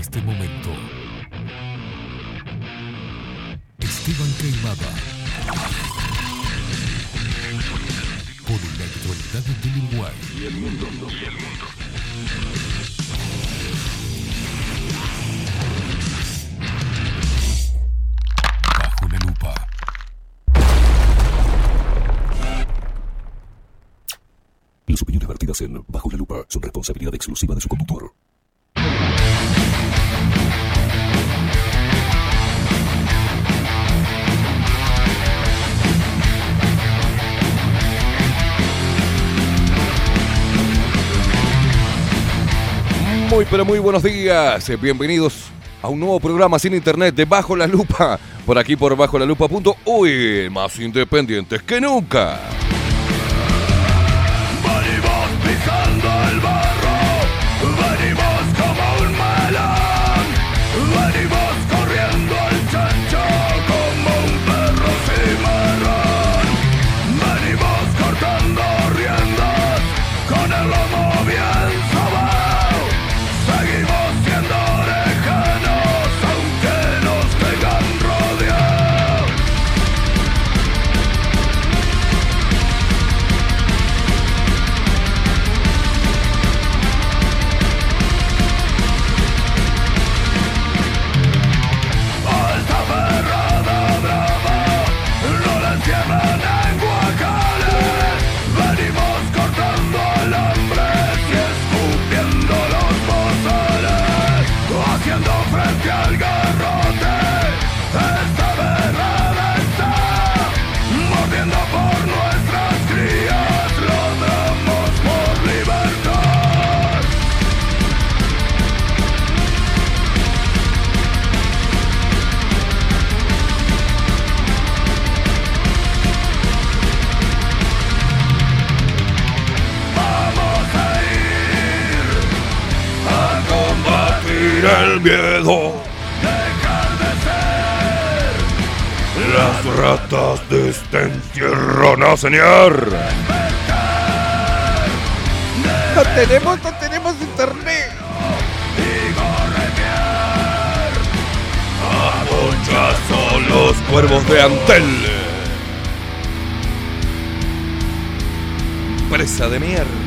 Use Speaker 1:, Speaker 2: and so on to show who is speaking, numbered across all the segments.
Speaker 1: este momento. Esteban Queimada. Por la actualidad del Uruguay. Y el mundo. Y el mundo. Bajo la lupa. Las opiniones vertidas en Bajo la lupa son responsabilidad exclusiva de su conductor.
Speaker 2: Pero muy buenos días, Eh, bienvenidos a un nuevo programa sin internet de Bajo la Lupa, por aquí por bajo la lupa.uy, más independientes que nunca.
Speaker 3: El miedo. Las ratas de este encierro, no señor.
Speaker 2: No tenemos, no tenemos internet. A ponchazo los cuervos de Antel. Presa de mierda.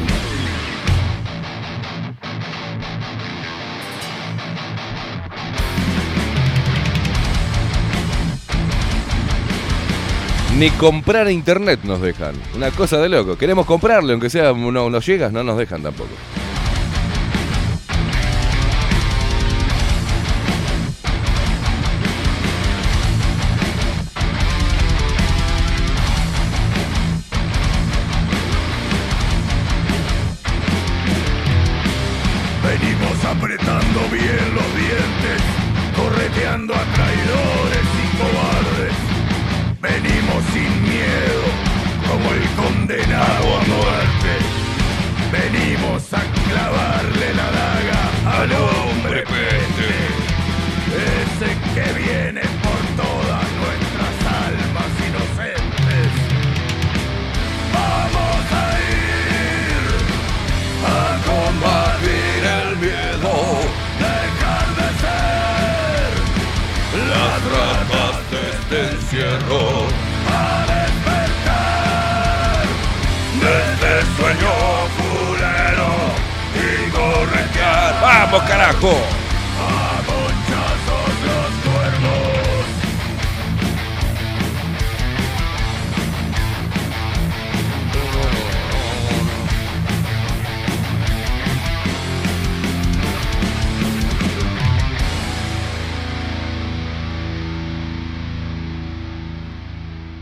Speaker 2: Ni comprar internet nos dejan. Una cosa de loco. Queremos comprarle, aunque sea uno- unos gigas, no nos dejan tampoco.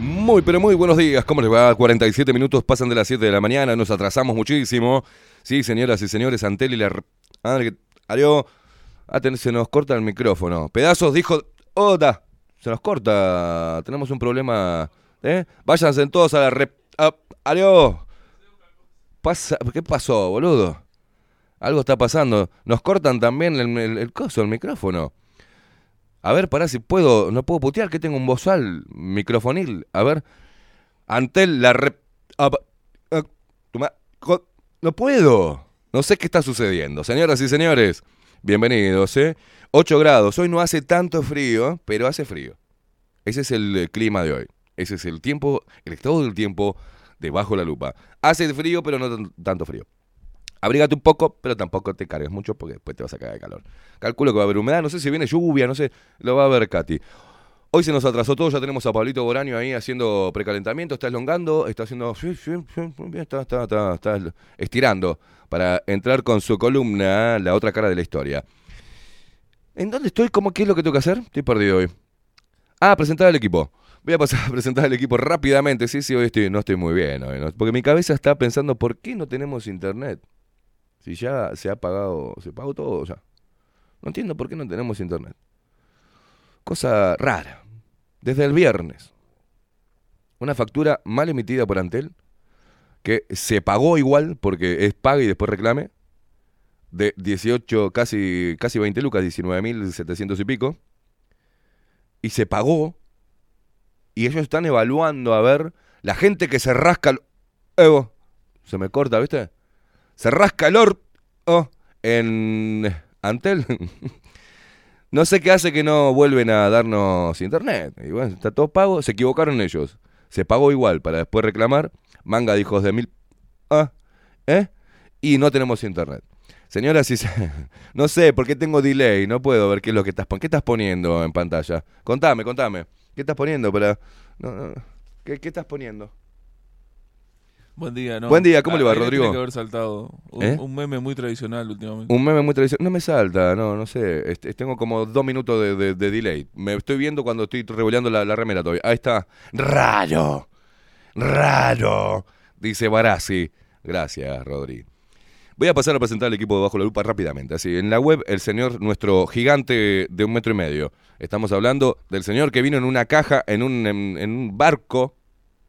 Speaker 2: Muy, pero muy buenos días. ¿Cómo les va? 47 minutos pasan de las 7 de la mañana. Nos atrasamos muchísimo. Sí, señoras y señores, Antel y la... ten- se nos corta el micrófono. Pedazos dijo... ¡Oda! Se nos corta. Tenemos un problema. ¿Eh? Váyanse todos a la... Rep... Aló. Pasa... ¿Qué pasó, boludo? Algo está pasando. Nos cortan también el, el- el coso, el micrófono. A ver, pará si puedo. No puedo putear, que tengo un bozal microfonil. A ver. Antel la rep. jo- no puedo. No sé qué está sucediendo. Señoras y señores, bienvenidos, ¿eh?
Speaker 3: 8 grados. Hoy no hace tanto frío, pero hace frío. Ese es el eh, clima de hoy. Ese es el tiempo, el estado del tiempo debajo la lupa. Hace frío, pero no tanto frío. Abrígate un poco, pero tampoco te cargues mucho porque después te vas a caer de calor. Calculo que va a haber humedad, no sé si viene lluvia, no sé, lo va a ver Katy. Hoy se nos atrasó todo, ya tenemos a Pablito Boraño ahí haciendo precalentamiento, está elongando, está haciendo. Está, está, está, estirando para entrar con su columna, la otra cara de la historia. ¿En dónde estoy? ¿Cómo qué es lo que tengo que hacer? Estoy perdido hoy. Ah, presentar al equipo. Voy a pasar a presentar al equipo rápidamente. Sí, sí, hoy no estoy muy bien. porque mi cabeza está pensando, ¿por qué no tenemos internet? Si ya se ha pagado, se pagó todo ya. No entiendo por qué no tenemos internet. Cosa rara. Desde el viernes. Una factura mal emitida por Antel, que se pagó igual porque es paga y después reclame, de 18, casi, casi 20 lucas, 19.700 y pico, y se pagó, y ellos están evaluando a ver la gente que se rasca... Evo, se me corta, ¿viste? Se rasca el orto en Antel. no sé qué hace que no vuelven a darnos internet. Y bueno, está todo pago. Se equivocaron ellos. Se pagó igual para después reclamar. Manga de de mil. Ah, ¿eh? Y no tenemos internet. Señora, si no sé, por qué tengo delay, no puedo ver qué es lo que estás poniendo. ¿Qué estás poniendo en pantalla? Contame, contame. ¿Qué estás poniendo para ¿Qué, ¿Qué estás poniendo?
Speaker 4: Buen día, ¿no?
Speaker 3: Buen día, ¿cómo le va, Rodrigo?
Speaker 4: Tiene que haber saltado.
Speaker 3: ¿Eh?
Speaker 4: Un, meme muy tradicional últimamente.
Speaker 3: Un meme muy tradicional. No me salta, no, no sé. Este, tengo como dos minutos de, delay. Me estoy viendo cuando estoy revoleando la, remera todavía. Ahí está. Raro. Raro. Dice Barassi. Gracias, Rodri. Voy a pasar a presentar al equipo de Bajo la Lupa rápidamente. Así, en la web, el señor, nuestro gigante de un metro y medio. Estamos hablando del señor que vino en una caja, en un, en un barco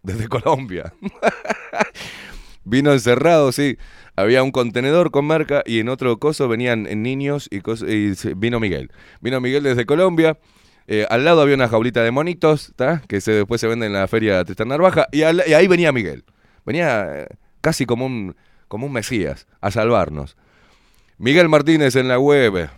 Speaker 3: desde Colombia. Vino encerrado, sí. Había un contenedor con marca y en otro coso venían niños y, y vino Miguel. Vino Miguel desde Colombia. Eh, al lado había una jaulita de monitos, que se, después se venden en la feria Tristán Narvaja. Y, ahí venía Miguel. Venía eh, casi como un, como un mesías a salvarnos. Miguel Martínez en la web.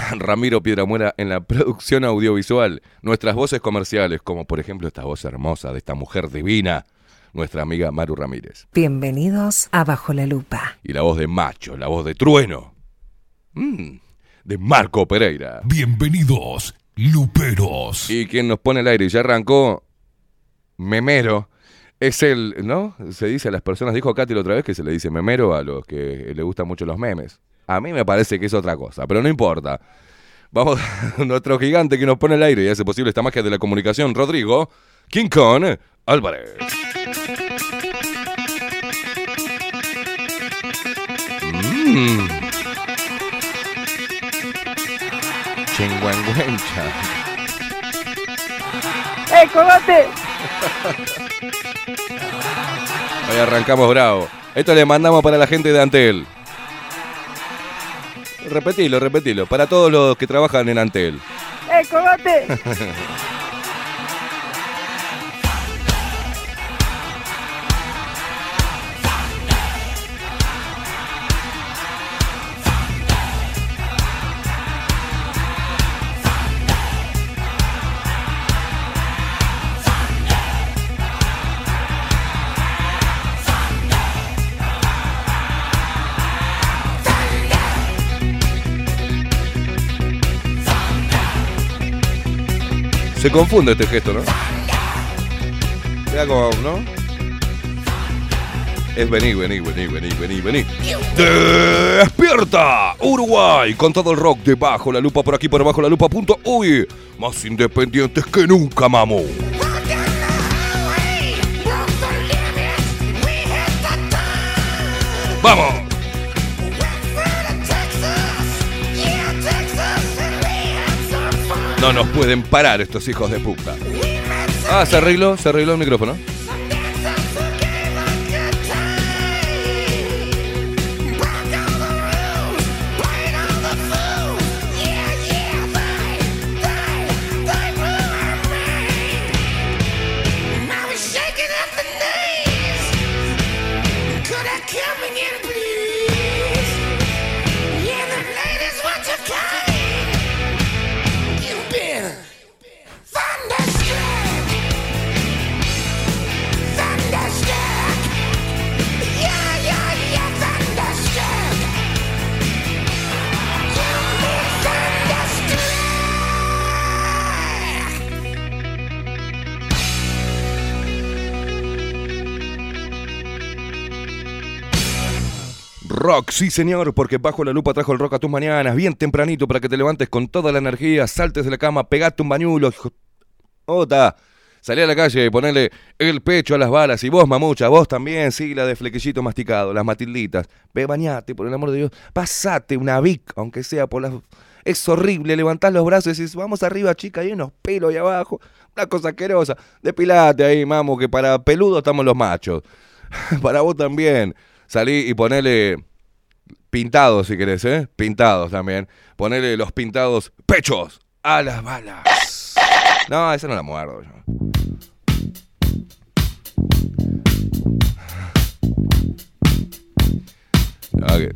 Speaker 3: Ramiro Piedramuera en la producción audiovisual. Nuestras voces comerciales, como por ejemplo esta voz hermosa de esta mujer divina nuestra amiga Maru Ramírez.
Speaker 5: Bienvenidos a Bajo la Lupa.
Speaker 3: Y la voz de Macho, la voz de Trueno. Mm, de Marco Pereira.
Speaker 1: Bienvenidos, Luperos.
Speaker 3: Y quien nos pone el aire y ya arrancó, Memero. Es el, ¿no? Se dice a las personas, dijo Katy la otra vez que se le dice memero a los que le gustan mucho los memes. A mí me parece que es otra cosa, pero no importa. Vamos a nuestro gigante que nos pone el aire y hace posible esta magia de la comunicación, Rodrigo King Kong Álvarez. Chingüengüencha.
Speaker 6: ¡Eh, cogote!
Speaker 3: Ahí arrancamos bravo. Esto le mandamos para la gente de Antel. Repetilo, repetilo. Para todos los que trabajan en Antel.
Speaker 6: ¡Eh, cogote!
Speaker 3: Se confunde este gesto, ¿no? Mira como, ¿no? Es venir, venir, venir, venir, venir, venir. ¡Despierta! Uruguay, con todo el rock debajo la lupa por aquí, por abajo la lupa. Punto. Uy, más independientes que nunca, mamo. ¡Vamos! No nos pueden parar estos hijos de puta. Ah, se arregló, se arregló el micrófono. Sí señor, porque bajo la lupa trajo el rock a tus mañanas, bien tempranito para que te levantes con toda la energía, saltes de la cama, pegate un bañulo, hijo- Ota, salí a la calle y ponerle el pecho a las balas. Y vos, mamucha, vos también, sí, la de flequillito masticado, las matilditas. Ve, bañate, por el amor de Dios. Pasate una Vic, aunque sea por las... Es horrible, levantás los brazos y decís, vamos arriba, chica, hay unos pelos ahí abajo. Una cosa asquerosa. Depilate ahí, mamo, que para peludo estamos los machos. para vos también. Salí y ponele pintados, si querés, ¿eh? Pintados también. Ponele los pintados pechos a las balas. No, esa no la muerdo yo. Que-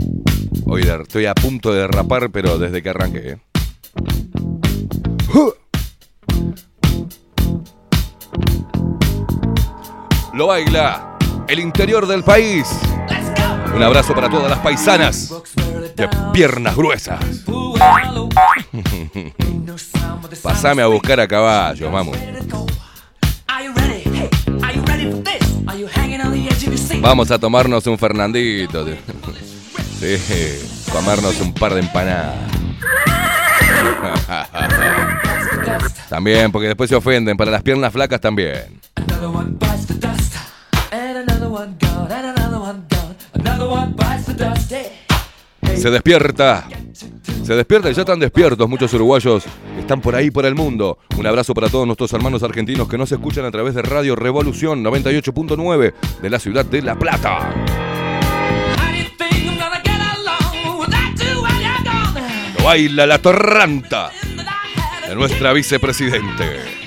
Speaker 3: Hoy estoy a punto de derrapar, pero desde que arranqué. ¿eh? Lo baila el interior del país. Un abrazo para todas las paisanas de piernas gruesas. Pasame a buscar a caballo, vamos. Vamos a tomarnos un Fernandito. Sí, comernos un par de empanadas. También, porque después se ofenden. Para las piernas flacas también. Se despierta. Se despierta y ya están despiertos muchos uruguayos que están por ahí por el mundo. Un abrazo para todos nuestros hermanos argentinos que nos escuchan a través de Radio Revolución 98.9 de la ciudad de La Plata. Lo baila la torranta de nuestra vicepresidente.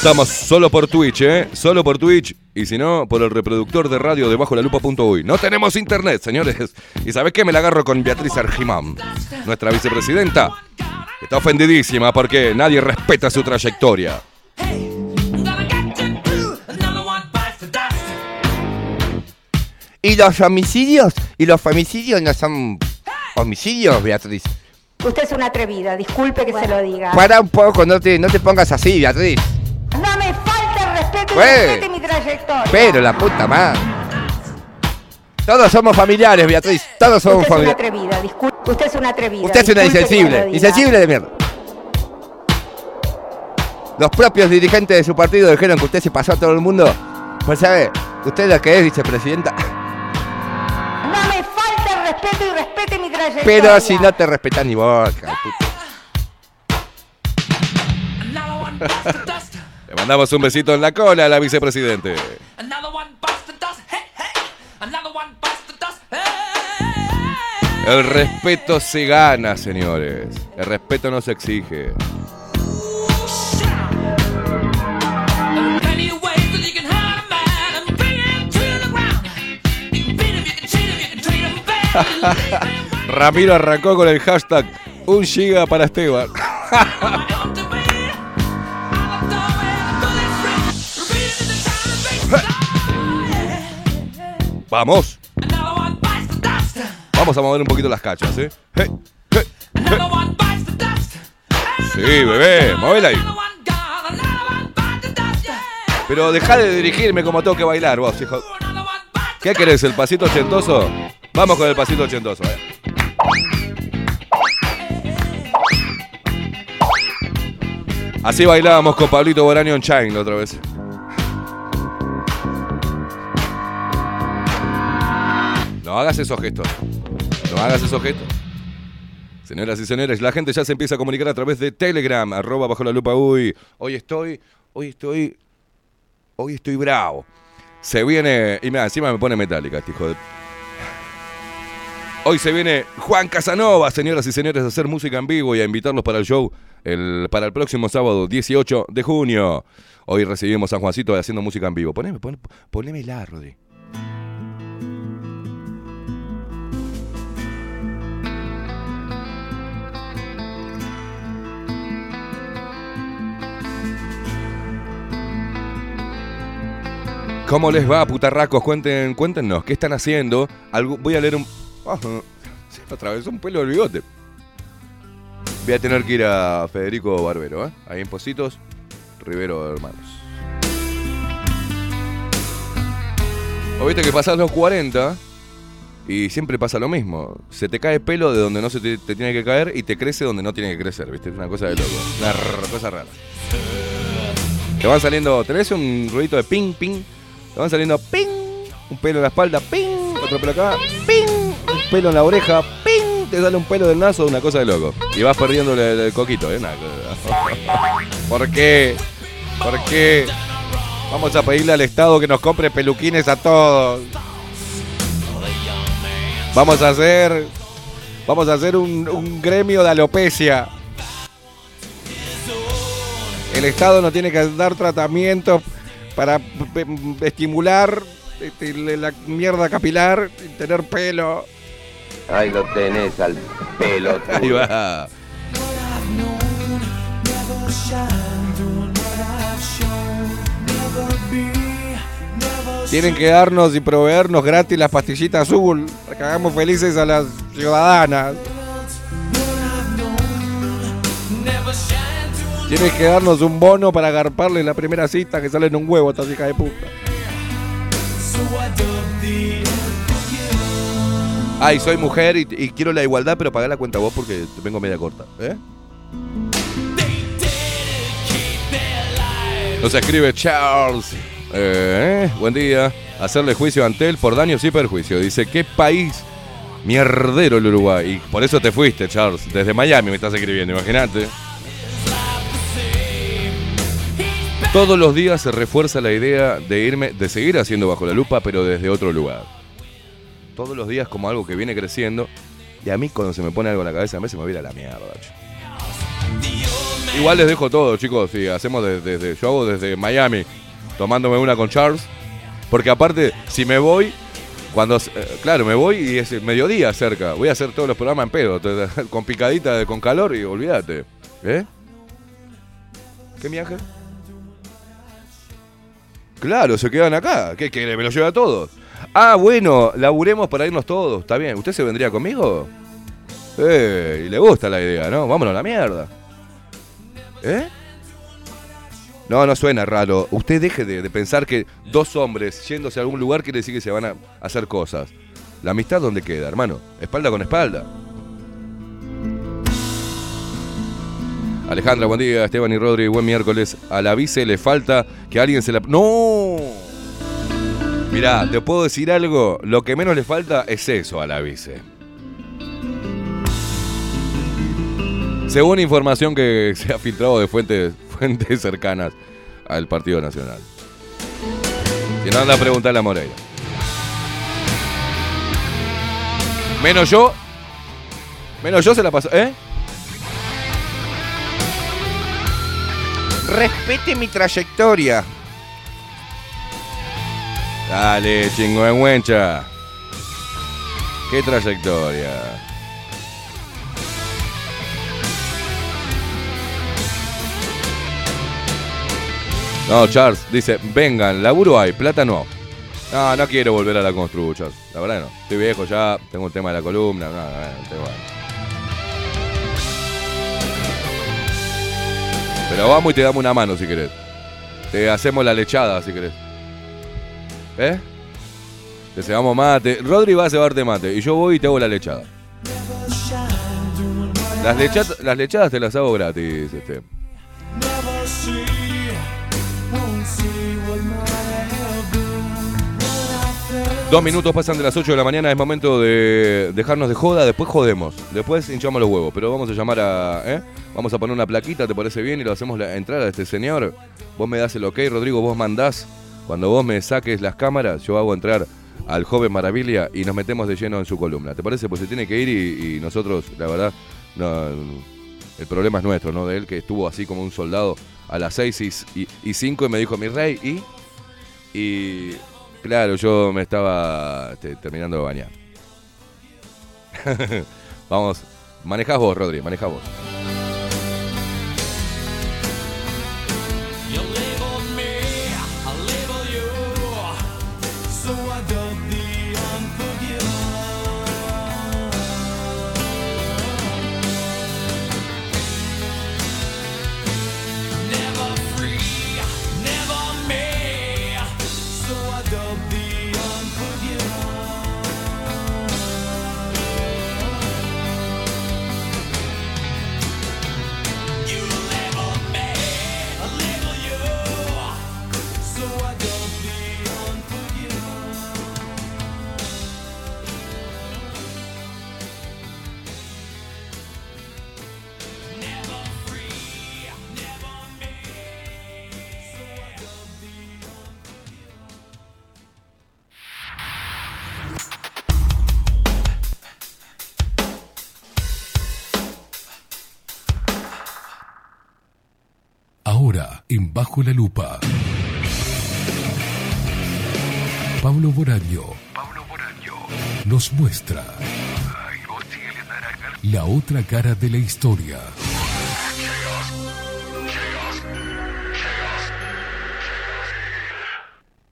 Speaker 3: Estamos solo por Twitch, ¿eh? Solo por Twitch. Y si no, por el reproductor de radio debajo la lupa.uy. No tenemos internet, señores. ¿Y sabes qué? Me la agarro con Beatriz Argimán, nuestra vicepresidenta. Está ofendidísima porque nadie respeta su trayectoria.
Speaker 7: ¿Y los homicidios? ¿Y los femicidios no son homicidios, Beatriz?
Speaker 8: Usted es una atrevida, disculpe que se lo diga.
Speaker 7: Para un poco, no te, no te pongas así, Beatriz. Güey.
Speaker 8: respete mi trayectoria.
Speaker 7: Pero la puta madre. Todos somos familiares, Beatriz. Todos somos
Speaker 8: Usted es una
Speaker 7: familiares.
Speaker 8: atrevida, disculpe. Usted es una atrevida.
Speaker 7: Usted es una
Speaker 8: disculpe que se
Speaker 7: insensible.
Speaker 8: lo diga.
Speaker 7: Insensible de mierda. Los propios dirigentes de su partido dijeron que usted se pasó a todo el mundo. Pues sabe, usted es la que es vicepresidenta.
Speaker 8: No me falta el respeto y respete mi trayectoria.
Speaker 7: Pero si no te respetan ni vos, hija de puta.
Speaker 3: Mandamos un besito en la cola a la vicepresidente. El respeto se gana, señores. El respeto no se exige. Ramiro arrancó con el hashtag un giga para Esteban. Vamos. Vamos a mover un poquito las cachas, ¿eh? Hey, hey, hey. Sí, bebé, movela ahí. Pero deja de dirigirme como tengo que bailar, vos, hijo. ¿Qué querés, el pasito ochentoso? Vamos con el pasito ochentoso, eh. Así bailábamos con Pablito Boraño en Chain la otra vez. No hagas esos gestos. No hagas esos gestos. Señoras y señores, la gente ya se empieza a comunicar a través de Telegram, arroba bajo la lupa. Uy, hoy estoy, hoy estoy, hoy estoy bravo. Se viene, y mira, encima me pone metálica este hijo de... Hoy se viene Juan Casanova, señoras y señores, a hacer música en vivo y a invitarlos para el show el, para el próximo sábado 18 de junio. Hoy recibimos a Juancito haciendo música en vivo. Poneme, pon, ponémela, Rodri. ¿Cómo les va, putarracos? Cuéntenos, ¿qué están haciendo? Voy a leer un... Ah, se me atravesó un pelo del bigote. Voy a tener que ir a Federico Barbero, ¿eh? Ahí en Positos. Rivero Hermanos. Viste que pasás los 40 y siempre pasa lo mismo. Se te cae pelo de donde no se te, tiene que caer y te crece donde no tiene que crecer, ¿viste? Es una cosa de loco. Una cosa rara. Te van saliendo, tenés un ruidito de ping, ping. Te van saliendo ping, un pelo en la espalda, ping, otro pelo acá, ping, un pelo en la oreja, ping, te sale un pelo del naso, una cosa de loco. Y vas perdiendo el, coquito, ¿eh? Una ¿Por qué? ¿Por qué? Vamos a pedirle al Estado que nos compre peluquines a todos. Vamos a hacer. Vamos a hacer un, gremio de alopecia. El Estado no tiene que dar tratamientos para p- estimular este, la mierda capilar y tener pelo.
Speaker 7: Ahí lo tenés al pelo.
Speaker 3: Ahí va. Tienen que darnos y proveernos gratis las pastillitas azul para que hagamos felices a las ciudadanas. Tienen que darnos un bono para agarparle en la primera cita que sale en un huevo esta hija de puta. Ay, soy mujer y, quiero la igualdad, pero pagar la cuenta vos porque te vengo media corta. ¿Eh? Nos escribe Charles. Eh, buen día. Hacerle juicio a Antel por daños y perjuicio. Dice, ¿qué país mierdero el Uruguay? Y por eso te fuiste, Charles. Desde Miami me estás escribiendo, imagínate. Todos los días se refuerza la idea de irme, de seguir haciendo bajo la lupa, pero desde otro lugar. Todos los días como algo que viene creciendo. Y a mí cuando se me pone algo en la cabeza, a mí me viene a la mierda. Igual les dejo todo, chicos. Sí, hacemos desde, yo hago desde Miami, tomándome una con Charles. Porque aparte, si me voy, cuando, eh, claro, me voy y es mediodía cerca. Voy a hacer todos los programas en pedo, con picadita, con calor y olvídate. ¿Eh? ¿Qué viaje? Claro, se quedan acá. ¿Qué quiere? ¿Me lo lleva a todos? Ah, bueno, laburemos para irnos todos. Está bien. ¿Usted se vendría conmigo? Eh, le gusta la idea, ¿no? Vámonos a la mierda. ¿Eh? No, no suena raro. Usted deje de, de pensar que dos hombres yéndose a algún lugar quiere decir que se van a hacer cosas. La amistad, ¿dónde queda, hermano? Espalda con espalda. Alejandra, buen día. Esteban y Rodri, buen miércoles. A la vice le falta que alguien se la... ¡No! Mirá, te puedo decir algo. Lo que menos le falta es eso a la vice. Según información que se ha filtrado de fuentes, cercanas al Partido Nacional. Si no, anda a preguntarle a Moreira. Menos yo. Menos yo se la pasó. ¿Eh? Respete mi trayectoria. Dale, chingüengüencha. ¿Qué trayectoria? No, Charles dice, vengan, laburo hay, plata no. No, no quiero volver a la constru, Charles. La verdad no. Estoy viejo ya, tengo un tema de la columna. No, no, no, tengo ganas. Pero vamos y te damos una mano si querés. Te hacemos la lechada si querés. ¿Eh? Te cebamos mate. Rodri va a cebarte mate y yo voy y te hago la lechada. Las, lecha- las lechadas te las hago gratis, este. Dos minutos pasan de las 8 de la mañana, es momento de dejarnos de joda, después jodemos, después hinchamos los huevos, pero vamos a llamar a... ¿eh? Vamos a poner una plaquita, ¿te parece bien? Y lo hacemos la, entrar a este señor. Vos me das el ok, Rodrigo, vos mandás. Cuando vos me saques las cámaras, yo hago entrar al joven Maravilla y nos metemos de lleno en su columna. ¿Te parece? Pues se tiene que ir y, nosotros, la verdad, el problema es nuestro, ¿no? De él que estuvo así como un soldado a las 6 y 5 y, me dijo, mi rey. Y claro, yo me estaba este, terminando de bañar. Vamos, manejás vos, Rodri, manejás vos.
Speaker 1: Bajo la Lupa. Pablo Boraño. Nos muestra. La otra cara de la historia.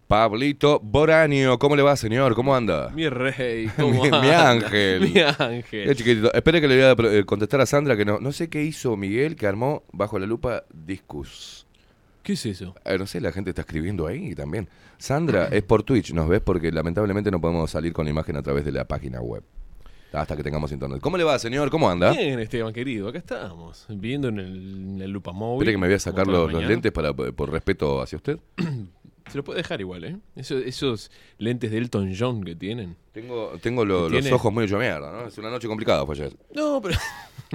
Speaker 3: Pablito Boranio, ¿cómo le va, señor? ¿Cómo anda?
Speaker 4: Mi rey, ¿cómo
Speaker 3: Mi- ángel.
Speaker 4: Mi ángel.
Speaker 3: Qué chiquitito. Espere que le voy a eh, contestar a Sandra que no, no sé qué hizo Miguel que armó bajo la lupa Discus.
Speaker 4: ¿Qué es eso?
Speaker 3: Eh, no sé, la gente está escribiendo ahí también. Sandra, es por Twitch, ¿nos ves? Porque lamentablemente no podemos salir con la imagen a través de la página web. Hasta que tengamos internet. ¿Cómo le va, señor? ¿Cómo anda?
Speaker 4: Bien, Esteban querido, acá estamos, viendo en el, en el lupa móvil.
Speaker 3: Espere que me voy a
Speaker 4: como
Speaker 3: sacar los, lentes para, por respeto hacia usted.
Speaker 4: Se lo puede dejar igual, ¿eh? Eso- esos lentes de Elton John que tienen.
Speaker 3: Tengo, tengo lo-
Speaker 4: ¿Qué
Speaker 3: los
Speaker 4: tiene?
Speaker 3: ojos muy hecho mierda, ¿no? Es una noche complicada fue ayer.
Speaker 4: No, pero.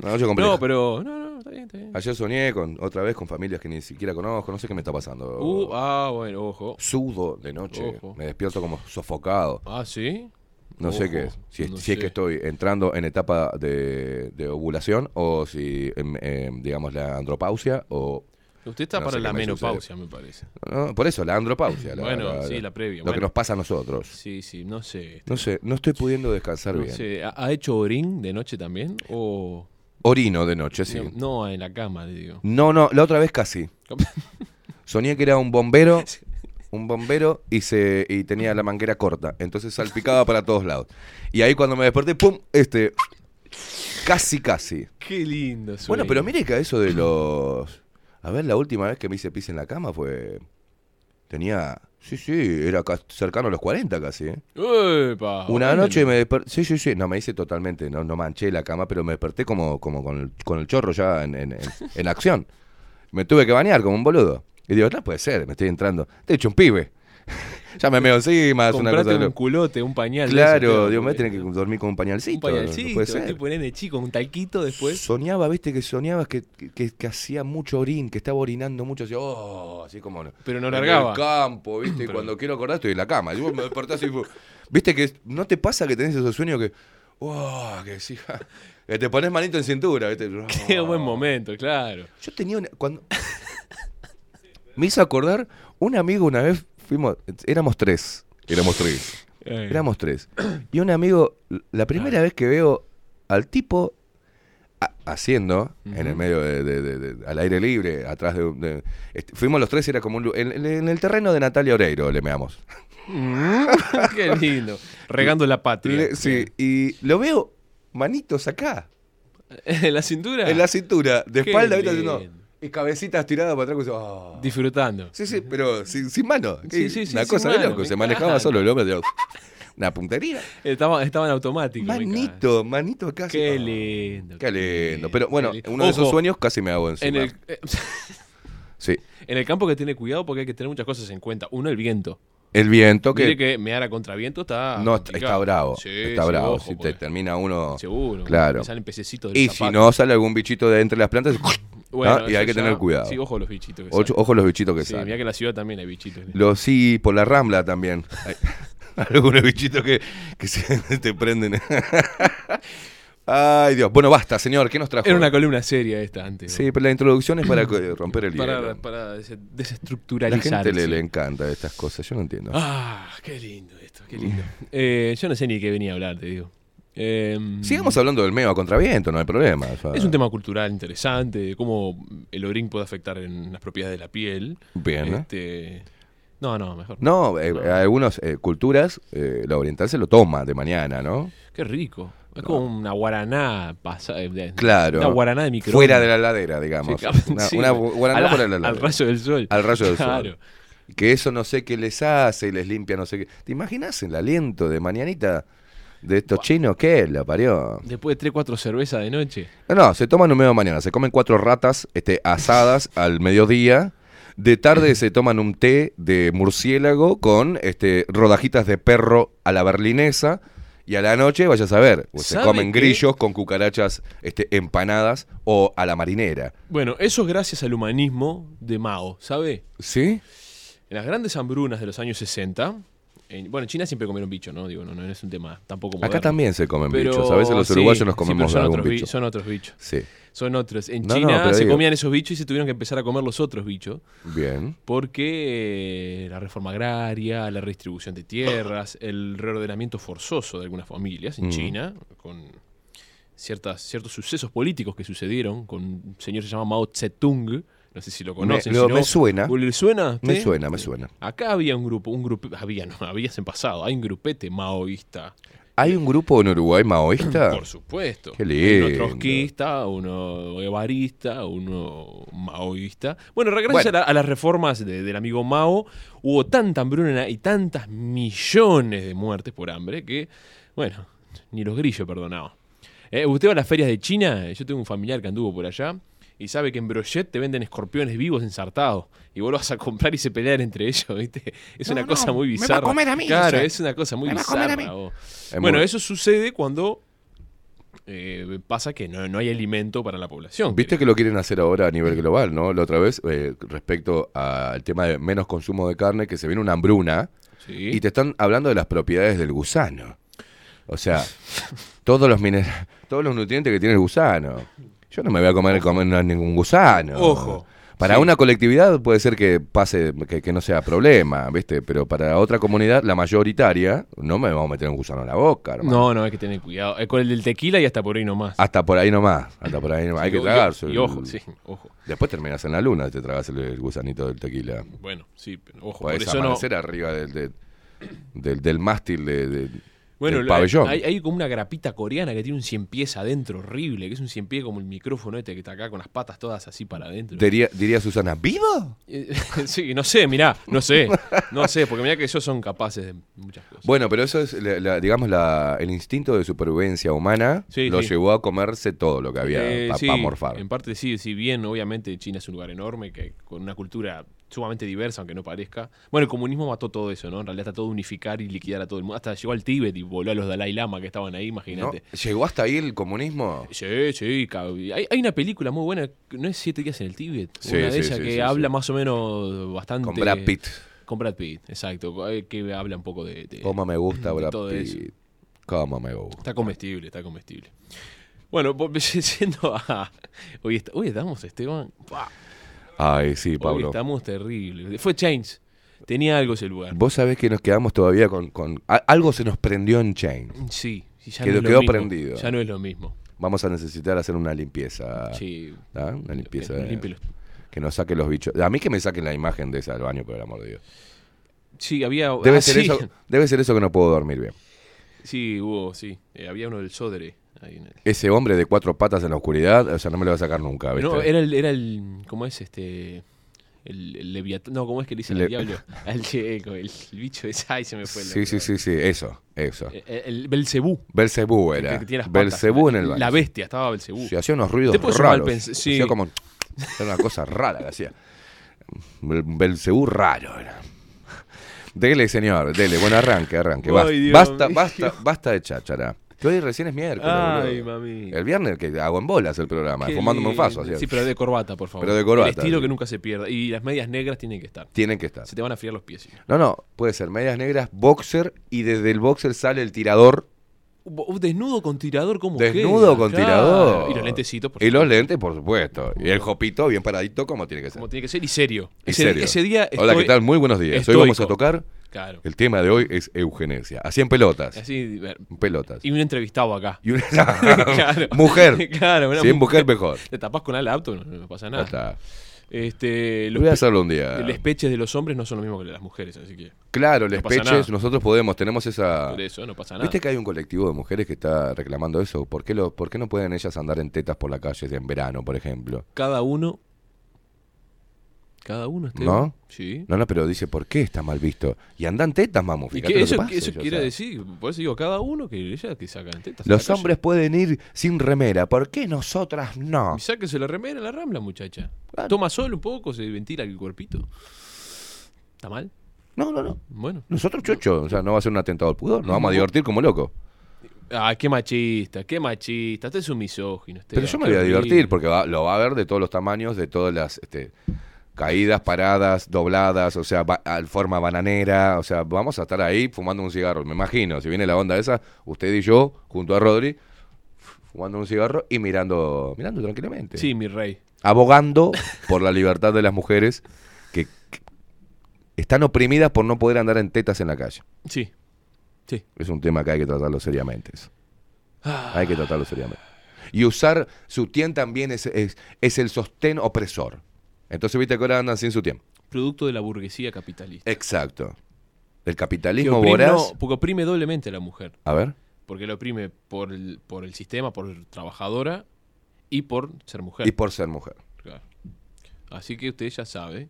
Speaker 3: Una noche complicada.
Speaker 4: No, pero. No, no, está bien, está bien.
Speaker 3: Ayer soñé con otra vez con familias que ni siquiera conozco, no sé qué me está pasando.
Speaker 4: Uh, ah, bueno, ojo.
Speaker 3: Sudo de noche,
Speaker 4: Ojo.
Speaker 3: me despierto como sofocado.
Speaker 4: Ah, ¿sí?
Speaker 3: No sé qué es. Si, es,
Speaker 4: no
Speaker 3: si es que estoy entrando en etapa de, de ovulación o si, em, em, digamos, la andropausia o...
Speaker 4: Usted está
Speaker 3: No
Speaker 4: para la
Speaker 3: me
Speaker 4: menopausia, me parece.
Speaker 3: no, por eso, la andropausia. la-
Speaker 4: Bueno,
Speaker 3: la-
Speaker 4: sí,
Speaker 3: la-
Speaker 4: previa.
Speaker 3: Lo
Speaker 4: bueno.
Speaker 3: que nos pasa a nosotros.
Speaker 4: Sí, sí, no sé.
Speaker 3: No sé, no estoy pudiendo descansar
Speaker 4: No
Speaker 3: bien.
Speaker 4: sé, ¿Ha, hecho orín de noche también? ¿O.?
Speaker 3: Orino de noche, sí.
Speaker 4: No, en la cama, digo.
Speaker 3: No, no, la otra vez casi. Soñé que era un bombero, un bombero y se y tenía la manguera corta, entonces salpicaba para todos lados. Y ahí cuando me desperté, pum, este casi casi.
Speaker 4: Qué lindo.
Speaker 3: Bueno,
Speaker 4: sueño.
Speaker 3: pero mire que eso de los A ver, la última vez que me hice pis en la cama fue tenía Sí, sí, era ca- cercano a los 40 casi, ¿eh?
Speaker 4: ¡Epa!
Speaker 3: Una noche me desperté, sí, sí, sí, no me hice totalmente, no, no manché la cama, pero me desperté como, como con, el, con el chorro ya en, en- en- en acción. Me tuve que bañar como un boludo. Y digo, no puede ser, me estoy entrando. Te he hecho un pibe. Ya me meo encima, es una cosa de
Speaker 4: un culote, un pañal.
Speaker 3: Claro, a
Speaker 4: pero-
Speaker 3: tener que dormir con un pañalcito.
Speaker 4: Un
Speaker 3: no
Speaker 4: pañalcito,
Speaker 3: puede ser.
Speaker 4: tipo nene chico, un talquito después.
Speaker 3: Soñaba, viste, que soñabas que, que, que hacía mucho orín, que estaba orinando mucho, así, oh, así como.
Speaker 4: Pero no
Speaker 3: en
Speaker 4: largaba.
Speaker 3: el campo, viste, y cuando quiero acordar estoy en la cama. Y vos me despertás y viste que no te pasa que tenés esos sueños que, oh, que sí, que te pones manito en cintura, viste.
Speaker 4: Qué
Speaker 3: Oh.
Speaker 4: buen momento, claro.
Speaker 3: Yo tenía una, cuando me hizo acordar un amigo una vez fuimos, éramos tres, éramos tres.
Speaker 4: Eh,
Speaker 3: Éramos tres. Y un amigo, la primera vez que veo al tipo ha- haciendo, en el medio de, de- de- de- al aire libre, atrás de, este, fuimos los tres, era como un, en, el terreno de Natalia Oreiro, le meamos.
Speaker 4: Mm, Qué lindo. Regando la patria.
Speaker 3: Le- sí, y lo veo manitos acá,
Speaker 4: ¿En la cintura?
Speaker 3: en la cintura, de
Speaker 4: Qué
Speaker 3: espalda, ¿viste? haciendo. Y cabecitas tiradas para atrás. "Ah".
Speaker 4: Disfrutando.
Speaker 3: Sí, sí, pero sin, sin mano.
Speaker 4: Sí, sí, sí,
Speaker 3: Una cosa de loco, se manejaba
Speaker 4: encanta.
Speaker 3: solo el hombre. digo, Una puntería.
Speaker 4: Estaba, estaba en automático.
Speaker 3: Manito, manito acá. así,
Speaker 4: Qué lindo.
Speaker 3: Qué lindo. Pero bueno,
Speaker 4: lindo.
Speaker 3: uno de esos sueños casi me hago encima.
Speaker 4: En el, eh,
Speaker 3: Sí.
Speaker 4: en el campo que tiene cuidado porque hay que tener muchas cosas en cuenta. Uno, el viento.
Speaker 3: El viento
Speaker 4: Mire
Speaker 3: que,
Speaker 4: que mear a contraviento está.
Speaker 3: no está,
Speaker 4: complicado.
Speaker 3: está bravo.
Speaker 4: Sí,
Speaker 3: está bravo.
Speaker 4: ojo,
Speaker 3: si te termina uno.
Speaker 4: Seguro.
Speaker 3: Claro.
Speaker 4: Salen pececitos del
Speaker 3: Y si no sale algún bichito de entre las plantas,
Speaker 4: Bueno,
Speaker 3: ¿no? y hay que
Speaker 4: ya-
Speaker 3: tener cuidado.
Speaker 4: Sí, ojo a los bichitos. Que
Speaker 3: ocho,
Speaker 4: salen.
Speaker 3: ojo los bichitos que
Speaker 4: Sí, mira
Speaker 3: salen.
Speaker 4: que en la ciudad también hay bichitos.
Speaker 3: Los sí, por la rambla también. Hay algunos bichitos que, que se te prenden. Ay, Dios. Bueno, basta, señor. ¿Qué nos trajo?
Speaker 4: Era una columna seria esta antes.
Speaker 3: Sí, pero la introducción es para co- romper el
Speaker 4: Para,
Speaker 3: hielo.
Speaker 4: para des-
Speaker 3: La
Speaker 4: desestructuralizar.
Speaker 3: gente le, le encanta estas cosas, yo no entiendo.
Speaker 4: Ah, qué lindo esto, qué lindo. Eh, yo no sé ni qué venía a hablar, te digo. Eh,
Speaker 3: Sigamos hablando del meo a contraviento, no hay problema.
Speaker 4: Es un tema cultural interesante, de cómo el orín puede afectar en las propiedades de la piel.
Speaker 3: Bien, ¿no?
Speaker 4: Este, no, no, mejor.
Speaker 3: No, eh, algunas eh, culturas, eh, la oriental se lo toma de mañana, ¿no?
Speaker 4: Qué rico. Es como una guaraná pasa, eh, de-
Speaker 3: Claro.
Speaker 4: Una guaraná de.
Speaker 3: Fuera de la ladera, digamos.
Speaker 4: Sí, claro,
Speaker 3: una,
Speaker 4: sí.
Speaker 3: una guaraná
Speaker 4: Al-
Speaker 3: fuera de la
Speaker 4: Al
Speaker 3: ladera.
Speaker 4: rayo del sol.
Speaker 3: Al rayo del sol.
Speaker 4: Claro.
Speaker 3: Que eso no sé qué les hace y les limpia no sé qué. ¿Te imaginas el aliento de mañanita de estos chinos? ¿Qué? La parió.
Speaker 4: Después de 3, 4 cervezas de noche.
Speaker 3: No, no, se toman un medio mañana. Se comen cuatro ratas este, asadas al mediodía. De tarde se toman un té de murciélago con este, rodajitas de perro a la berlinesa. Y a la noche, vaya a saber, se
Speaker 4: ¿Sabe
Speaker 3: comen
Speaker 4: qué?
Speaker 3: grillos con cucarachas este, empanadas o a la marinera.
Speaker 4: Bueno, eso es gracias al humanismo de Mao, ¿sabe?
Speaker 3: ¿Sí?
Speaker 4: En las grandes hambrunas de los años 60, en- bueno, en China siempre comieron bicho, ¿no? Digo, no, no es un tema tampoco moderno.
Speaker 3: Acá también se comen
Speaker 4: Pero-
Speaker 3: bichos. A veces los
Speaker 4: sí,
Speaker 3: uruguayos nos
Speaker 4: sí,
Speaker 3: comemos
Speaker 4: pero son
Speaker 3: algún
Speaker 4: otros bi-
Speaker 3: bicho.
Speaker 4: Son otros bichos.
Speaker 3: Sí,
Speaker 4: Son otros. En
Speaker 3: No,
Speaker 4: China se
Speaker 3: digo-
Speaker 4: comían esos bichos y se tuvieron que empezar a comer los otros bichos
Speaker 3: bien.
Speaker 4: porque eh, la reforma agraria, la redistribución de tierras, el reordenamiento forzoso de algunas familias en
Speaker 3: Mm.
Speaker 4: China, con ciertas, ciertos sucesos políticos que sucedieron con un señor que se llama Mao Zedong, no sé si lo conocen.
Speaker 3: Me-
Speaker 4: si no,
Speaker 3: me suena.
Speaker 4: ¿Le suena?
Speaker 3: Me suena, me suena.
Speaker 4: Acá había un grupo, un grupo, había, no, habías en pasado, hay un grupete maoísta,
Speaker 3: ¿Hay un grupo en Uruguay maoísta?
Speaker 4: por supuesto.
Speaker 3: Qué
Speaker 4: Uno
Speaker 3: lindo.
Speaker 4: trotskista, uno guevarista, uno maoísta. Bueno, gracias
Speaker 3: Bueno.
Speaker 4: A, la- a las reformas de- del amigo Mao, hubo tanta hambruna y tantas millones de muertes por hambre que, bueno, ni los grillos perdonaban. Eh, ¿Usted va a las ferias de China? Yo tengo un familiar que anduvo por allá y sabe que en Brochet te venden escorpiones vivos ensartados y vos lo vas a comprar y se pelean entre ellos, ¿viste? Es una cosa muy
Speaker 9: me va a
Speaker 4: bizarra.
Speaker 9: comer a mí,
Speaker 4: Claro, es una cosa muy
Speaker 9: Me va a comer a
Speaker 4: bizarra.
Speaker 9: mí.
Speaker 3: Es
Speaker 4: Bueno,
Speaker 3: muy-
Speaker 4: eso sucede cuando eh, pasa que no, no hay alimento para la población.
Speaker 3: Viste que lo quieren hacer ahora a nivel global, ¿no? La otra vez, eh, respecto al tema de menos consumo de carne, que se viene una hambruna
Speaker 4: Sí.
Speaker 3: y te están hablando de las propiedades del gusano. O sea, todos los todos los nutrientes que tiene el gusano. Yo no me voy a comer, comer ningún gusano.
Speaker 4: Ojo.
Speaker 3: Para
Speaker 4: Sí.
Speaker 3: una colectividad puede ser que pase, que, que no sea problema, ¿viste? Pero para otra comunidad, la mayoritaria, no me vamos a meter un gusano en la boca, hermano.
Speaker 4: No, no, hay que tener cuidado. Eh, con el del tequila y hasta por ahí nomás.
Speaker 3: Hasta por ahí nomás, hasta por ahí nomás. Hay
Speaker 4: Y-
Speaker 3: que tragarse.
Speaker 4: Y, ojo, sí, ojo.
Speaker 3: Después terminas en la luna y te tragas el, el gusanito del tequila.
Speaker 4: Bueno, sí, pero ojo. Por
Speaker 3: Podés
Speaker 4: eso no.
Speaker 3: arriba del, del, del, del mástil de, de-
Speaker 4: Bueno,
Speaker 3: del pabellón.
Speaker 4: hay, hay como una grapita coreana que tiene un cien pies adentro horrible, que es un cien pie como el micrófono este que está acá con las patas todas así para adentro.
Speaker 3: Diría, diría Susana, ¿vivo?
Speaker 4: Eh, sí, no sé, mirá, no sé, no sé, porque mirá que ellos son capaces de muchas cosas.
Speaker 3: Bueno, pero eso es, la- la- digamos, la, el instinto de supervivencia humana
Speaker 4: Sí,
Speaker 3: lo
Speaker 4: sí.
Speaker 3: llevó a comerse todo lo que había
Speaker 4: Eh,
Speaker 3: para
Speaker 4: sí,
Speaker 3: morfar.
Speaker 4: En parte sí, si bien obviamente China es un lugar enorme, que con una cultura sumamente diversa, aunque no parezca. Bueno, el comunismo mató todo eso, ¿no? En realidad está todo unificar y liquidar a todo el mundo. Hasta llegó al Tíbet y voló a los Dalai Lama que estaban ahí,
Speaker 3: ¿No?
Speaker 4: imagínate.
Speaker 3: ¿Llegó hasta ahí el comunismo?
Speaker 4: Sí, sí, hay, hay una película muy buena, ¿no es Siete días en el Tíbet?
Speaker 3: Sí,
Speaker 4: una de
Speaker 3: sí,
Speaker 4: ellas
Speaker 3: sí,
Speaker 4: que habla más o menos bastante...
Speaker 3: Con Brad Pitt.
Speaker 4: Con Brad Pitt, exacto, eh, que habla un poco de... de-
Speaker 3: ¿Cómo me gusta Brad. Pitt? ¿Cómo me gusta?
Speaker 4: Está comestible, está comestible. Bueno, yendo a... Hoy, est- hoy estamos, Esteban... ¡pah!
Speaker 3: Ay, sí,
Speaker 4: Hoy
Speaker 3: Pablo.
Speaker 4: estamos terribles. Fue Chains. Tenía algo ese lugar.
Speaker 3: Vos sabés que nos quedamos todavía con... con- a- algo se nos prendió en Chain.
Speaker 4: Sí, sí, ya
Speaker 3: Quedó-
Speaker 4: no es lo
Speaker 3: quedó
Speaker 4: mismo.
Speaker 3: prendido.
Speaker 4: Ya no es lo mismo.
Speaker 3: Vamos a necesitar hacer una limpieza.
Speaker 4: Sí.
Speaker 3: ¿ah? Una limpieza.
Speaker 4: Que los-
Speaker 3: Que nos saquen los bichos. A mí que me saquen la imagen de esa del baño, por el amor de Dios.
Speaker 4: Sí, había.
Speaker 3: Debe,
Speaker 4: ah,
Speaker 3: ser,
Speaker 4: sí.
Speaker 3: eso, debe ser eso que no puedo dormir bien.
Speaker 4: Sí, hubo, sí. Eh, había uno del Sodere. Ahí en el-
Speaker 3: Ese hombre de cuatro patas en la oscuridad, o sea, no me lo va a sacar nunca, ¿viste?
Speaker 4: No, era el, era el. ¿Cómo es este? El, el leviatán. No, ¿cómo es que le dicen al diablo? El, el, el bicho ese. Ay, se me fue el
Speaker 3: sí, sí, sí, sí, eso, eso.
Speaker 4: El, el Belcebú.
Speaker 3: Belcebú
Speaker 4: El
Speaker 3: era.
Speaker 4: que tiene las patas.
Speaker 3: Belcebú en el baño.
Speaker 4: La bestia, estaba Belcebú.
Speaker 3: Sí, hacía unos ruidos raros.
Speaker 4: sí.
Speaker 3: Hacía como... Era una cosa rara que hacía. Bel- Belcebú raro era. Dele, señor, dele. Bueno, arranque, arranque. Basta, basta, basta, basta de cháchara. Que hoy recién es miércoles.
Speaker 4: Ay,
Speaker 3: boludo.
Speaker 4: mami.
Speaker 3: El viernes que hago en bolas el programa,
Speaker 4: Qué
Speaker 3: fumándome un faso. así.
Speaker 4: Sí, pero de corbata, por favor.
Speaker 3: Pero de corbata,
Speaker 4: El estilo
Speaker 3: sí.
Speaker 4: que nunca se pierda. Y las medias negras tienen que estar.
Speaker 3: Tienen que estar.
Speaker 4: Se te van a friar los pies.
Speaker 3: No, no, puede ser medias negras, boxer y desde el boxer sale el tirador.
Speaker 4: Desnudo con tirador, ¿cómo
Speaker 3: Desnudo
Speaker 4: queda?
Speaker 3: con
Speaker 4: Claro.
Speaker 3: tirador.
Speaker 4: Y los lentecitos, por
Speaker 3: Y los lentes, por supuesto. Y el jopito bien paradito como tiene que ser.
Speaker 4: Como tiene que ser y serio.
Speaker 3: Y
Speaker 4: ese,
Speaker 3: serio.
Speaker 4: ese día.
Speaker 3: Hola, ¿qué tal? Muy buenos días. Hoy vamos a tocar.
Speaker 4: Claro.
Speaker 3: El tema de hoy es eugenesia. Así en pelotas.
Speaker 4: Así,
Speaker 3: En pelotas.
Speaker 4: y un entrevistado acá.
Speaker 3: Y una
Speaker 4: Claro.
Speaker 3: mujer.
Speaker 4: Claro, una
Speaker 3: Si es mujer, mejor.
Speaker 4: Te tapás con el laptop, no, no pasa nada.
Speaker 3: está.
Speaker 4: Este, los
Speaker 3: Voy a hacerlo un día.
Speaker 4: los peches de los hombres no son lo mismo que los de las mujeres, así que
Speaker 3: Claro,
Speaker 4: No pasa
Speaker 3: peches,
Speaker 4: nada.
Speaker 3: nosotros podemos, tenemos esa...
Speaker 4: por eso no pasa nada.
Speaker 3: ¿Viste que hay un colectivo de mujeres que está reclamando eso? ¿Por qué, lo, ¿Por qué no pueden ellas andar en tetas por la calle en verano, por ejemplo?
Speaker 4: Cada uno. Cada uno, Esteban.
Speaker 3: ¿No?
Speaker 4: Sí.
Speaker 3: No, no, pero dice, ¿por qué está mal visto? Y andan tetas, mamo,
Speaker 4: ¿Y
Speaker 3: fíjate lo que
Speaker 4: eso,
Speaker 3: pasa,
Speaker 4: eso
Speaker 3: yo,
Speaker 4: quiere
Speaker 3: o sea.
Speaker 4: decir? Por eso digo, cada uno que ella que sacan tetas.
Speaker 3: Los hombres pueden ir sin remera, ¿por qué nosotras no?
Speaker 4: Y sáquense la remera la rambla, muchacha.
Speaker 3: Claro.
Speaker 4: Toma sol un poco, se ventila el cuerpito. ¿Está mal?
Speaker 3: No, no, no.
Speaker 4: Bueno.
Speaker 3: Nosotros chocho, o sea, no va a ser un atentado al pudor, nos vamos a divertir como locos.
Speaker 4: Ah, qué machista, qué machista. Usted es un misógino.
Speaker 3: Pero
Speaker 4: Esteban,
Speaker 3: yo me voy a divertir porque va- lo va a ver de todos los tamaños, de todas las, este, caídas, paradas, dobladas, o sea, ba- forma bananera, o sea, vamos a estar ahí fumando un cigarro, me imagino, si viene la onda esa, usted y yo, junto a Rodri, fumando un cigarro y mirando, mirando tranquilamente.
Speaker 4: Sí, mi rey.
Speaker 3: Abogando por la libertad de las mujeres que, que están oprimidas por no poder andar en tetas en la calle.
Speaker 4: Sí. Sí.
Speaker 3: Es un tema que hay que tratarlo seriamente. eso.
Speaker 4: Ah,
Speaker 3: Hay que tratarlo seriamente. Y usar sutién también es, es, es el sostén opresor. Entonces, viste que ahora andan sin sutién.
Speaker 4: producto de la burguesía capitalista.
Speaker 3: Exacto. El
Speaker 4: Que
Speaker 3: capitalismo
Speaker 4: oprime,
Speaker 3: voraz.
Speaker 4: no, porque oprime doblemente a la mujer.
Speaker 3: A ver.
Speaker 4: Porque lo oprime por el, por el sistema, por trabajadora y por ser mujer.
Speaker 3: Y por ser mujer.
Speaker 4: Claro. Así que usted ya sabe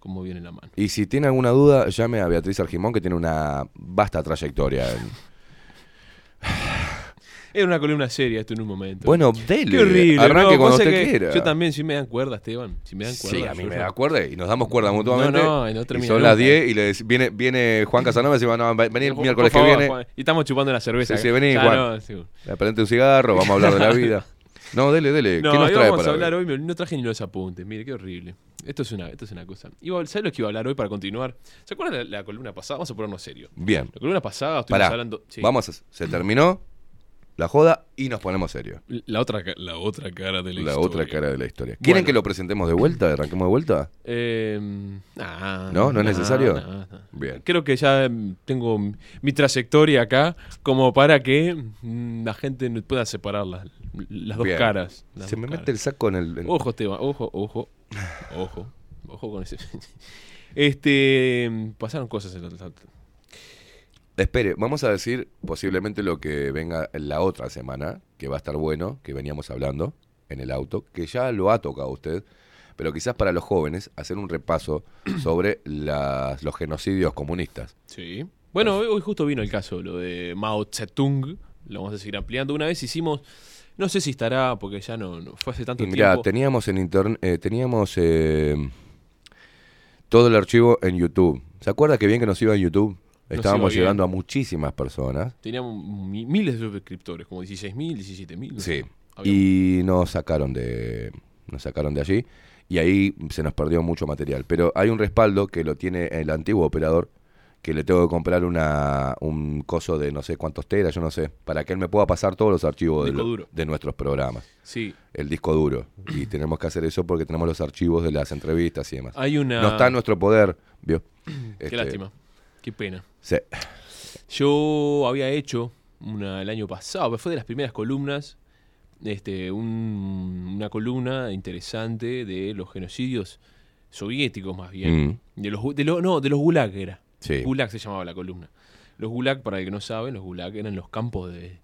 Speaker 4: cómo viene la mano.
Speaker 3: Y si tiene alguna duda, llame a Beatriz Argimón, que tiene una vasta trayectoria. en-
Speaker 4: Era una columna seria esto en un momento.
Speaker 3: Bueno, dele.
Speaker 4: Qué horrible.
Speaker 3: Arranque
Speaker 4: no,
Speaker 3: cuando usted
Speaker 4: que
Speaker 3: quiera.
Speaker 4: Yo también, si me dan cuerda, Esteban. Si me dan cuerda.
Speaker 3: Sí, a mí me da cuerda y nos damos cuerda mutuamente.
Speaker 4: No, no, y no
Speaker 3: y son las
Speaker 4: nunca.
Speaker 3: 10 y le dec- viene, viene Juan Casanova y dice, no, vení el miércoles que viene.
Speaker 4: Juan. Y estamos chupando la cerveza.
Speaker 3: Sí, sí, vení,
Speaker 4: Ya,
Speaker 3: Juan.
Speaker 4: no,
Speaker 3: un cigarro, vamos a hablar de la vida. No, dele, dele.
Speaker 4: No,
Speaker 3: ¿Qué nos trae
Speaker 4: vamos
Speaker 3: para
Speaker 4: a hablar
Speaker 3: hoy?
Speaker 4: hoy, no traje ni los apuntes, mire, qué horrible. Esto es una, esto es una cosa. Iba, ¿Sabes lo que iba a hablar hoy para continuar? ¿Se acuerdan de la, la columna pasada? Vamos a ponernos serio.
Speaker 3: Bien.
Speaker 4: La columna pasada estuvimos
Speaker 3: Pará.
Speaker 4: hablando... sí.
Speaker 3: Vamos, a, se terminó la joda y nos ponemos serios.
Speaker 4: La otra, la otra cara de la,
Speaker 3: La
Speaker 4: historia.
Speaker 3: otra cara de la historia. ¿Quieren
Speaker 4: Bueno.
Speaker 3: que lo presentemos de vuelta? ¿Arranquemos de vuelta?
Speaker 4: Eh, nah,
Speaker 3: ¿No? ¿No es necesario?
Speaker 4: nah.
Speaker 3: Bien.
Speaker 4: Creo que ya mm, tengo mi trayectoria acá como para que mm, la gente pueda separar las, las dos
Speaker 3: Bien.
Speaker 4: caras. las
Speaker 3: Se
Speaker 4: dos
Speaker 3: me
Speaker 4: caras.
Speaker 3: mete el saco en el... en-
Speaker 4: Ojo, Esteban, ojo, ojo, ojo, ojo con ese. Este, mm, pasaron cosas en la, la-
Speaker 3: Espere, vamos a decir posiblemente lo que venga en la otra semana, que va a estar bueno, que veníamos hablando en el auto, que ya lo ha tocado usted, pero quizás para los jóvenes hacer un repaso sobre las, los genocidios comunistas.
Speaker 4: Sí. Bueno, hoy, hoy justo vino el caso, lo de Mao Zedong. Lo vamos a seguir ampliando. Una vez hicimos, no sé si estará, porque ya no, no fue hace tanto
Speaker 3: Y mira,
Speaker 4: tiempo.
Speaker 3: teníamos en internet, teníamos eh, todo el archivo en YouTube. ¿Se acuerda que bien que nos iba en YouTube? Estábamos
Speaker 4: bien.
Speaker 3: llegando a muchísimas personas.
Speaker 4: Teníamos mi- miles de suscriptores, como 16.000, 17.000. no
Speaker 3: Sí.
Speaker 4: sé. Había-
Speaker 3: Y nos sacaron de nos sacaron de allí y ahí se nos perdió mucho material, pero hay un respaldo que lo tiene el antiguo operador que le tengo que comprar una un coso de no sé cuántos teras, yo no sé, para que él me pueda pasar todos los archivos lo- de nuestros programas,
Speaker 4: Sí.
Speaker 3: el disco duro. Y tenemos que hacer eso porque tenemos los archivos de las entrevistas y demás.
Speaker 4: Hay una.
Speaker 3: No está en nuestro poder, ¿vio?
Speaker 4: Qué
Speaker 3: Este,
Speaker 4: lástima. Qué pena.
Speaker 3: sí.
Speaker 4: Yo había hecho una, el año pasado, fue de las primeras columnas, este, un- una columna interesante de los genocidios soviéticos más bien.
Speaker 3: Mm,
Speaker 4: De los, gu- de lo- no, de los gulag era.
Speaker 3: sí.
Speaker 4: Gulag se llamaba la columna. Los gulag, para el que no saben, los gulag eran los campos de...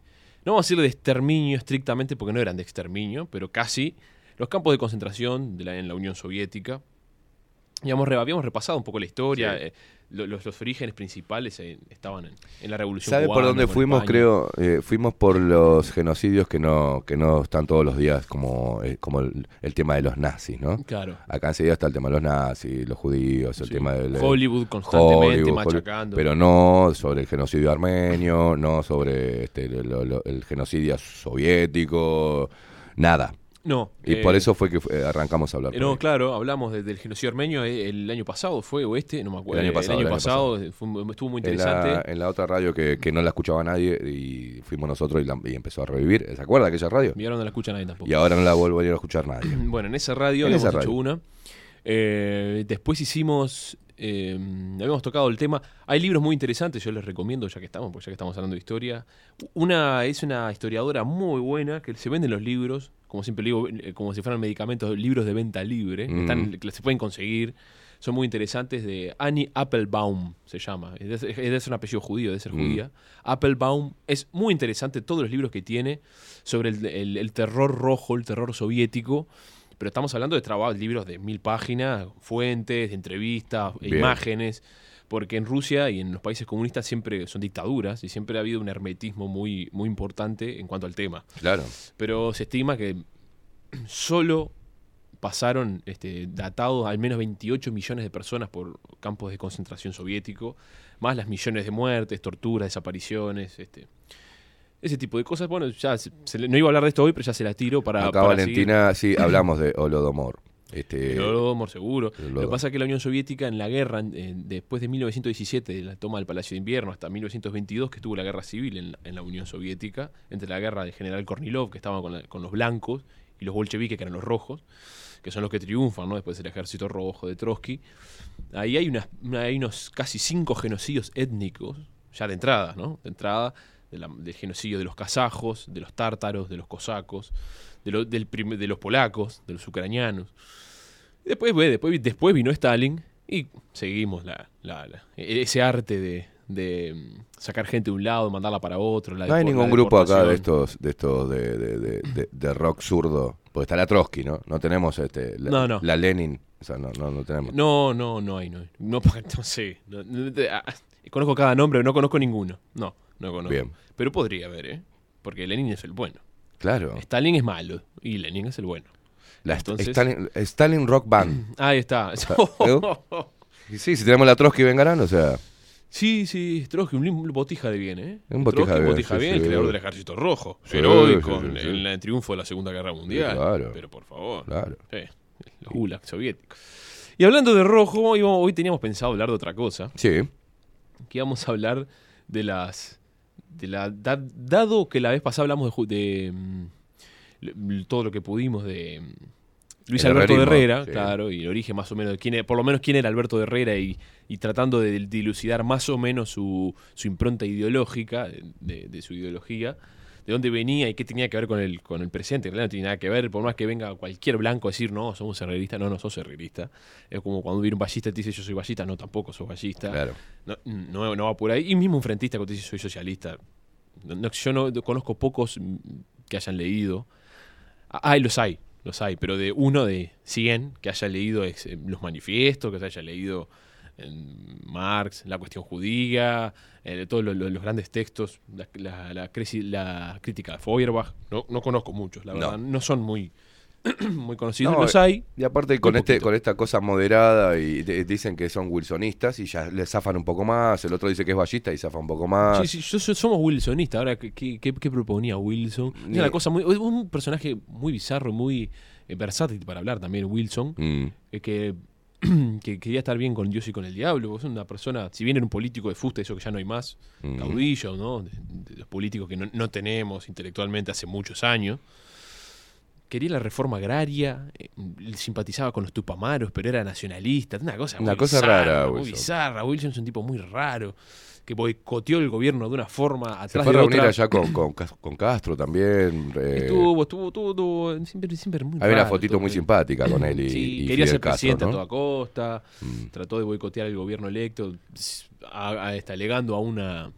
Speaker 4: No vamos a decir de exterminio estrictamente, porque no eran de exterminio, pero casi. Los campos de concentración de la, en la Unión Soviética. Y habíamos, re- habíamos repasado un poco la historia.
Speaker 3: Sí.
Speaker 4: eh, los, los orígenes principales estaban en, en la Revolución
Speaker 3: ¿Sabe por dónde fuimos?
Speaker 4: España.
Speaker 3: Creo, eh, fuimos por los genocidios que no, que no están todos los días, como, eh, como el, el tema de los nazis, ¿no?
Speaker 4: Claro.
Speaker 3: Acá enseguida está el tema de los nazis, los judíos, el
Speaker 4: Sí.
Speaker 3: tema del...
Speaker 4: Hollywood constantemente
Speaker 3: Hollywood,
Speaker 4: machacando.
Speaker 3: pero no sobre el genocidio armenio, no sobre este, lo- lo- el genocidio soviético, nada.
Speaker 4: No.
Speaker 3: Y
Speaker 4: eh,
Speaker 3: por eso fue que fue- arrancamos a hablar.
Speaker 4: eh, No, claro, hablamos de- del genocidio armenio eh, el año pasado, fue o este, no me acuerdo.
Speaker 3: El año pasado, el año
Speaker 4: pasado, eh, fue estuvo muy
Speaker 3: En
Speaker 4: interesante.
Speaker 3: la, en la otra radio que, que no la escuchaba nadie y fuimos nosotros y, la- y empezó a revivir. ¿Se acuerda aquella radio?
Speaker 4: Y ahora no la escucha nadie tampoco.
Speaker 3: Y ahora no la vuelvo a ir a escuchar nadie.
Speaker 4: Bueno, en esa radio
Speaker 3: En
Speaker 4: habíamos
Speaker 3: esa
Speaker 4: hecho
Speaker 3: radio.
Speaker 4: una. Eh, después hicimos. Eh, habíamos tocado el tema. Hay libros muy interesantes, yo les recomiendo, ya que estamos, porque ya que estamos hablando de historia. Una es una historiadora muy buena que se venden los libros, como siempre digo, eh, como si fueran medicamentos, libros de venta libre.
Speaker 3: Mm.
Speaker 4: Están, se pueden conseguir. Son muy interesantes. De Annie Applebaum se llama. Es de, es de un apellido judío, de ser
Speaker 3: Mm.
Speaker 4: judía. Applebaum es muy interesante todos los libros que tiene sobre el, el- el terror rojo, el terror soviético. Pero estamos hablando de trabajos, libros de mil páginas, fuentes, entrevistas,
Speaker 3: Bien.
Speaker 4: imágenes. Porque en Rusia y en los países comunistas siempre son dictaduras y siempre ha habido un hermetismo muy, muy importante en cuanto al tema.
Speaker 3: Claro.
Speaker 4: Pero se estima que solo pasaron este, datados al menos 28 millones de personas por campos de concentración soviético, más las millones de muertes, torturas, desapariciones, este, ese tipo de cosas. Bueno, ya se- se no iba a hablar de esto hoy, pero ya se la tiro para.
Speaker 3: Acá
Speaker 4: para
Speaker 3: Valentina, sí, hablamos de Holodomor. Este,
Speaker 4: Holodomor, seguro. Lo que pasa es que la Unión Soviética en la guerra, en- en- después de 1917, de la toma del Palacio de Invierno, hasta 1922, que estuvo la guerra civil en, la- en la Unión Soviética, entre la guerra del general Kornilov, que estaba con, la- con los blancos, y los bolcheviques, que eran los rojos, que son los que triunfan, ¿no? Después del ejército rojo de Trotsky. Ahí hay, unas, hay unos casi cinco genocidios étnicos, ya de entrada, ¿no? De entrada, de la- del genocidio de los kazajos, de los tártaros, de los cosacos, de, lo- del prim- de los polacos, de los ucranianos. Y Después, después, después vino Stalin y seguimos la, la- la- ese arte de, de, mm, sacar gente de un lado, mandarla para otro. la
Speaker 3: no hay ningún grupo acá de estos, de estos de, de- de- de- de rock zurdo. Porque está la Trotsky, ¿no? No tenemos este, la,
Speaker 4: No, no.
Speaker 3: la Lenin. O sea, no, no, no tenemos.
Speaker 4: No, no, no hay, no hay. No, no sé. No- ah, conozco cada nombre, no conozco ninguno. No, no conozco.
Speaker 3: Bien.
Speaker 4: Pero podría haber, ¿eh? Porque Lenin es el bueno.
Speaker 3: Claro.
Speaker 4: Stalin es malo y Lenin es el bueno.
Speaker 3: La
Speaker 4: Entonces-
Speaker 3: Stalin, Stalin Rock Band.
Speaker 4: Ahí está.
Speaker 3: Y sí, si tenemos la Trotsky vengarán, o sea.
Speaker 4: Sí, sí, Trotsky, un, botija de bien, ¿eh?
Speaker 3: Un botija
Speaker 4: Trotsky,
Speaker 3: de bien,
Speaker 4: botija
Speaker 3: sí,
Speaker 4: bien,
Speaker 3: sí.
Speaker 4: el creador del Ejército Rojo. Heroico en, el triunfo de la Segunda Guerra Mundial.
Speaker 3: claro.
Speaker 4: Pero por favor.
Speaker 3: Claro.
Speaker 4: Los gulag soviéticos. Y hablando de rojo, hoy, hoy teníamos pensado hablar de otra cosa.
Speaker 3: Sí.
Speaker 4: Que íbamos a hablar de las. De la, da- dado que la vez pasada hablamos de, de, mm, todo lo que pudimos de mm, Luis
Speaker 3: El
Speaker 4: Alberto de Herrera,
Speaker 3: sí.
Speaker 4: claro, y el origen más o menos de quién era- por lo menos quién era Alberto de Herrera y, y tratando de dilucidar más o menos su, su impronta ideológica, de, de su ideología, de dónde venía y qué tenía que ver con el, con el presente. En realidad no tiene nada que ver, por más que venga cualquier blanco a decir, no, somos herreristas, no, no sos herrerista. Es como cuando viene un ballista y te dice, yo soy ballista, no, tampoco sos ballista.
Speaker 3: Claro.
Speaker 4: No, no, no va por ahí. Y mismo un frentista que te dice, soy socialista. No- yo no conozco pocos que hayan leído. Ah, ah, los hay, los hay, pero de uno de 100 que haya leído eh, los manifiestos, que se haya leído Marx, la cuestión judía, eh, todos los, los- los grandes textos, la, la- la crisi- la crítica de Feuerbach. No, no conozco muchos, la verdad. No, son muy, muy conocidos.
Speaker 3: No,
Speaker 4: los hay.
Speaker 3: Y aparte con este
Speaker 4: poquito.
Speaker 3: con esta cosa moderada y de- dicen que son wilsonistas y ya le zafan un poco más, el otro dice que es ballista y zafa un poco más.
Speaker 4: Sí, sí, yo, yo- somos wilsonistas. Ahora, ¿qué, qué, qué- qué proponía Wilson? Es
Speaker 3: Ni-
Speaker 4: una cosa muy. Un personaje muy bizarro, muy eh, versátil para hablar también, Wilson.
Speaker 3: Mm,
Speaker 4: eh, que, que quería estar bien con Dios y con el diablo. Es una persona, si bien era un político de fusta, eso que ya no hay más, caudillo, ¿no? De, de los políticos que no, no tenemos intelectualmente hace muchos años. Quería la reforma agraria, eh, simpatizaba con los tupamaros, pero era nacionalista. Una cosa,
Speaker 3: Una
Speaker 4: muy
Speaker 3: cosa
Speaker 4: bizarra,
Speaker 3: rara,
Speaker 4: Muy bizarra. Wilson es un tipo muy raro, que boicoteó el gobierno de una forma
Speaker 3: Se
Speaker 4: atrás
Speaker 3: fue a
Speaker 4: de
Speaker 3: reunir
Speaker 4: otra.
Speaker 3: allá con, con, Cas- con Castro también. eh,
Speaker 4: Estuvo, estuvo, estuvo, estuvo- siempre, siempre muy
Speaker 3: había una fotito muy simpática con él y,
Speaker 4: Sí,
Speaker 3: y
Speaker 4: quería
Speaker 3: Fidel
Speaker 4: ser
Speaker 3: Castro,
Speaker 4: presidente
Speaker 3: ¿no?
Speaker 4: a toda costa,
Speaker 3: Mm.
Speaker 4: trató de boicotear el gobierno electo, a- a- está, alegando a una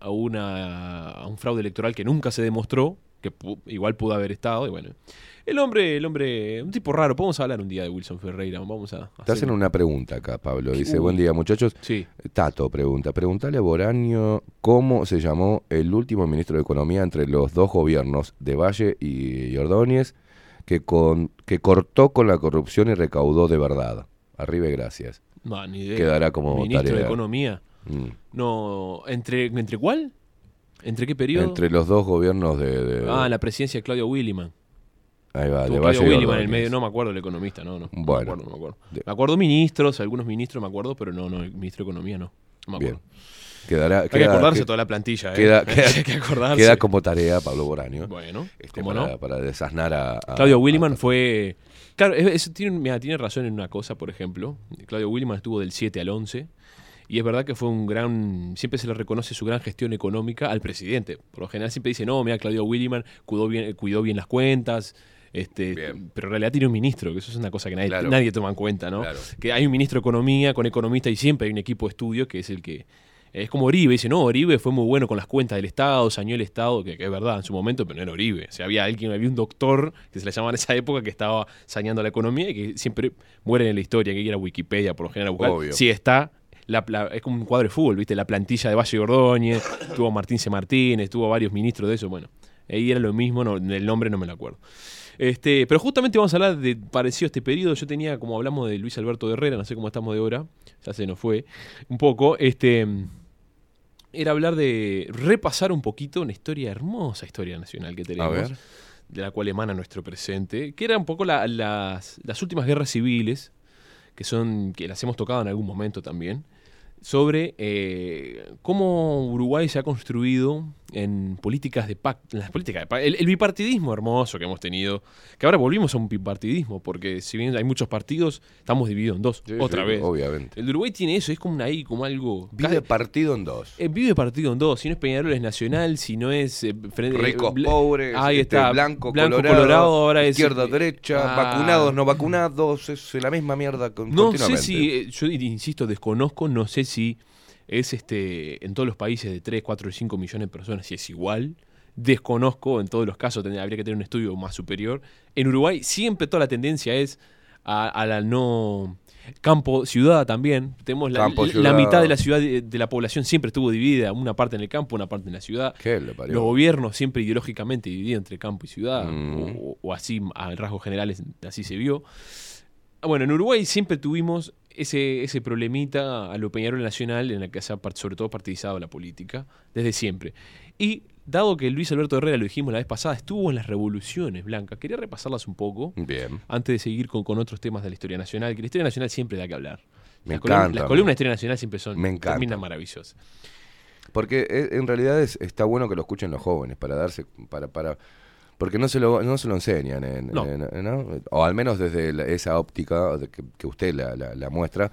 Speaker 4: a una a un fraude electoral que nunca se demostró, que pu- igual pudo haber estado, y bueno. El hombre, el hombre, un tipo raro, podemos hablar un día de Wilson Ferreira, vamos a
Speaker 3: Te hacen una pregunta acá, Pablo. Dice,
Speaker 4: Uy.
Speaker 3: buen día muchachos.
Speaker 4: Sí,
Speaker 3: Tato pregunta, preguntale a Boraño cómo se llamó el último ministro de Economía entre los dos gobiernos de Valle y Ordóñez que, con, que cortó con la corrupción y recaudó de verdad. Arriba y gracias.
Speaker 4: no, ni idea.
Speaker 3: Quedará como
Speaker 4: Ministro de. Economía.
Speaker 3: Mm.
Speaker 4: No, ¿entre, ¿entre cuál? ¿Entre qué periodo?
Speaker 3: Entre los dos gobiernos de... de-
Speaker 4: Ah, la presidencia de Claudio Williman.
Speaker 3: Ahí va, de
Speaker 4: Claudio
Speaker 3: Valle
Speaker 4: Williman en el medio, no me acuerdo el economista, no, no. no
Speaker 3: Bueno.
Speaker 4: me acuerdo, no me acuerdo.
Speaker 3: De-
Speaker 4: Me acuerdo ministros, algunos ministros me acuerdo, pero no, no, el ministro de Economía no. No me
Speaker 3: Bien.
Speaker 4: acuerdo.
Speaker 3: Quedará,
Speaker 4: Hay que acordarse
Speaker 3: que-
Speaker 4: toda la plantilla, ¿eh?
Speaker 3: queda- queda-
Speaker 4: Hay que acordarse.
Speaker 3: queda como tarea Pablo Boraño.
Speaker 4: Bueno,
Speaker 3: este,
Speaker 4: ¿cómo
Speaker 3: para,
Speaker 4: no?
Speaker 3: para desasnar a... a-
Speaker 4: Claudio
Speaker 3: a-
Speaker 4: Williman fue... Claro, es- es- tiene, mira, tiene razón en una cosa, por ejemplo. Claudio Williman estuvo del 7 al 11. Y es verdad que fue un gran. Siempre se le reconoce su gran gestión económica al presidente. Por lo general siempre dice, no, mira, Claudio Williman cuidó bien, cuidó bien las cuentas. Este,
Speaker 3: Bien.
Speaker 4: pero en realidad tiene un ministro, que eso es una cosa que nadie,
Speaker 3: Claro.
Speaker 4: nadie toma en cuenta, ¿no?
Speaker 3: Claro.
Speaker 4: Que hay un ministro de Economía con economista y siempre hay un equipo de estudio que es el que. Es como Oribe, dice, no, Oribe fue muy bueno con las cuentas del Estado, sañó el Estado, que, que es verdad en su momento, pero no era Oribe. O sea, había alguien, había un doctor que se le llamaba en esa época que estaba sañando la economía y que siempre muere en la historia, que ir a Wikipedia por lo general buscar. Sí está, la, la- es como un cuadro de fútbol, ¿viste? La plantilla de Valle y Ordóñez, tuvo Martín C. Martínez, tuvo varios ministros de eso, bueno. Ahí era lo mismo, no, el nombre no me lo acuerdo. Este, pero justamente vamos a hablar de parecido a este periodo. Yo tenía, como hablamos de Luis Alberto de Herrera, no sé cómo estamos de hora, ya se nos fue un poco. Este era hablar de repasar un poquito una historia hermosa, historia nacional que tenemos.
Speaker 3: ver.
Speaker 4: de la cual emana nuestro presente, que eran un poco la- las, las últimas guerras civiles, que son que las hemos tocado en algún momento también, sobre eh, cómo Uruguay se ha construido en políticas de pacto, las políticas de el, el bipartidismo hermoso que hemos tenido, que ahora volvimos a un bipartidismo, porque si bien hay muchos partidos, estamos divididos en dos,
Speaker 3: Sí,
Speaker 4: otra
Speaker 3: sí,
Speaker 4: vez.
Speaker 3: Obviamente.
Speaker 4: El de Uruguay tiene eso, es como una- ahí, como algo...
Speaker 3: Vive partido en dos.
Speaker 4: Eh, vive partido en dos. Si no es Peñarol es Nacional, si no es. eh, Fre-
Speaker 3: Ricos,
Speaker 4: eh,
Speaker 3: pobres,
Speaker 4: Ahí
Speaker 3: este,
Speaker 4: está.
Speaker 3: blanco,
Speaker 4: blanco
Speaker 3: colorado,
Speaker 4: colorado, ahora es.
Speaker 3: izquierda, derecha,
Speaker 4: Ah.
Speaker 3: vacunados, no vacunados, es la misma mierda con,
Speaker 4: No sé si. eh, Yo insisto, desconozco, no sé si es este en todos los países de 3, 4 y 5 millones de personas, si es igual. Desconozco, en todos los casos tendría- habría que tener un estudio más superior. En Uruguay siempre toda la tendencia es a, a la no. Campo, ciudad también. Tenemos la,
Speaker 3: Campo,
Speaker 4: la mitad de la ciudad de, de la población siempre estuvo dividida, una parte en el campo, una parte en la ciudad. Los gobiernos siempre ideológicamente divididos entre campo y ciudad,
Speaker 3: Mm.
Speaker 4: o, o así, a rasgos generales, así se vio. Bueno, en Uruguay siempre tuvimos ese, ese problemita a lo Peñarol Nacional en la que se ha sobre todo partidizado la política, desde siempre. Y dado que Luis Alberto Herrera, lo dijimos la vez pasada, estuvo en las revoluciones blancas, quería repasarlas un poco
Speaker 3: Bien.
Speaker 4: antes de seguir con, con otros temas de la historia nacional, que la historia nacional siempre da que hablar.
Speaker 3: Me
Speaker 4: Las columnas-
Speaker 3: encanta,
Speaker 4: Las
Speaker 3: me-
Speaker 4: columnas de historia nacional siempre son
Speaker 3: me
Speaker 4: terminan maravillosas.
Speaker 3: Porque eh, en realidad es- está bueno que lo escuchen los jóvenes para darse para para porque no se lo no se lo enseñan en-
Speaker 4: No.
Speaker 3: o al menos desde la- esa óptica que, que usted la, la- la muestra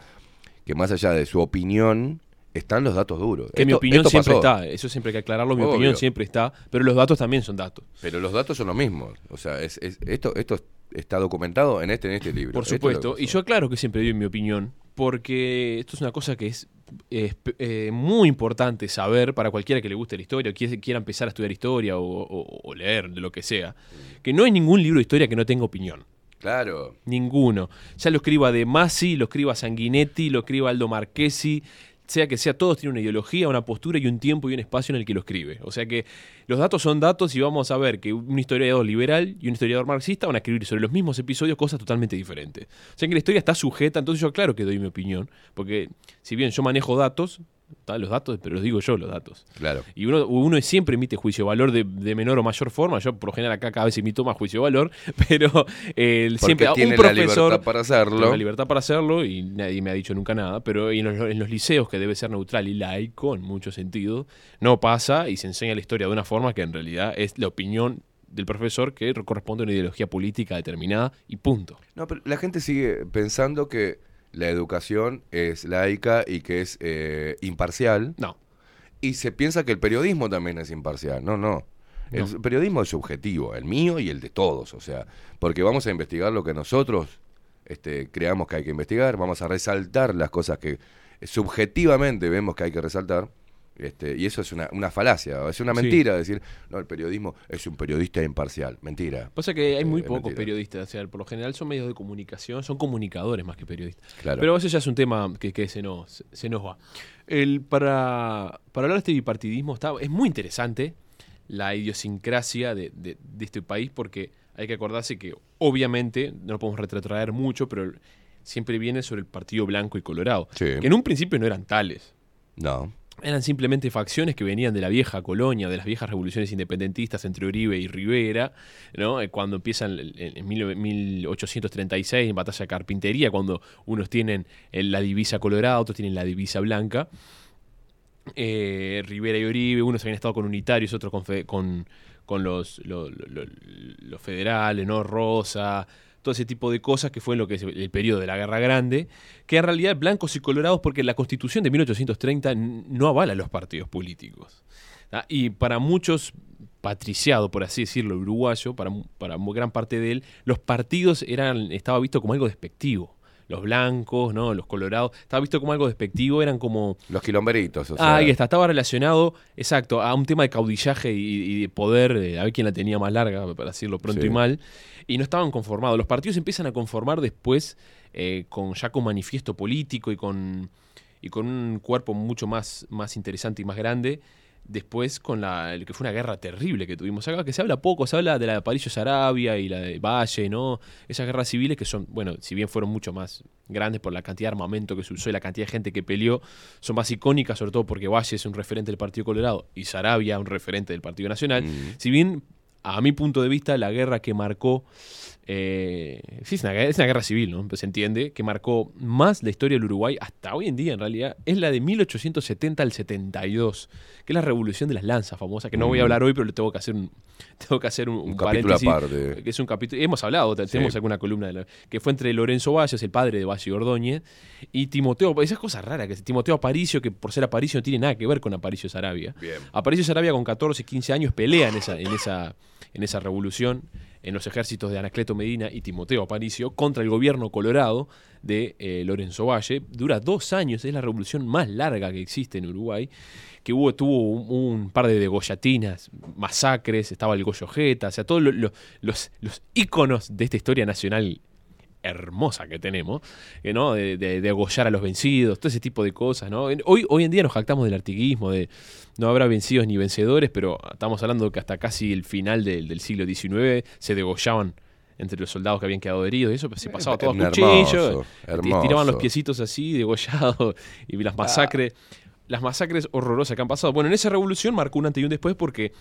Speaker 3: que más allá de su opinión están los datos duros.
Speaker 4: Que mi opinión siempre
Speaker 3: pasó,
Speaker 4: está, eso siempre hay que aclararlo, mi
Speaker 3: Obvio.
Speaker 4: opinión siempre está, pero los datos también son datos.
Speaker 3: Pero los datos son los mismos. O sea, es, es- esto esto está documentado en este en este libro.
Speaker 4: Por
Speaker 3: es
Speaker 4: supuesto, y yo aclaro que siempre doy mi opinión, porque esto es una cosa que es, es, eh, muy importante saber para cualquiera que le guste la historia o quiera, quiera empezar a estudiar historia o, o- o leer, de lo que sea, que no hay ningún libro de historia que no tenga opinión.
Speaker 3: Claro.
Speaker 4: Ninguno. Ya lo escriba De Masi, lo escriba Sanguinetti, lo escriba Aldo Marchesi, sea que sea, todos tienen una ideología, una postura y un tiempo y un espacio en el que lo escribe. O sea que los datos son datos y vamos a ver que un historiador liberal y un historiador marxista van a escribir sobre los mismos episodios cosas totalmente diferentes. O sea que la historia está sujeta, entonces yo claro que doy mi opinión, porque si bien yo manejo datos, los datos, pero los digo yo los datos.
Speaker 3: Claro.
Speaker 4: Y uno, uno siempre emite juicio de valor de, de menor o mayor forma. Yo, por lo general, acá cada vez emito más juicio de valor, pero eh, siempre
Speaker 3: tiene
Speaker 4: un
Speaker 3: la
Speaker 4: profesor.
Speaker 3: libertad para hacerlo.
Speaker 4: La libertad para hacerlo y nadie me ha dicho nunca nada, pero en los, en los liceos, que debe ser neutral y laico en mucho sentido, no pasa y se enseña la historia de una forma que en realidad es la opinión del profesor que corresponde a una ideología política determinada y punto.
Speaker 3: No, pero la gente sigue pensando que la educación es laica y que es eh, imparcial.
Speaker 4: No.
Speaker 3: Y se piensa que el periodismo también es imparcial. No, no. El
Speaker 4: No.
Speaker 3: periodismo es subjetivo, el mío y el de todos. O sea, porque vamos a investigar lo que nosotros este, creamos que hay que investigar, vamos a resaltar las cosas que subjetivamente vemos que hay que resaltar. Este, y eso es una, una falacia, es una
Speaker 4: Sí.
Speaker 3: mentira decir, no, el periodismo es un periodista imparcial. Mentira.
Speaker 4: Pasa que hay muy
Speaker 3: Eh,
Speaker 4: pocos
Speaker 3: mentira.
Speaker 4: periodistas, o sea, por lo general son medios de comunicación, son comunicadores más que periodistas.
Speaker 3: Claro.
Speaker 4: Pero eso ya es un tema que, que se, nos, se nos va. El, para, para hablar de este bipartidismo está, es muy interesante la idiosincrasia de, de- de este país porque hay que acordarse que obviamente, no lo podemos retrotraer mucho, pero siempre viene sobre el partido blanco y colorado,
Speaker 3: Sí.
Speaker 4: que en un principio no eran tales.
Speaker 3: No.
Speaker 4: Eran simplemente facciones que venían de la vieja colonia, de las viejas revoluciones independentistas entre Uribe y Rivera, ¿no? Eh, cuando empiezan en, en mil- 1836 en Batalla de Carpintería, cuando unos tienen eh, la divisa colorada, otros tienen la divisa blanca. Eh, Rivera y Uribe, unos habían estado con unitarios, otros con, con, con los, lo- lo- lo- los federales, ¿no? Rosa, todo ese tipo de cosas que fue lo que es el periodo de la Guerra Grande, que en realidad blancos y colorados porque la constitución de 1830 n- no avala los partidos políticos. Y para muchos patriciados, por así decirlo, uruguayo, para, para gran parte de él, los partidos eran, estaba visto como algo despectivo. Los blancos, ¿no? Los colorados, estaba visto como algo despectivo, eran como
Speaker 3: Los quilomberitos, o
Speaker 4: Ah,
Speaker 3: sea.
Speaker 4: ahí está, estaba relacionado, exacto, a un tema de caudillaje y, y de poder, de a ver quién la tenía más larga, para decirlo pronto
Speaker 3: Sí.
Speaker 4: y mal, y no estaban conformados. Los partidos empiezan a conformar después eh, con ya con manifiesto político y con, y con un cuerpo mucho más, más interesante y más grande. Después con la el que fue una guerra terrible que tuvimos acá, que se habla poco, se habla de la de Aparicio Sarabia y la de Valle, ¿no? Esas guerras civiles que son, bueno, si bien fueron mucho más grandes por la cantidad de armamento que se usó y la cantidad de gente que peleó, son más icónicas, sobre todo porque Valle es un referente del Partido Colorado y Sarabia un referente del Partido Nacional.
Speaker 3: Mm.
Speaker 4: Si bien a mi punto de vista, la guerra que marcó. Eh, sí, es una, guerra- es una guerra civil, ¿no? Pues se entiende, que marcó más la historia del Uruguay hasta hoy en día, en realidad, es la de 1870 al 72, que es la revolución de las lanzas famosa, que no voy a hablar hoy, pero le tengo que hacer un, tengo que hacer un,
Speaker 3: Un
Speaker 4: un
Speaker 3: capítulo aparte.
Speaker 4: Que es un capítulo. Hemos hablado, te- tenemos alguna columna de la- que fue entre Lorenzo Valles, el padre de Valle Ordóñez, y Timoteo. Esas cosas raras, que Timoteo Aparicio, que por ser Aparicio no tiene nada que ver con Aparicio Sarabia.
Speaker 3: Bien.
Speaker 4: Aparicio Sarabia con 14, 15 años pelea en esa, en esa, en esa revolución en los ejércitos de Anacleto Medina y Timoteo Aparicio contra el gobierno colorado de eh, Lorenzo Valle. Dura dos años, es la revolución más larga que existe en Uruguay, que hubo, tuvo un, par de degollatinas, masacres, estaba el Goyo Jeta, o sea, todos lo- lo- los, los íconos de esta historia nacional hermosa que tenemos, que, ¿no? De, de, de agollar a los vencidos, todo ese tipo de cosas, ¿no? Hoy, hoy en día nos jactamos del artiguismo, de no habrá vencidos ni vencedores, pero estamos hablando que hasta casi el final del, del siglo XIX se degollaban entre los soldados que habían quedado heridos y eso, pues se pasaba todo a cuchillo,
Speaker 3: hermoso.
Speaker 4: tiraban los piecitos así, degollados, y las masacres, las masacres horrorosas que han pasado. Bueno, en esa revolución marcó un antes y un después porque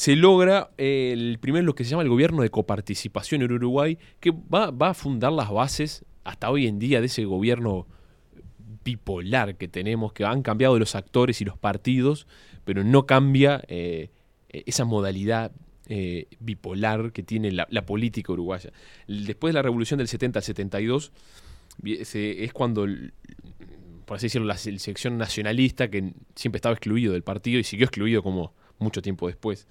Speaker 4: se logra el primer lo que se llama el gobierno de coparticipación en Uruguay, que va, va a fundar las bases hasta hoy en día de ese gobierno bipolar que tenemos, que han cambiado los actores y los partidos, pero no cambia eh, esa modalidad eh, bipolar que tiene la, política uruguaya. Después de la revolución del 70 al 72, vi- se- es cuando, por así decirlo, la se- sección nacionalista, que siempre estaba excluido del partido y siguió excluido como mucho tiempo después,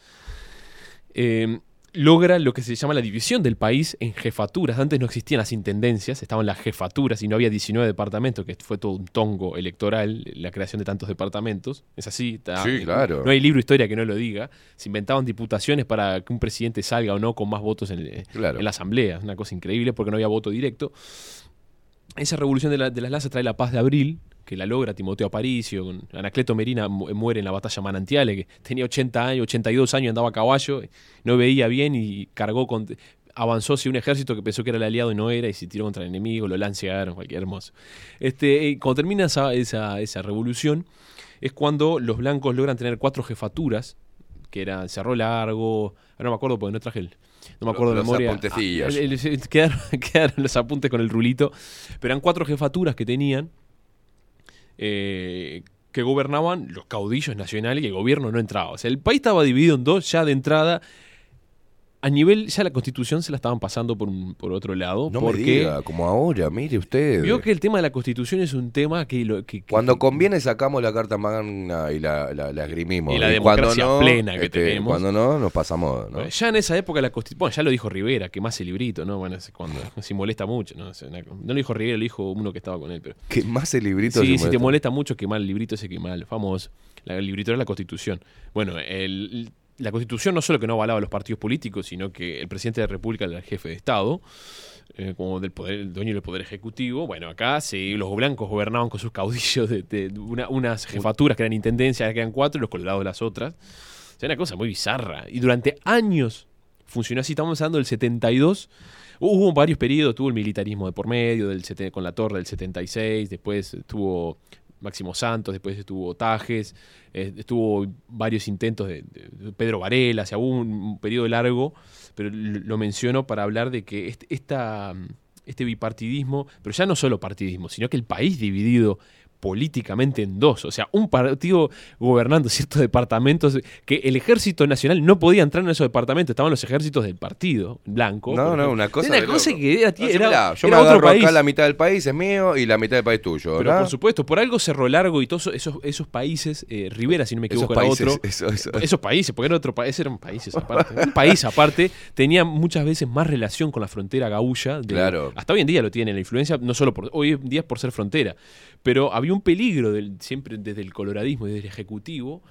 Speaker 4: eh, logra lo que se llama la división del país en jefaturas. Antes no existían las intendencias, estaban las jefaturas y no había 19 departamentos, que fue todo un tongo electoral, la creación de tantos departamentos. Es así. está-
Speaker 3: Sí, claro.
Speaker 4: No hay libro de historia que no lo diga. Se inventaban diputaciones para que un presidente salga o no con más votos en,
Speaker 3: Claro.
Speaker 4: en la asamblea. Es una cosa increíble porque no había voto directo. Esa revolución de, la- de las lanzas trae la paz de abril, que la logra Timoteo Aparicio. con- Anacleto Merina mu- muere en la batalla Manantiales, que tenía 80 años, 82 años, andaba a caballo, no veía bien y cargó con. Avanzó hacia un ejército que pensó que era el aliado y no era, y se tiró contra el enemigo, lo lancearon, cualquier hermoso. Este, eh, cuando termina esa, esa, esa revolución, es cuando los blancos logran tener cuatro jefaturas, que eran Cerro Largo, ahora no me acuerdo porque no traje el. No me acuerdo de
Speaker 3: Los
Speaker 4: memoria.
Speaker 3: apuntecillos.
Speaker 4: Ah, el- el- quedaron, quedaron los apuntes con el rulito. Pero eran cuatro jefaturas que tenían. Eh, que gobernaban los caudillos nacionales y el gobierno no entraba. O sea, el país estaba dividido en dos ya de entrada. A nivel, ya la constitución se la estaban pasando por, un- por otro lado.
Speaker 3: No me
Speaker 4: porque
Speaker 3: diga, como ahora, mire usted.
Speaker 4: vio que el tema de la constitución es un tema que... Lo, que- que-
Speaker 3: Cuando
Speaker 4: que-
Speaker 3: conviene sacamos la carta magna y la, la, la esgrimimos.
Speaker 4: Y la democracia
Speaker 3: no,
Speaker 4: plena que
Speaker 3: este,
Speaker 4: tenemos.
Speaker 3: Cuando no, nos pasamos. ¿no?
Speaker 4: Bueno, Ya en esa época la constitución... Bueno, ya lo dijo Rivera, que más el librito, ¿no? Bueno, es cuando si molesta mucho, ¿no? No lo dijo Rivera, lo dijo uno que estaba con él, pero...
Speaker 3: Que más el librito
Speaker 4: Sí, si te molesta mucho, quemar el librito ese quemar, famoso. La, el librito era la Constitución. Bueno, el- la Constitución no solo que no avalaba los partidos políticos, sino que el presidente de la República era el jefe de Estado, eh, como del poder, el dueño del poder ejecutivo. Bueno, acá sí, los blancos gobernaban con sus caudillos de, de una- unas jefaturas que eran intendencias, que eran cuatro, y los colorados las otras. O sea, una cosa muy bizarra. Y durante años funcionó así. Estamos hablando del 72. Hubo varios periodos, tuvo el militarismo de por medio, del con la torre del 76, después estuvo Máximo Santos, después estuvo Tajes, eh, estuvo varios intentos de, Pedro Varela, o sea, hubo un, un periodo largo, pero lo menciono para hablar de que esta, este bipartidismo, pero ya no solo partidismo, sino que el país dividido políticamente en dos, o sea, un partido gobernando ciertos departamentos, que el ejército nacional no podía entrar en esos departamentos, estaban los ejércitos del partido blanco.
Speaker 3: No, no, una cosa.
Speaker 4: Una cosa que era,
Speaker 3: No,
Speaker 4: era-
Speaker 3: mirá, yo
Speaker 4: era
Speaker 3: me
Speaker 4: otro país.
Speaker 3: acá la mitad del país es mío y la mitad del país tuyo.
Speaker 4: Pero
Speaker 3: ¿verdad?
Speaker 4: por supuesto, por algo Cerro Largo y todos esos, esos países, eh, Rivera, si no me
Speaker 3: Esos
Speaker 4: equivoco, era
Speaker 3: países,
Speaker 4: otro.
Speaker 3: eso- eso-
Speaker 4: Esos países, porque era otro país, eran países aparte. Un país aparte tenía muchas veces más relación con la frontera de-
Speaker 3: Claro.
Speaker 4: Hasta hoy en día lo tiene la influencia, no solo por hoy en día es por ser frontera, pero había un peligro del, siempre desde el coloradismo y desde el ejecutivo.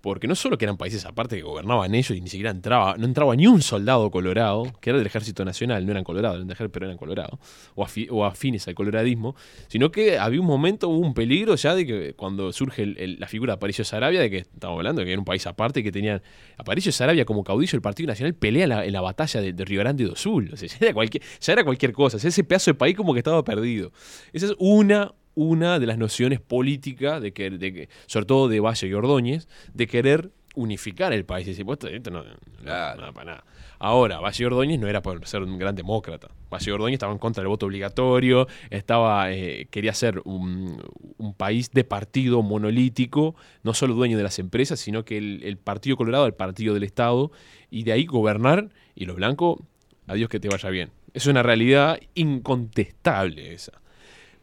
Speaker 4: Porque no solo que eran países aparte que gobernaban ellos y ni siquiera entraba, no entraba ni un soldado colorado, que era del ejército nacional, no eran colorados, eran del ejército, pero eran colorados, o, afi- o afines al coloradismo, sino que había un momento, hubo un peligro ya de que cuando surge la figura de Aparicio Sarabia, de que estamos hablando de que era un país aparte que tenían Aparicio Sarabia como caudillo del Partido Nacional pelea en la, batalla de, de Río Grande do Sul, o sea, ya era cualquier, ya era cualquier cosa, o sea, ese pedazo de país como que estaba perdido. Esa es una, una de las nociones políticas, de que, de que, sobre todo de Valle y Ordóñez, de querer unificar el país. Y decir, "Pues esto, no, no-
Speaker 3: Claro.
Speaker 4: no, para nada. Ahora, Valle Ordóñez no era por ser un gran demócrata. Valle Ordóñez estaba en contra del voto obligatorio, estaba, eh, quería ser un, un país de partido monolítico, no solo dueño de las empresas, sino que el, el Partido Colorado, el partido del Estado, y de ahí gobernar, y los blancos, adiós que te vaya bien. Es una realidad incontestable esa.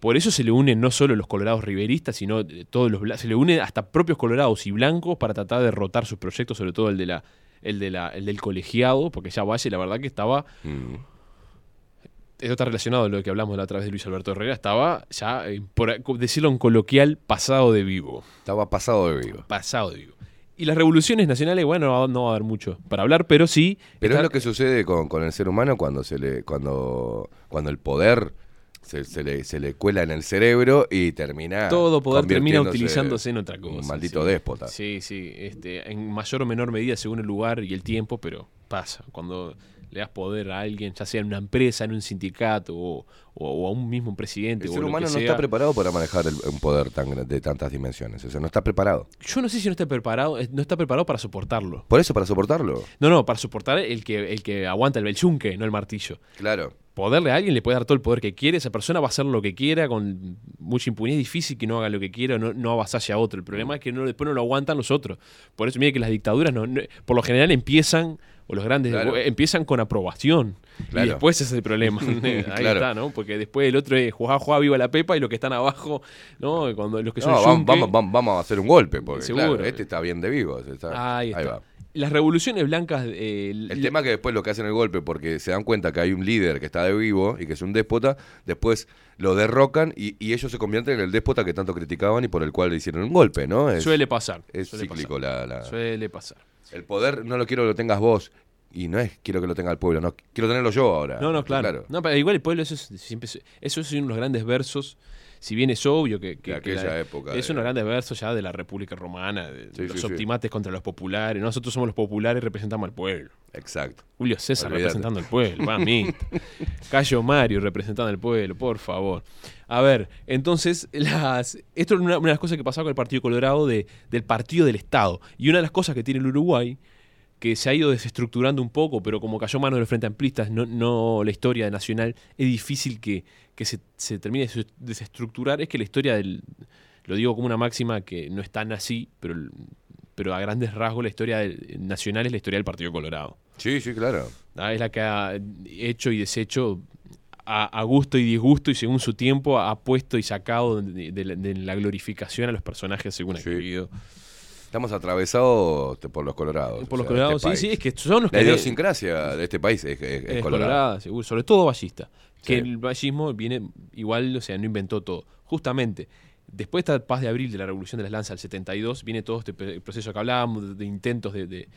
Speaker 4: Por eso se le unen no solo los colorados riveristas, sino todos los se le unen hasta propios colorados y blancos para tratar de derrotar sus proyectos, sobre todo el de la el de la el del colegiado, porque ya Valle la verdad que estaba
Speaker 3: Mm.
Speaker 4: esto está relacionado a lo que hablamos la otra vez de Luis Alberto Herrera, estaba ya eh, por decirlo en coloquial pasado de vivo,
Speaker 3: Estaba pasado de vivo.
Speaker 4: pasado de vivo. Y las revoluciones nacionales, bueno, no, no va a haber mucho para hablar, pero sí
Speaker 3: Pero
Speaker 4: está-
Speaker 3: es lo que sucede con, con el ser humano cuando se le, cuando, cuando el poder se, se le, se le cuela en el cerebro y termina.
Speaker 4: todo poder termina utilizándose en otra cosa.
Speaker 3: Un maldito
Speaker 4: sí.
Speaker 3: déspota.
Speaker 4: Sí, sí, este, en mayor o menor medida según el lugar y el tiempo, pero pasa. Cuando le das poder a alguien, ya sea en una empresa, en un sindicato o, o- o a un mismo presidente.
Speaker 3: El
Speaker 4: o
Speaker 3: ser
Speaker 4: lo
Speaker 3: humano
Speaker 4: que
Speaker 3: no
Speaker 4: sea.
Speaker 3: está preparado para manejar el- un poder tan, de tantas dimensiones. O sea, no está preparado.
Speaker 4: Yo no sé si no está preparado, eh, no está preparado para soportarlo.
Speaker 3: Por eso, para soportarlo.
Speaker 4: No, no, para soportar el que, el que aguanta el belchunque, no el martillo.
Speaker 3: Claro.
Speaker 4: Poderle a alguien le puede dar todo el poder que quiere, esa persona va a hacer lo que quiera con mucha impunidad, es difícil que no haga lo que quiera, no, no avasalle a otro. El problema es que no, después no lo aguantan los otros. Por eso, mire que las dictaduras no- no- por lo general empiezan, o los grandes
Speaker 3: Claro.
Speaker 4: empiezan con aprobación.
Speaker 3: Claro.
Speaker 4: Y después es el problema. Ahí
Speaker 3: Claro.
Speaker 4: está, ¿no? Porque después el otro es juega, juega, viva la pepa y los que están abajo, ¿no? Cuando los que son
Speaker 3: No, vamos,
Speaker 4: yunque-
Speaker 3: vamos, vamos- vamos a hacer un golpe. Porque,
Speaker 4: Seguro.
Speaker 3: este está bien de vivo. está-
Speaker 4: Ahí está.
Speaker 3: va.
Speaker 4: Las revoluciones blancas. eh,
Speaker 3: El tema es que después lo que hacen el golpe, porque se dan cuenta que hay un líder que está de vivo y que es un déspota, después lo derrocan y, y ellos se convierten en el déspota que tanto criticaban y por el cual le hicieron un golpe, ¿no? Es,
Speaker 4: suele pasar.
Speaker 3: es
Speaker 4: suele
Speaker 3: cíclico
Speaker 4: pasar,
Speaker 3: la, la-
Speaker 4: Suele pasar.
Speaker 3: El poder no lo quiero que lo tengas vos. Y no es quiero que lo tenga el pueblo, no, quiero tenerlo yo ahora.
Speaker 4: No, no, claro. No, pero igual el pueblo, eso es, siempre, es- eso es uno de los grandes versos. Si bien es obvio que, que-
Speaker 3: De
Speaker 4: que
Speaker 3: aquella
Speaker 4: la-
Speaker 3: época,
Speaker 4: es
Speaker 3: de-
Speaker 4: uno de los grandes versos ya de la República Romana, de
Speaker 3: Sí,
Speaker 4: los
Speaker 3: sí, sí.
Speaker 4: optimates contra los populares. Nosotros somos los populares y representamos al pueblo.
Speaker 3: Exacto.
Speaker 4: Julio César
Speaker 3: Olvídate.
Speaker 4: representando al pueblo, mamita. Cayo Mario representando al pueblo, por favor. A ver, entonces, las, esto es una, una de las cosas que pasaba con el Partido Colorado de- del Partido del Estado. Y una de las cosas que tiene el Uruguay, que se ha ido desestructurando un poco, pero como cayó mano de los Frente Amplistas, no, no la historia nacional, es difícil que, que se, se termine de des- desestructurar. Es que la historia del. Lo digo como una máxima que no es tan así, pero, pero a grandes rasgos la historia del- nacional es la historia del Partido Colorado.
Speaker 3: Sí, sí, claro.
Speaker 4: Ah, Es la que ha hecho y deshecho a, a gusto y disgusto y según su tiempo ha puesto y sacado de, de la- de la glorificación a los personajes según ha
Speaker 3: Sí. Estamos atravesados por los colorados.
Speaker 4: Por los
Speaker 3: sea,
Speaker 4: colorados,
Speaker 3: este
Speaker 4: sí, sí, es que son los
Speaker 3: La
Speaker 4: que...
Speaker 3: idiosincrasia de este país es, es- es
Speaker 4: es
Speaker 3: colorada.
Speaker 4: colorada, seguro, sobre todo ballista. Que
Speaker 3: Sí.
Speaker 4: el ballismo viene igual, o sea, no inventó todo. Justamente, después de esta paz de abril de la Revolución de las Lanzas del 72, viene todo este proceso que hablábamos, de, intentos de,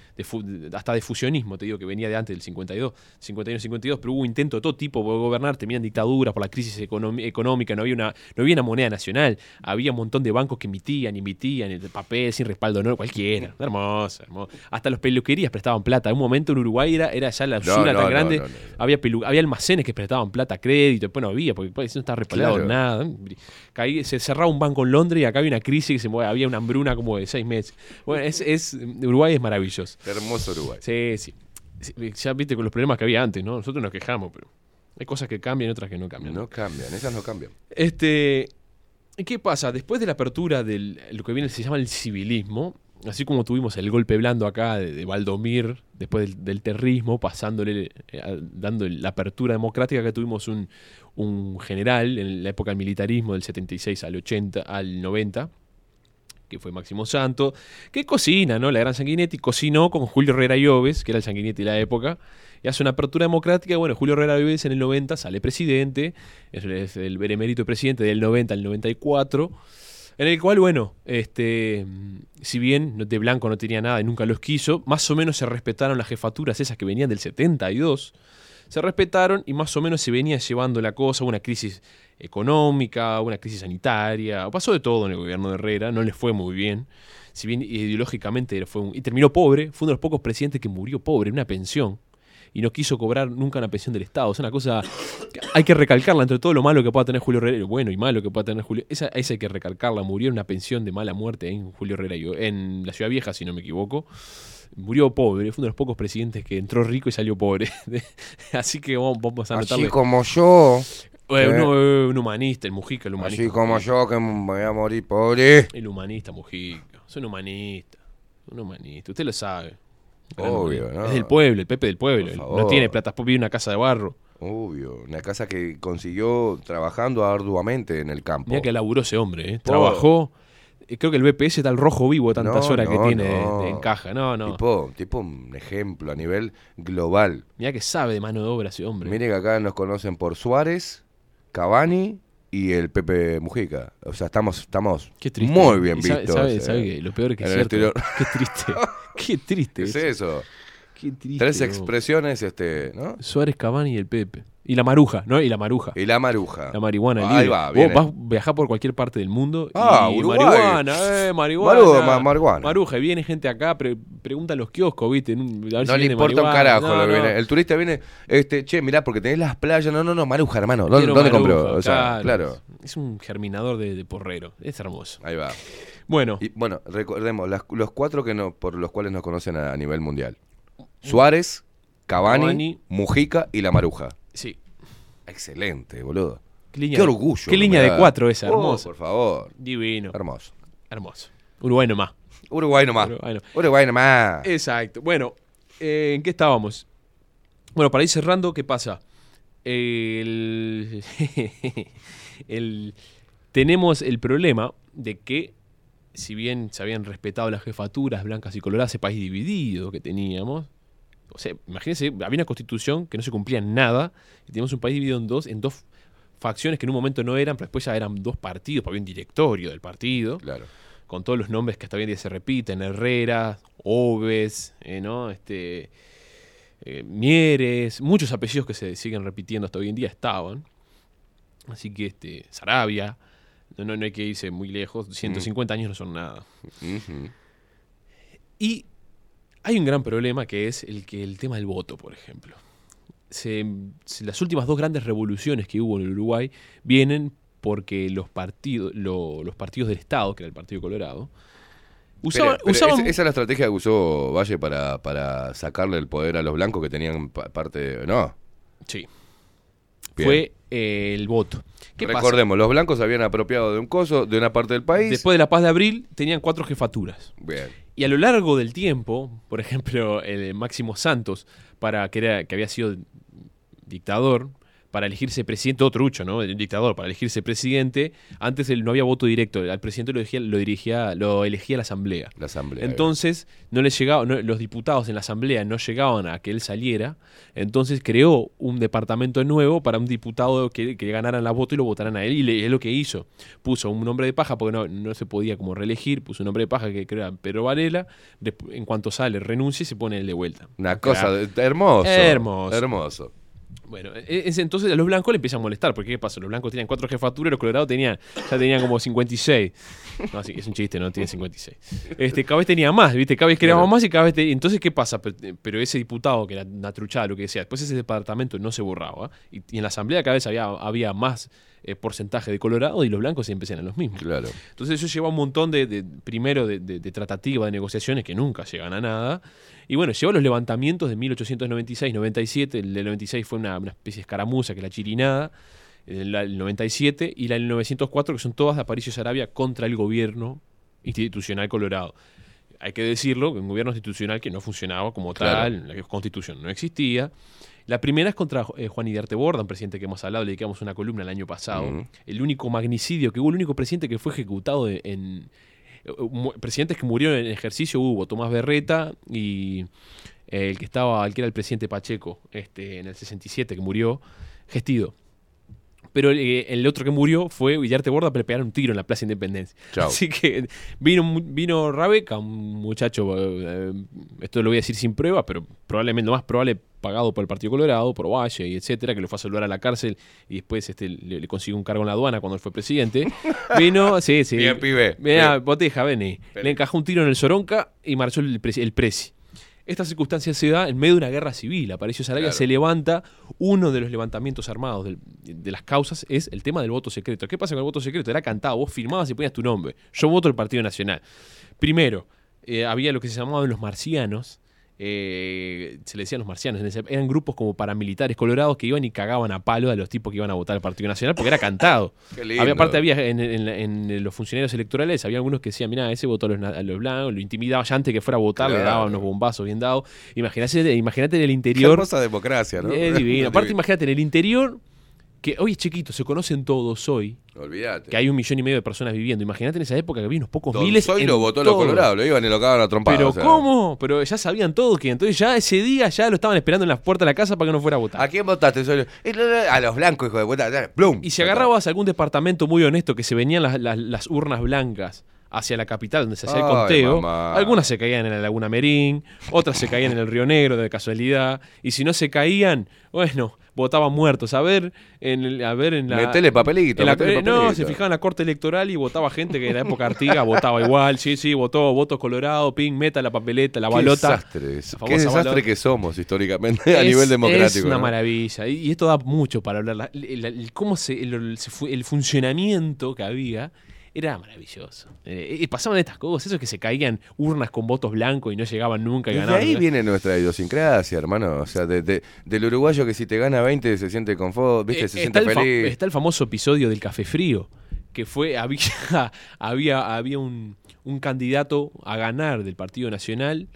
Speaker 4: hasta de fusionismo, te digo, que venía de antes del 52, 51-52, pero hubo intentos de todo tipo de gobernar, terminan dictaduras por la crisis económica, no había, una, no había una moneda nacional, había un montón de bancos que emitían, emitían, el papel sin respaldo, no, cualquiera, hermoso, hermoso. Hasta los peluquerías prestaban plata, en un momento en Uruguay era, era ya la usura
Speaker 3: no,
Speaker 4: tan grande,
Speaker 3: no,
Speaker 4: había, pelu- había almacenes que prestaban plata crédito, después no había, porque después no estaba respaldado
Speaker 3: Claro.
Speaker 4: nada. Caí- se cerraba un banco en Londres y acá había una crisis que se mueve, había una hambruna como de seis meses. Bueno, es, es Uruguay es maravilloso.
Speaker 3: Hermoso Uruguay.
Speaker 4: Sí, sí. Sí, Ya viste con los problemas que había antes, ¿no? Nosotros nos quejamos, pero hay cosas que cambian y otras que no cambian.
Speaker 3: No cambian, esas no cambian.
Speaker 4: Este, ¿Qué pasa? Después de la apertura de lo que viene se llama el civilismo, así como tuvimos el golpe blando acá de, de Valdomir, después del, terrismo, pasándole, eh, dando la apertura democrática, que tuvimos un, un general en la época del militarismo del 76 al 80, al 90, que fue Máximo Santo, que cocina, ¿no? La gran Sanguinetti cocinó con Julio Herrera Lloves, que era el Sanguinetti de la época, y hace una apertura democrática. Bueno, Julio Herrera Lloves en el 90 sale presidente, es, es el presidente del 90 al 94, en el cual, bueno, este, si bien de blanco no tenía nada y nunca los quiso, más o menos se respetaron las jefaturas esas que venían del 72 se respetaron y más o menos se venía llevando la cosa, una crisis económica, una crisis sanitaria, pasó de todo en el gobierno de Herrera, no le fue muy bien, si bien ideológicamente fue un- y terminó pobre, fue uno de los pocos presidentes que murió pobre, una pensión. Y no quiso cobrar nunca una pensión del Estado. Es una cosa que hay que recalcarla entre todo lo malo que pueda tener Julio Herrera, bueno y malo que pueda tener Julio. Esa, esa hay que recalcarla. Murió en una pensión de mala muerte en Julio Herrera, en la Ciudad Vieja, si no me equivoco. Murió pobre, fue uno de los pocos presidentes que entró rico y salió pobre. Así que vamos, vamos a anotarle.
Speaker 7: Así como yo,
Speaker 4: Eh,
Speaker 7: Eh.
Speaker 4: uno, eh, un humanista, el Mujica, el humanista.
Speaker 7: así como yo que me voy a morir pobre.
Speaker 4: El humanista, Mujica. Es un humanista. Un humanista. Usted lo sabe.
Speaker 7: Obvio, ¿no?
Speaker 4: Es del pueblo, el Pepe del pueblo. No tiene plata, vive en una casa de barro.
Speaker 3: Obvio, una casa que consiguió trabajando arduamente en el campo.
Speaker 4: Mira que laburó ese hombre, ¿eh? Trabajó. eh, Creo que el BPS está al rojo vivo tantas
Speaker 3: No,
Speaker 4: horas que tiene
Speaker 3: no.
Speaker 4: de encaja. No, no.
Speaker 3: Tipo, tipo un ejemplo a nivel global.
Speaker 4: Mira que sabe de mano de obra ese hombre.
Speaker 3: Mire que acá nos conocen por Suárez, Cavani y el Pepe Mujica. O sea, estamos, estamos
Speaker 4: Qué
Speaker 3: muy bien
Speaker 4: Y sabe-
Speaker 3: vistos.
Speaker 4: sabe-
Speaker 3: eh,
Speaker 4: sabe que lo peor es que es
Speaker 3: en
Speaker 4: cierto. Qué triste. Qué triste.
Speaker 3: ¿Qué es eso?
Speaker 4: Qué triste.
Speaker 3: Tres expresiones, este, ¿no?
Speaker 4: Suárez, Cavani y el Pepe. Y la maruja, ¿no? Y la maruja.
Speaker 3: Y la maruja.
Speaker 4: La marihuana
Speaker 3: Ahí
Speaker 4: libre.
Speaker 3: va,
Speaker 4: Vos
Speaker 3: viene.
Speaker 4: vas a viajar por cualquier parte del mundo
Speaker 3: Ah,
Speaker 4: y
Speaker 3: Uruguay.
Speaker 4: marihuana, eh, marihuana.
Speaker 3: Ma- marihuana.
Speaker 4: Maruja, y viene gente acá, pre- pregunta en los kioscos, ¿viste? A ver si
Speaker 3: No le importa un carajo
Speaker 4: No,
Speaker 3: lo
Speaker 4: no.
Speaker 3: viene. El turista viene, este, che, mirá, porque tenés las playas. No, no, no, Maruja, hermano. ¿Dónde, compró? O sea, claro.
Speaker 4: Es un germinador de, de porrero. Es hermoso.
Speaker 3: Ahí va.
Speaker 4: Bueno,
Speaker 3: Y bueno, recordemos, las- los cuatro que no, por los cuales nos conocen a, a nivel mundial. Suárez, Cavani,
Speaker 4: Cavani.
Speaker 3: Mujica y la Maruja.
Speaker 4: sí.
Speaker 3: Excelente, boludo.
Speaker 4: Qué, línea
Speaker 3: Qué orgullo.
Speaker 4: Qué línea de cuatro esa,
Speaker 3: Oh,
Speaker 4: hermoso.
Speaker 3: por favor.
Speaker 4: Divino.
Speaker 3: Hermoso.
Speaker 4: Hermoso. Uruguay nomás.
Speaker 3: Uruguay nomás.
Speaker 4: Uruguay no.
Speaker 3: Uruguay nomás.
Speaker 4: Exacto. Bueno, eh, ¿en qué estábamos? Bueno, para ir cerrando, ¿qué pasa? El, el- tenemos el problema de que, si bien se habían respetado las jefaturas blancas y coloradas, ese país dividido que teníamos, o sea, imagínense, había una constitución que no se cumplía nada, y teníamos un país dividido en dos, en dos facciones que en un momento no eran, pero después ya eran dos partidos, había un directorio del partido
Speaker 3: Claro.
Speaker 4: con todos los nombres que hasta hoy en día se repiten, Herrera, Oves, eh, ¿no? Este, eh, Mieres, muchos apellidos que se siguen repitiendo hasta hoy en día estaban. Así que este, Sarabia, no, no, hay que irse muy lejos, 150 años no son nada. Y hay un gran problema que es el, que, el tema del voto, por ejemplo. Se- se- las últimas dos grandes revoluciones que hubo en el Uruguay vienen porque los partidos, lo- los partidos del Estado, que era el Partido Colorado, usaban,
Speaker 3: Pero- pero
Speaker 4: usaban-
Speaker 3: esa, esa es la estrategia que usó Valle para, para sacarle el poder a los blancos que tenían pa- parte de... No.
Speaker 4: Sí.
Speaker 3: Bien.
Speaker 4: Fue eh, el voto. ¿Qué pasa?
Speaker 3: Recordemos, los blancos se habían apropiado de un coso, de una parte del país.
Speaker 4: Después de la paz de abril tenían cuatro jefaturas.
Speaker 3: Bien.
Speaker 4: Y a lo largo del tiempo, por ejemplo, el Máximo Santos, para que, era, que había sido dictador, para elegirse presidente, otro trucho, ¿no? El dictador, para elegirse presidente, antes él no había voto directo, al presidente lo elegía, lo dirigía, lo elegía la asamblea.
Speaker 3: La asamblea.
Speaker 4: Entonces, no le llegaba, no- los diputados en la asamblea no llegaban a que él saliera. Entonces creó un departamento nuevo para un diputado que, que ganaran la voto y lo votaran a él. Y le- es lo que hizo. Puso un nombre de paja porque no, no se podía como reelegir. Puso un nombre de paja que era Pedro Varela. En cuanto sale, renuncia y se pone él de vuelta.
Speaker 3: Una cosa hermoso.
Speaker 4: Hermoso.
Speaker 3: Hermoso.
Speaker 4: Bueno, e- es, entonces a los blancos le empieza a molestar, porque ¿qué pasa? Los blancos tenían cuatro jefaturas los colorados tenían, ya tenían como 56. No, sí, es un chiste, no tiene 56. Este, cada vez tenía más, ¿viste? Cada vez creaba más y cada vez... te- Entonces, ¿qué pasa? Pero, ese diputado, que era una truchada, lo que decía, después ese departamento no se borraba, y, y en la asamblea cada vez había, había más eh, porcentaje de colorado y los blancos siempre eran los mismos.
Speaker 3: Claro.
Speaker 4: Entonces eso lleva un montón de, de- primero, de, de, de tratativa, de negociaciones que nunca llegan a nada. Y bueno, lleva los levantamientos de 1896-97. El del 96 fue una, una especie de escaramuza, que es la chirinada. El, el 97 y la del 904, que son todas de Aparicio Sarabia contra el gobierno institucional colorado. Hay que decirlo, un gobierno institucional que no funcionaba como
Speaker 3: Claro.
Speaker 4: tal, la constitución no existía. La primera es contra eh, Juan Hidarte Borda, un presidente que hemos hablado, le dedicamos una columna el año pasado. El único magnicidio que hubo, el único presidente que fue ejecutado en. Presidentes que murieron en ejercicio hubo Tomás Berreta y eh, el que estaba, el que era el presidente Pacheco, este, en el 67, que murió, Gestido. Pero eh, el otro que murió fue Villarte Borda, pero pegaron un tiro en la Plaza Independencia.
Speaker 3: Chau.
Speaker 4: Así que vino, vino Rabeca, un muchacho, eh, esto lo voy a decir sin prueba, pero probablemente lo más probable pagado por el Partido Colorado, por Valle y etcétera, que lo fue a saludar a la cárcel y después este, le, le consiguió un cargo en la aduana cuando él fue presidente. Vino, sí, sí.
Speaker 3: Bien, pibe.
Speaker 4: Mira, boteja, vení. Le encajó un tiro en el Soronca y marchó el, presi- el Presi. Esta circunstancia se da en medio de una guerra civil. Apareció Sarabia,
Speaker 3: Claro.
Speaker 4: se levanta. Uno de los levantamientos armados del- de las causas es el tema del voto secreto. ¿Qué pasa con el voto secreto? Era cantado, vos firmabas y ponías tu nombre. Yo voto el Partido Nacional. Primero, eh, había lo que se llamaban los marcianos. Eh, se le decían los marcianos. eran grupos como paramilitares colorados que iban y cagaban a palo a los tipos que iban a votar al Partido Nacional porque era cantado.
Speaker 3: Qué.
Speaker 4: Había, aparte había en, en la- en los funcionarios electorales, había algunos que decían, mira, ese votó a los, a los blancos, lo intimidaba ya antes que fuera a votar, le daban unos bombazos bien dados. Imagínate, en el
Speaker 3: Qué
Speaker 4: interior.
Speaker 3: hermosa democracia, ¿no?
Speaker 4: Es divino. Aparte, imagínate en el interior, que hoy es chiquito, se conocen todos hoy,
Speaker 3: Olvídate.
Speaker 4: que hay un millón y medio de personas viviendo. Imagínate en esa época que había unos pocos
Speaker 3: Don
Speaker 4: miles.
Speaker 3: Zoilo
Speaker 4: en
Speaker 3: votó a los
Speaker 4: todo.
Speaker 3: colorados, lo iban y lo cagaban a trompadas.
Speaker 4: Pero
Speaker 3: o sea.
Speaker 4: ¿cómo? Pero ya sabían todo que entonces ya ese día ya lo estaban esperando en las puertas de la casa para que no fuera a votar.
Speaker 3: ¿A quién votaste? Zoilo? Eh, A los blancos, hijo de puta. ¡Plum!
Speaker 4: Y si agarrabas algún departamento muy honesto que se venían las, las- las urnas blancas hacia la capital donde se hacía el conteo,
Speaker 3: mamá.
Speaker 4: algunas se caían en la Laguna Merín, otras se caían en el Río Negro de casualidad, y si no se caían, bueno, votaban muertos. A ver, en el- a ver en la.
Speaker 3: Metele papelito,
Speaker 4: en la-
Speaker 3: metele
Speaker 4: no, se fijaba en la corte electoral y votaba gente que en la época Artiga votaba igual. Sí, sí, votó, voto colorado, ping, meta la papeleta, la
Speaker 3: Qué
Speaker 4: balota.
Speaker 3: desastre, qué desastre
Speaker 4: balota.
Speaker 3: que somos históricamente a nivel democrático.
Speaker 4: Es una
Speaker 3: ¿no?
Speaker 4: maravilla. Y, y esto da mucho para hablar. La- el, el- cómo se, el, el- el funcionamiento que había era maravilloso. Eh, eh, pasaban estas cosas, eso que se caían urnas con votos blancos y no llegaban nunca y
Speaker 3: Desde
Speaker 4: ganaban.
Speaker 3: ahí viene nuestra idiosincrasia, hermano. O sea, de- de- del uruguayo que si te gana 20 se siente confort, ¿viste?
Speaker 4: Eh,
Speaker 3: se siente
Speaker 4: el
Speaker 3: feliz.
Speaker 4: está el famoso episodio del café frío, que fue, había, había, había un, un candidato a ganar del Partido Nacional.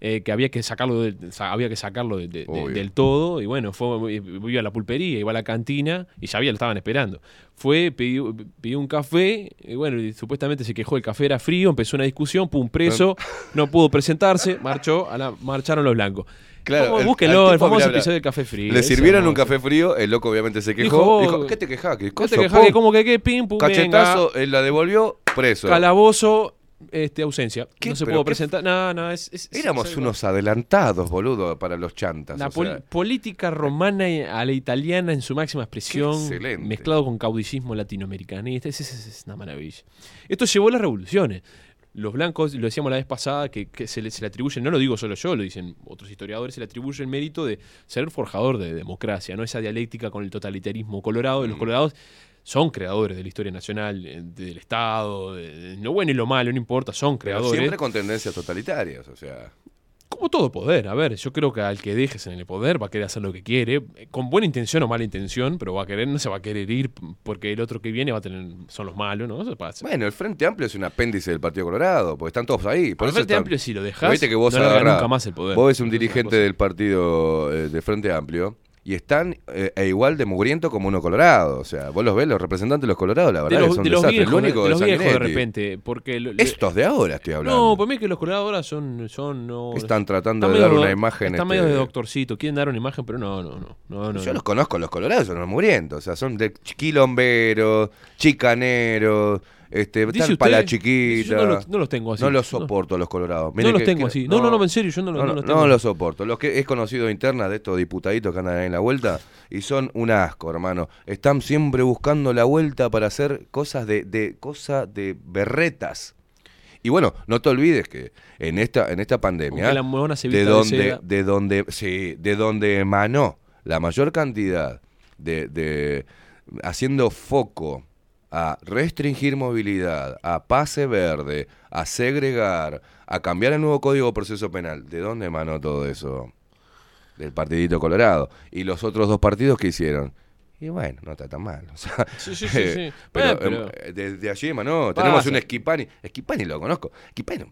Speaker 4: Eh, que había que sacarlo del, sa- había que sacarlo de- de- de- del todo y bueno fue iba a la pulpería iba a la cantina y ya había lo estaban esperando fue pidió, pidió un café y bueno y supuestamente se quejó el café era frío empezó una discusión pum preso no pudo presentarse marchó a la, marcharon los blancos
Speaker 3: Claro, el-
Speaker 4: búsquenlo el
Speaker 3: tipo,
Speaker 4: famoso
Speaker 3: mirá, mirá,
Speaker 4: episodio del café frío
Speaker 3: Le sirvieron un café frío, el loco obviamente se quejó. Dijo, ¿qué te quejás? ¿Qué
Speaker 4: te quejás?
Speaker 3: po?
Speaker 4: Que qué pim pum venga.
Speaker 3: Cachetazo, él la devolvió, preso.
Speaker 4: Calabozo, este, ausencia.
Speaker 3: ¿Qué?
Speaker 4: No se
Speaker 3: ¿Pero
Speaker 4: pudo presentar. No, no, es. es- es-
Speaker 3: Éramos
Speaker 4: es-
Speaker 3: unos adelantados, boludo, para los chantas.
Speaker 4: La
Speaker 3: o
Speaker 4: pol-
Speaker 3: sea,
Speaker 4: política romana a la italiana en su máxima expresión, mezclado con caudillismo latinoamericanista, es, una maravilla. Esto llevó a las revoluciones. Los blancos, lo decíamos la vez pasada, que, que se, le, se le atribuyen, no lo digo solo yo, lo dicen otros historiadores, se le atribuye el mérito de ser forjador de democracia, ¿no? Esa dialéctica con el totalitarismo colorado.
Speaker 3: Mm.
Speaker 4: y Los colorados son creadores de la historia nacional, eh, del Estado, de- lo bueno y lo malo, no importa, son
Speaker 3: pero
Speaker 4: creadores.
Speaker 3: siempre con tendencias totalitarias, o sea.
Speaker 4: Como todo poder, a ver, yo creo que al que dejes en el poder va a querer hacer lo que quiere, eh, con buena intención o mala intención, pero va a querer, no se va a querer ir porque el otro que viene va a tener, son los malos, ¿no? Eso pasa.
Speaker 3: Bueno, el Frente Amplio es un apéndice del Partido Colorado, porque están todos ahí. Por eso
Speaker 4: Frente
Speaker 3: están-
Speaker 4: Amplio si lo dejas,
Speaker 3: que vos
Speaker 4: no larga
Speaker 3: agarrás-
Speaker 4: nunca más el poder.
Speaker 3: Vos ves un dirigente del partido eh, de Frente Amplio y están eh, e igual de mugriento como uno colorado. O sea, vos los ves, los representantes de los colorados, la
Speaker 4: de
Speaker 3: verdad
Speaker 4: los,
Speaker 3: que son
Speaker 4: de los
Speaker 3: desastres.
Speaker 4: viejos, de, de los
Speaker 3: es
Speaker 4: viejos de repente, porque... lo-
Speaker 3: Estos de ahora estoy hablando.
Speaker 4: no, para mí que los colorados ahora son... son no,
Speaker 3: Están tratando de dar una imagen,
Speaker 4: Están
Speaker 3: este,
Speaker 4: medio de doctorcito, quieren dar una imagen, pero no, no, no. no, no
Speaker 3: Yo
Speaker 4: no.
Speaker 3: los conozco, los colorados son los mugrientos. O sea, son de quilomberos, chicaneros, este,
Speaker 4: Dice
Speaker 3: tal
Speaker 4: usted,
Speaker 3: pala
Speaker 4: Yo
Speaker 3: chiquita.
Speaker 4: no, los- no los tengo así.
Speaker 3: No los soporto los colorados.
Speaker 4: No los tengo así. No, no, no, en serio, yo no, lo-
Speaker 3: No,
Speaker 4: no
Speaker 3: no,
Speaker 4: los
Speaker 3: no
Speaker 4: tengo.
Speaker 3: los soporto. Los que es conocido interna de estos diputaditos que andan ahí en la vuelta y son un asco, hermano. Están siempre buscando la vuelta para hacer cosas de, de cosas de berretas. Y bueno, no te olvides que en esta en esta pandemia
Speaker 4: la se
Speaker 3: de
Speaker 4: de
Speaker 3: donde
Speaker 4: seda.
Speaker 3: de donde sí, de donde emanó la mayor cantidad de, de haciendo foco a restringir movilidad, a pase verde, a segregar, a cambiar el nuevo código de proceso penal. ¿De dónde emanó todo eso? Del partidito colorado. Y los otros dos partidos que hicieron. Y bueno, no está tan mal. o sea,
Speaker 4: Sí, sí, sí, sí.
Speaker 3: pero,
Speaker 4: Eh, pero-
Speaker 3: em, desde allí emanó. Tenemos un Esquipani. Esquipani lo conozco. Esquipani.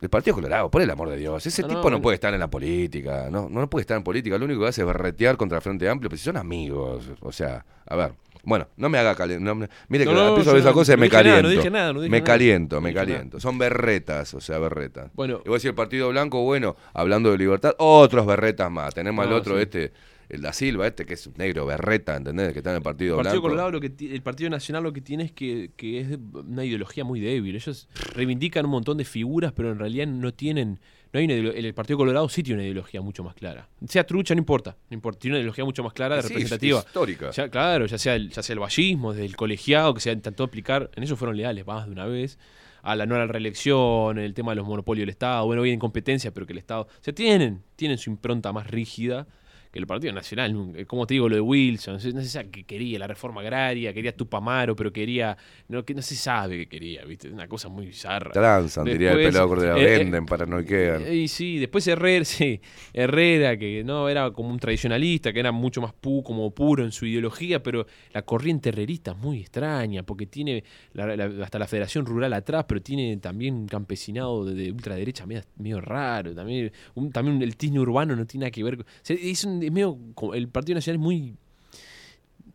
Speaker 3: El Partido Colorado, por el amor de Dios. Ese
Speaker 4: No,
Speaker 3: tipo
Speaker 4: no,
Speaker 3: no, puede estar en la política. No, no puede estar en política. Lo único que hace es berretear contra el Frente Amplio. Pero si son amigos. O sea, a ver. Bueno, no me haga calentar. mire
Speaker 4: No,
Speaker 3: que
Speaker 4: no,
Speaker 3: a ver esa
Speaker 4: no-
Speaker 3: cosa y
Speaker 4: no
Speaker 3: me
Speaker 4: nada,
Speaker 3: caliento.
Speaker 4: no dije nada, no dije
Speaker 3: me
Speaker 4: nada.
Speaker 3: caliento,
Speaker 4: No
Speaker 3: me
Speaker 4: nada.
Speaker 3: caliento. Son berretas, o sea, berretas.
Speaker 4: Bueno.
Speaker 3: y voy a decir el Partido Blanco, bueno, hablando de libertad, otros berretas más. Tenemos al
Speaker 4: No,
Speaker 3: otro,
Speaker 4: sí.
Speaker 3: este, el da Silva, este que es un negro berreta, ¿entendés? Que está en el Partido,
Speaker 4: El Partido
Speaker 3: Blanco.
Speaker 4: Colorado, lo que el Partido Nacional lo que tiene es que, que es una ideología muy débil. Ellos reivindican un montón de figuras, pero en realidad no tienen. No hay una el Partido Colorado sí tiene una ideología mucho más clara. Sea trucha, no importa. No importa. Tiene una ideología mucho más clara,
Speaker 3: Sí,
Speaker 4: representativa.
Speaker 3: histórica.
Speaker 4: Ya, claro, ya sea, el, ya sea el vallismo, desde el colegiado, que se intentó aplicar. En eso fueron leales más de una vez. a la no a la reelección, el tema de los monopolios del Estado, bueno, bien en competencia, pero que el Estado, o sea, tienen, tienen su impronta más rígida que el Partido Nacional, nunca- como te digo, lo de Wilson, no sabe qué quería, la reforma agraria, quería Tupamaro, pero quería, no, que no se sabe qué quería, ¿viste? Una cosa muy bizarra.
Speaker 3: Transan, diría el pelado Cordera.
Speaker 4: eh, eh,
Speaker 3: Venden para no quedan.
Speaker 4: y sí, después Herrera, sí, Herrera, que no era como un tradicionalista, que era mucho más pu, como puro en su ideología, pero la corriente herrerista es muy extraña, porque tiene la- la- hasta la Federación Rural atrás, pero tiene también un campesinado de, de ultraderecha medio, medio raro, también, un- también el tizne urbano no tiene nada que ver. con- o sea, es, un- es medio, como- el Partido Nacional es muy...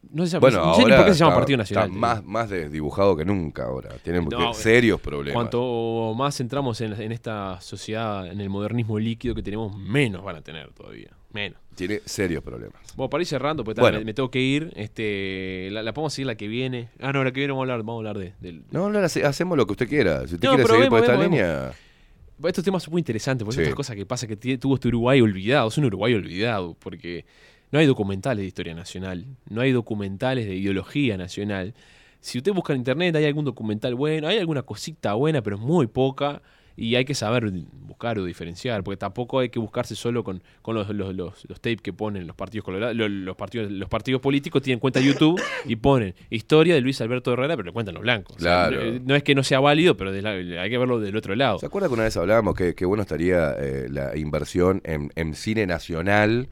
Speaker 4: No sé,
Speaker 3: Bueno,
Speaker 4: no sé ni por qué se llama
Speaker 3: está-
Speaker 4: Partido Nacional.
Speaker 3: Está más, más desdibujado que nunca ahora. Tienen
Speaker 4: No,
Speaker 3: serios problemas.
Speaker 4: Cuanto más entramos en, en esta sociedad, en el modernismo líquido que tenemos, menos van a tener todavía. Menos.
Speaker 3: Tiene serios problemas.
Speaker 4: Bueno, para ir cerrando, porque
Speaker 3: Bueno.
Speaker 4: me, me tengo que ir. Este, la, la podemos seguir la que viene. Ah, no, la que viene vamos a hablar, vamos a hablar de,
Speaker 3: No, no, hace- hacemos lo que usted quiera. Si usted
Speaker 4: No,
Speaker 3: quiere seguir por esta
Speaker 4: vemos,
Speaker 3: línea.
Speaker 4: Estos temas son muy interesantes, porque
Speaker 3: Sí.
Speaker 4: es otra cosa que pasa que tuvo este Uruguay olvidado. Es un Uruguay olvidado, porque no hay documentales de historia nacional, no hay documentales de ideología nacional. Si usted busca en internet, hay algún documental bueno, hay alguna cosita buena, pero es muy poca. Y hay que saber buscar o diferenciar, porque tampoco hay que buscarse solo con, con los, los, los, los tapes que ponen los partidos colorados. Los, los partidos, los partidos políticos tienen cuenta de YouTube y ponen historia de Luis Alberto Herrera, pero le cuentan los blancos. O sea,
Speaker 3: Claro.
Speaker 4: no, no es que no sea válido, pero de la- hay que verlo del otro lado.
Speaker 3: ¿Se acuerda que una vez hablábamos que, que bueno estaría eh, la inversión en, en cine nacional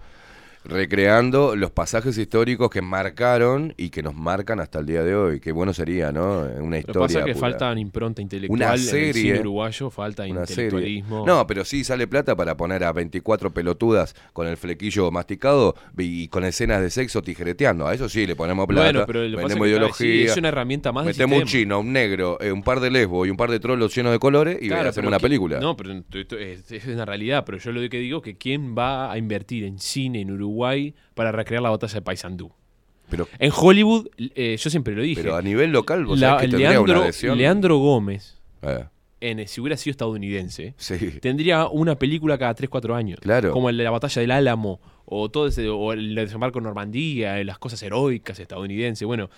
Speaker 3: recreando los pasajes históricos que marcaron y que nos marcan hasta el día de hoy? Qué bueno sería, ¿no? Una
Speaker 4: Lo que
Speaker 3: historia.
Speaker 4: pasa es que
Speaker 3: pura.
Speaker 4: falta impronta intelectual
Speaker 3: Una
Speaker 4: en el
Speaker 3: serie,
Speaker 4: cine uruguayo, falta
Speaker 3: Una serie.
Speaker 4: intelectualismo.
Speaker 3: No, pero sí sale plata para poner a 24 pelotudas con el flequillo masticado y con escenas de sexo tijereteando. A eso sí le ponemos plata.
Speaker 4: bueno, pero lo pasa es que,
Speaker 3: ideología.
Speaker 4: sí, es una herramienta más
Speaker 3: Metemos un chino, un negro, eh, un par de lesbos y un par de trolos llenos de colores y
Speaker 4: Claro,
Speaker 3: hacemos una película.
Speaker 4: No, pero esto- es, es una realidad. Pero yo lo que digo que quién va a invertir en cine en Uruguay para recrear la batalla de Paysandú.
Speaker 3: Pero,
Speaker 4: En Hollywood, eh, yo siempre lo dije.
Speaker 3: pero a nivel local, vos
Speaker 4: la-
Speaker 3: sabés que
Speaker 4: Leandro,
Speaker 3: una adhesión.
Speaker 4: Leandro Gómez,
Speaker 3: Eh,
Speaker 4: en, si hubiera sido estadounidense,
Speaker 3: sí.
Speaker 4: tendría una película cada 3-4 años.
Speaker 3: Claro.
Speaker 4: Como la batalla del Álamo, o todo ese, o el desembarco en Normandía, eh, las cosas heroicas estadounidenses. Bueno,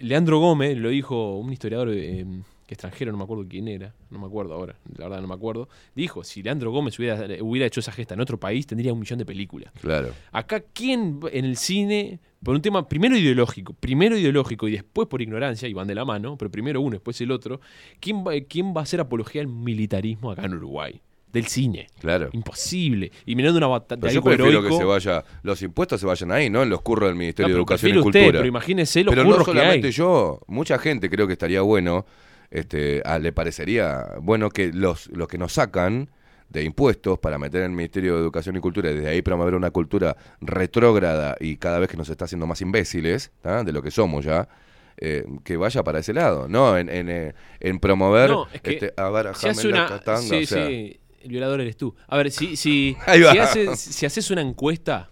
Speaker 4: Leandro Gómez lo dijo un historiador eh, que extranjero, no me acuerdo quién era, no me acuerdo ahora, la verdad no me acuerdo. Dijo, si Leandro Gómez hubiera, hubiera hecho esa gesta en otro país, tendría un millón de películas.
Speaker 3: Claro.
Speaker 4: Acá, ¿quién en el cine, por un tema primero ideológico, primero ideológico y después por ignorancia, y van de la mano, pero primero uno, después el otro, ¿quién va, quién va a hacer apología al militarismo acá en Uruguay? Del cine.
Speaker 3: Claro.
Speaker 4: Imposible. Y mirando una batalla
Speaker 3: Pero yo prefiero
Speaker 4: heroico.
Speaker 3: que se vaya, los impuestos se vayan ahí, ¿no? En los curros del Ministerio
Speaker 4: No,
Speaker 3: de Educación y
Speaker 4: usted,
Speaker 3: Cultura.
Speaker 4: pero imagínese los
Speaker 3: Pero no
Speaker 4: curros que
Speaker 3: solamente
Speaker 4: hay.
Speaker 3: yo, mucha gente creo que estaría bueno, este, a- le parecería bueno que los, los que nos sacan de impuestos para meter en el Ministerio de Educación y Cultura y desde ahí promover una cultura retrógrada y cada vez que nos está haciendo más imbéciles, ¿tá? de lo que somos ya, eh, que vaya para ese lado, ¿no? En, en, eh, en promover,
Speaker 4: No, es que
Speaker 3: este, a ver,
Speaker 4: Si hace una.
Speaker 3: Catanga,
Speaker 4: sí,
Speaker 3: o sea,
Speaker 4: sí, el violador eres tú. A ver, si, si, si, haces, si haces una encuesta,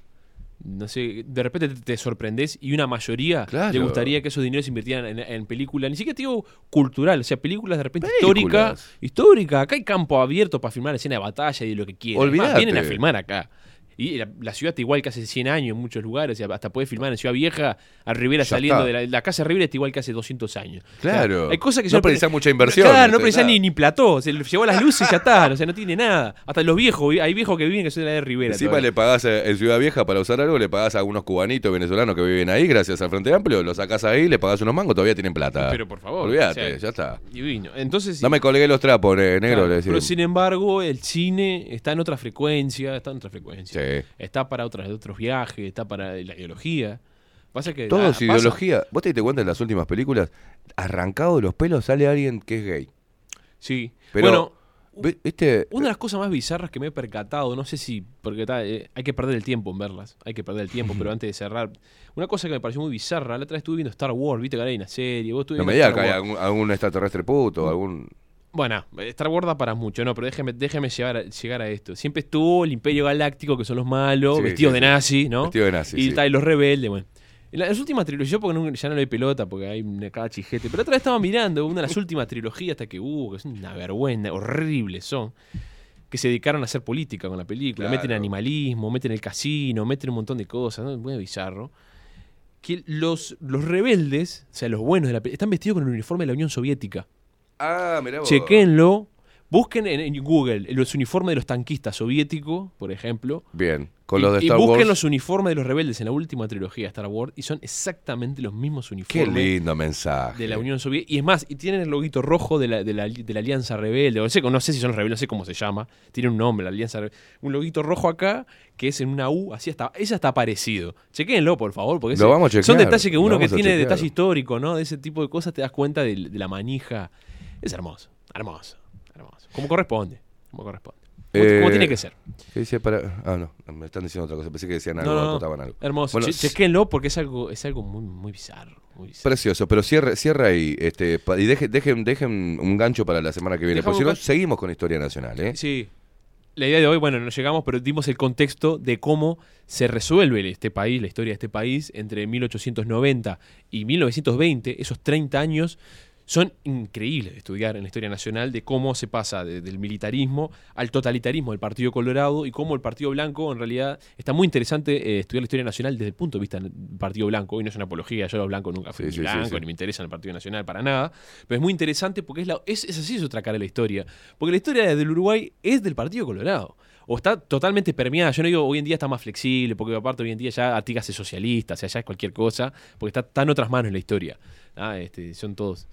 Speaker 4: no sé, de repente te, te sorprendes y una mayoría
Speaker 3: Claro.
Speaker 4: le gustaría que esos dineros se invirtieran en, en películas, ni siquiera te digo cultural, o sea, películas de repente históricas. Histórica, acá hay campo abierto para filmar escena de batalla y de lo que quieran. Vienen a filmar acá. Y la, la ciudad está igual que hace 100 años en muchos lugares, hasta puede filmar en Ciudad Vieja, a Rivera
Speaker 3: Ya
Speaker 4: saliendo
Speaker 3: está.
Speaker 4: de la, la casa de Rivera está igual que hace 200 años. O sea,
Speaker 3: Claro.
Speaker 4: hay cosas que
Speaker 3: No precisás mucha inversión,
Speaker 4: Claro, no
Speaker 3: Nada.
Speaker 4: ni, ni plató, se le llevó las luces y ya está, o sea, no tiene nada. Hasta los viejos, hay viejos que viven que son de la de Rivera.
Speaker 3: Encima
Speaker 4: todavía.
Speaker 3: le pagás eh, en Ciudad Vieja para usar algo, le pagás a unos cubanitos venezolanos que viven ahí, gracias al Frente Amplio, lo sacás ahí, le pagás unos mangos, todavía tienen plata.
Speaker 4: Pero por favor,
Speaker 3: Olvídate,
Speaker 4: o sea,
Speaker 3: ya está.
Speaker 4: Divino. Entonces,
Speaker 3: No me colgué los trapos, ne- negro,
Speaker 4: claro,
Speaker 3: le
Speaker 4: pero sin embargo, el cine está en otra frecuencia, está en otra frecuencia.
Speaker 3: Sí.
Speaker 4: Está para otros, otros viajes, está para la ideología. Pasa que
Speaker 3: Todo
Speaker 4: ah,
Speaker 3: es
Speaker 4: pasa-
Speaker 3: ideología. ¿Vos te diste cuenta en las últimas películas? Arrancado de los pelos sale alguien que es gay.
Speaker 4: Sí.
Speaker 3: Pero,
Speaker 4: bueno,
Speaker 3: ¿viste?
Speaker 4: Una de las cosas más bizarras que me he percatado, no sé si, porque ta, eh, hay que perder el tiempo en verlas, hay que perder el tiempo, pero antes de cerrar, una cosa que me pareció muy bizarra, la otra vez estuve viendo Star Wars, viste que ahora hay una serie, vos
Speaker 3: No me digas que hay algún, algún extraterrestre puto, algún...
Speaker 4: Bueno, Star Wars da para mucho, no, pero déjeme, déjeme llegar, a, llegar a esto. Siempre estuvo el Imperio Galáctico, que son los malos,
Speaker 3: Sí,
Speaker 4: vestidos
Speaker 3: sí,
Speaker 4: de nazi, ¿no?
Speaker 3: Vestido de nazi,
Speaker 4: Y, y los rebeldes, bueno. En las últimas trilogías, porque no- ya no le doy pelota, porque hay una cada chijete. Pero otra vez estaba mirando una de las últimas trilogías hasta que, uh, que es una vergüenza, horribles son. Que se dedicaron a hacer política con la película.
Speaker 3: Claro.
Speaker 4: Meten animalismo, meten el casino, meten un montón de cosas, ¿no? Muy bizarro. Que los, los rebeldes, o sea, los buenos de la película, están vestidos con el uniforme de la Unión Soviética.
Speaker 3: Ah, mirá vos.
Speaker 4: Chequenlo. Busquen en, en Google los uniformes de los tanquistas soviéticos, por ejemplo.
Speaker 3: Bien. Con
Speaker 4: y,
Speaker 3: los de
Speaker 4: y
Speaker 3: Star
Speaker 4: busquen
Speaker 3: Wars.
Speaker 4: los uniformes de los rebeldes en la última trilogía de Star Wars y son exactamente los mismos
Speaker 3: Qué
Speaker 4: uniformes
Speaker 3: lindo mensaje.
Speaker 4: de la Unión Soviética. Y es más, y tienen el loguito rojo de la, de la, de la Alianza Rebelde. O sea, no sé si son los rebeldes, no sé cómo se llama. Tiene un nombre, la Alianza Rebelde. Un loguito rojo acá, que es en una U, así está. Esa está parecido. Chequénlo, por favor, porque ese-
Speaker 3: vamos a chequear,
Speaker 4: son detalles que uno que tiene detalle histórico, ¿no? De ese tipo de cosas te das cuenta de, de la manija. Es hermoso, hermoso, hermoso. Como corresponde, como corresponde. Como,
Speaker 3: Eh,
Speaker 4: como tiene que ser.
Speaker 3: ¿Qué dice para.? Ah, no, me están diciendo otra cosa. Pensé que decían algo,
Speaker 4: No, no, no.
Speaker 3: algo.
Speaker 4: Hermoso.
Speaker 3: Bueno,
Speaker 4: Che- chequénlo porque es algo, es algo muy, muy bizarro.
Speaker 3: Precioso, pero cierra, cierra ahí. Este, y dejen, dejen, dejen un gancho para la semana que viene. Porque si no, seguimos con Historia Nacional, ¿eh?
Speaker 4: Sí. La idea de hoy, bueno, no llegamos, pero dimos el contexto de cómo se resuelve este país, la historia de este país, entre 1890 y 1920. Esos 30 años son increíbles de estudiar en la historia nacional, de cómo se pasa de- del militarismo al totalitarismo del Partido Colorado y cómo el Partido Blanco, en realidad, está muy interesante eh, estudiar la historia nacional desde el punto de vista del Partido Blanco. Hoy no es una apología, yo los blancos nunca fui
Speaker 3: Sí, sí,
Speaker 4: blanco,
Speaker 3: sí.
Speaker 4: ni me interesa en el Partido Nacional para nada, pero es muy interesante porque es, la, es, es así es otra cara de la historia. Porque la historia del Uruguay es del Partido Colorado. O está totalmente permeada. Yo no digo hoy en día está más flexible, porque aparte hoy en día ya Artigas es socialista, o sea, ya es cualquier cosa, porque está, en otras manos la historia. Ah, este, son todos.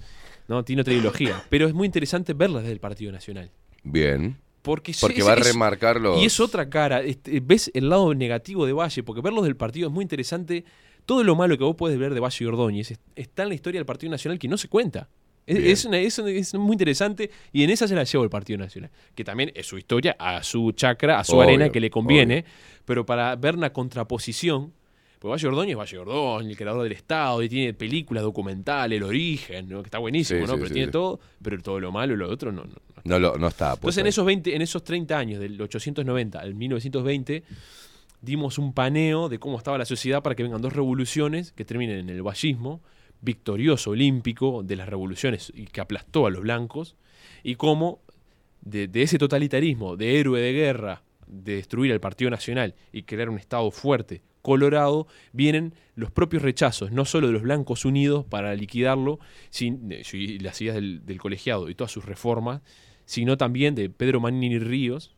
Speaker 4: ¿no? Tiene otra ideología. Pero es muy interesante verla desde el Partido Nacional.
Speaker 3: Bien.
Speaker 4: Porque,
Speaker 3: Porque
Speaker 4: es-
Speaker 3: va a
Speaker 4: es-
Speaker 3: remarcar los.
Speaker 4: y es otra cara. este, ves el lado negativo de Valle, porque verlos del partido es muy interesante. Todo lo malo que vos puedes ver de Valle y Ordóñez es- está en la historia del Partido Nacional que no se cuenta. Es, es una- es una- es muy interesante y en esa se la lleva el Partido Nacional. Que también es su historia, a su chacra, a su
Speaker 3: Obvio,
Speaker 4: arena que le conviene. Pero para ver una contraposición. Pues Valle Ordóñez es Valle Ordóñez, el creador del Estado, y tiene películas documentales, el origen, ¿no? que está buenísimo,
Speaker 3: Sí,
Speaker 4: ¿no?
Speaker 3: sí,
Speaker 4: pero
Speaker 3: sí,
Speaker 4: tiene todo, pero todo lo malo y lo otro no, no, no
Speaker 3: No, lo- no está.
Speaker 4: entonces en esos 20, en esos 30 años, del 890 al 1920, dimos un paneo de cómo estaba la sociedad para que vengan dos revoluciones que terminen en el vallismo, victorioso olímpico de las revoluciones y que aplastó a los blancos, y cómo de, de ese totalitarismo, de héroe de guerra, de destruir al Partido Nacional y crear un Estado fuerte, colorado, vienen los propios rechazos, no solo de los blancos unidos para liquidarlo, sin, y las ideas del, del colegiado y todas sus reformas, sino también de Pedro Manini Ríos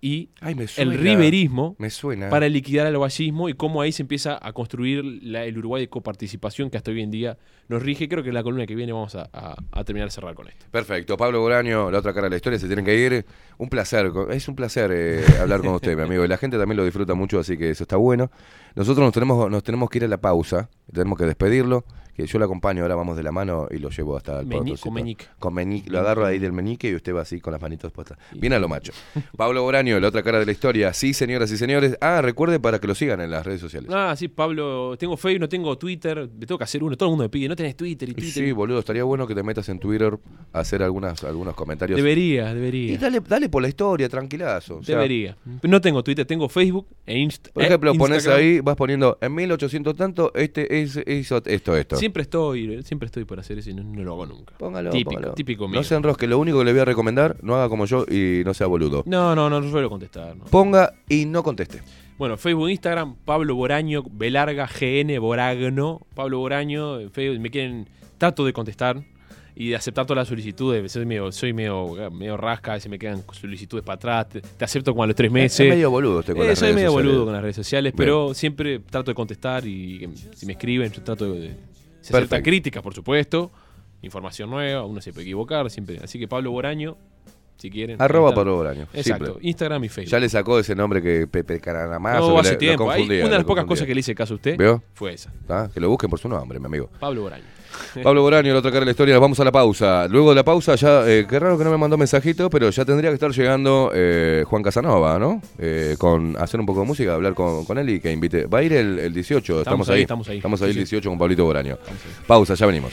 Speaker 4: y
Speaker 3: Ay, me suena.
Speaker 4: el riverismo
Speaker 3: Me suena.
Speaker 4: para liquidar al vallismo y cómo ahí se empieza a construir la- el Uruguay de coparticipación que hasta hoy en día nos rige. Creo que en la columna que viene vamos a, a- a terminar de cerrar con esto.
Speaker 3: Perfecto. Pablo Boraño, la otra cara de la historia, se tienen que ir. Un placer. Es un placer eh, hablar con usted, mi amigo. Y la gente también lo disfruta mucho, así que eso está bueno. Nosotros nos tenemos, nos tenemos que ir a la pausa. Tenemos que despedirlo. Que yo lo acompaño, ahora vamos de la mano y lo llevo hasta el
Speaker 4: Meni-
Speaker 3: potocito.
Speaker 4: con meñique.
Speaker 3: Con meñique. Lo agarro ahí del meñique y usted va así con las manitos puestas. Bien a lo macho. Pablo Boraño, la otra cara de la historia. Sí, señoras y señores. Ah, recuerde para que lo sigan en las redes sociales.
Speaker 4: Ah, sí, Pablo, tengo Facebook, no tengo Twitter, me tengo que hacer uno, todo el mundo me pide, no tenés Twitter y
Speaker 3: Y
Speaker 4: Twitter.
Speaker 3: sí, boludo, estaría bueno que te metas en Twitter a hacer algunas, algunos comentarios.
Speaker 4: debería,
Speaker 3: Y
Speaker 4: debería.
Speaker 3: dale, dale por la historia, tranquilazo. O sea,
Speaker 4: debería. No tengo Twitter, tengo Facebook e Inst
Speaker 3: Por
Speaker 4: eh,
Speaker 3: ejemplo, pones
Speaker 4: Instagram.
Speaker 3: ahí, vas poniendo en 1800 tanto, este es, hizo esto, esto.
Speaker 4: Siempre estoy, siempre estoy por hacer eso y no, no lo hago nunca.
Speaker 3: Póngalo,
Speaker 4: típico,
Speaker 3: póngalo.
Speaker 4: típico mío.
Speaker 3: No se enrosque, lo único que le voy a recomendar, no haga como yo y no sea boludo.
Speaker 4: No, no, no, no suelo contestar. no.
Speaker 3: Ponga y no conteste.
Speaker 4: Bueno, Facebook, Instagram, Pablo Boraño, Belarga, GN, Boragno, Pablo Boraño, en Facebook, me quieren, trato de contestar y de aceptar todas las solicitudes, soy medio, soy medio, medio rasca, veces me quedan solicitudes para atrás, te, te acepto como a los tres meses.
Speaker 3: Es medio boludo usted con
Speaker 4: Eh,
Speaker 3: las
Speaker 4: soy
Speaker 3: redes
Speaker 4: medio
Speaker 3: sociales.
Speaker 4: boludo con las redes sociales, pero siempre trato de contestar y que si me escriben, yo trato de... Se aceptan críticas, por supuesto, información nueva, uno se puede equivocar, siempre. Así que Pablo Boraño, si quieren.
Speaker 3: Arroba. Pablo Boraño.
Speaker 4: Exacto,
Speaker 3: simple.
Speaker 4: Instagram y Facebook.
Speaker 3: Ya le sacó ese nombre que Pepe Caranamazo.
Speaker 4: No, hace tiempo. Una de las pocas cosas que le hice caso a usted fue esa.
Speaker 3: Ah, Que lo busquen por su nombre, mi amigo.
Speaker 4: Pablo Boraño.
Speaker 3: Pablo Boraño, la otra cara de la historia, vamos a la pausa. Luego de la pausa, ya, eh, qué raro que no me mandó mensajito, pero ya tendría que estar llegando eh, Juan Casanova, ¿no? Eh, con hacer un poco de música, hablar con, con él y que invite. Va a ir el, el 18, estamos,
Speaker 4: ahí,
Speaker 3: ahí.
Speaker 4: estamos ahí.
Speaker 3: Estamos ahí
Speaker 4: Sí,
Speaker 3: el
Speaker 4: sí.
Speaker 3: 18 con Pablito Boraño. Pausa, ya venimos.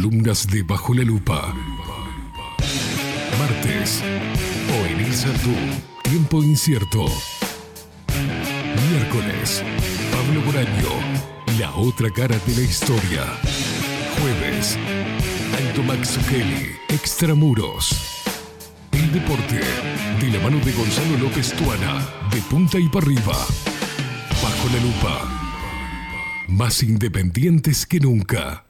Speaker 1: Columnas de Bajo la Lupa. Martes. O en Tú. Tiempo incierto. Miércoles. Pablo Boraño. La otra cara de la historia. Jueves. Alto Maxuchelli. Extramuros. El deporte. De la mano de Gonzalo López Tuana. De punta y para arriba. Bajo la lupa. Más independientes que nunca.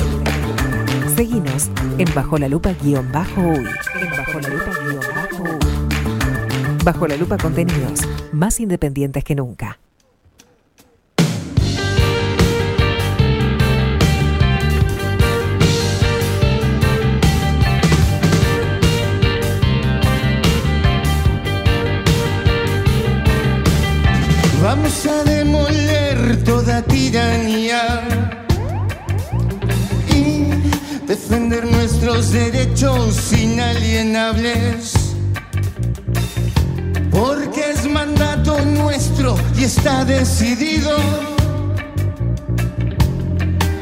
Speaker 5: Seguinos en Bajo la Lupa guion bajo uy. En Bajo la Lupa guion bajo uy. Bajo la Lupa contenidos más independientes que nunca.
Speaker 10: Vamos a demoler toda tiranía defender nuestros derechos inalienables. Porque es mandato nuestro y está decidido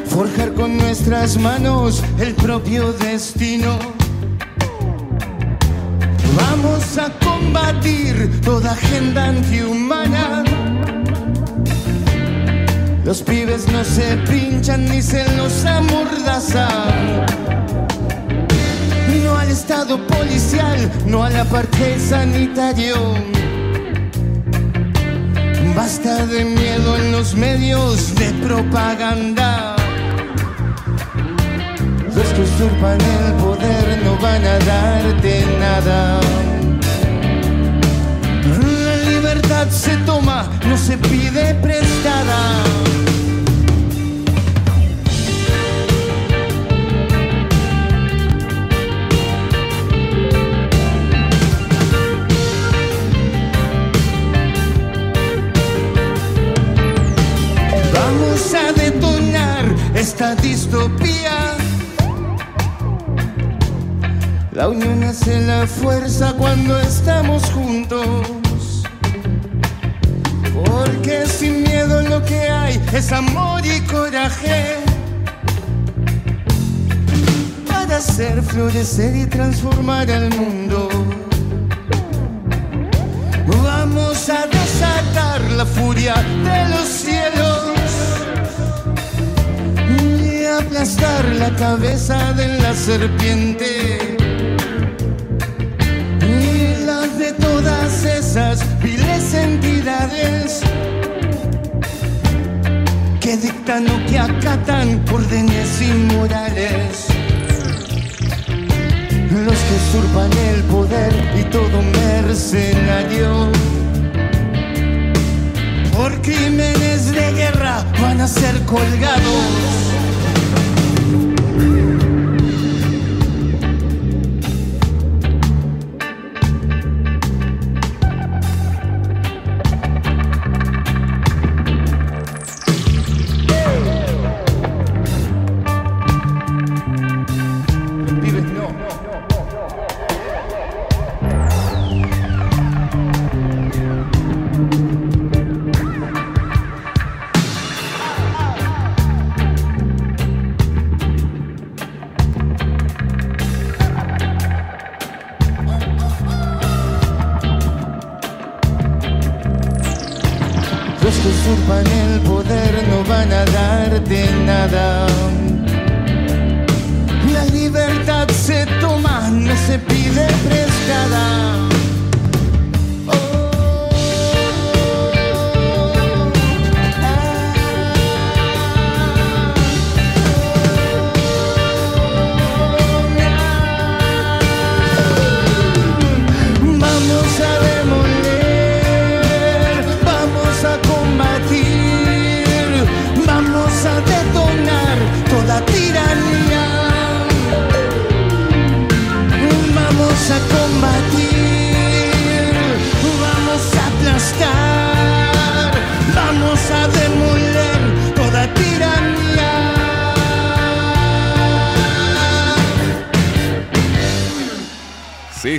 Speaker 10: forjar con nuestras manos el propio destino. Vamos a combatir toda agenda antihumana. Los pibes no se pinchan ni se los amordazan. No al estado policial, no al apartheid sanitario. Basta de miedo en los medios de propaganda. Los que usurpan el poder no van a darte nada. Libertad se toma, no se pide prestada. Vamos a detonar esta distopía. La unión hace la fuerza cuando estamos juntos. Porque sin miedo lo que hay es amor y coraje. Para hacer florecer y transformar al mundo. Vamos a desatar la furia de los cielos y aplastar la cabeza de la serpiente y las de todas esas viles entidades que dictan o que acatan órdenes inmorales. Los que usurpan el poder y todo mercenario. Por crímenes de guerra van a ser colgados.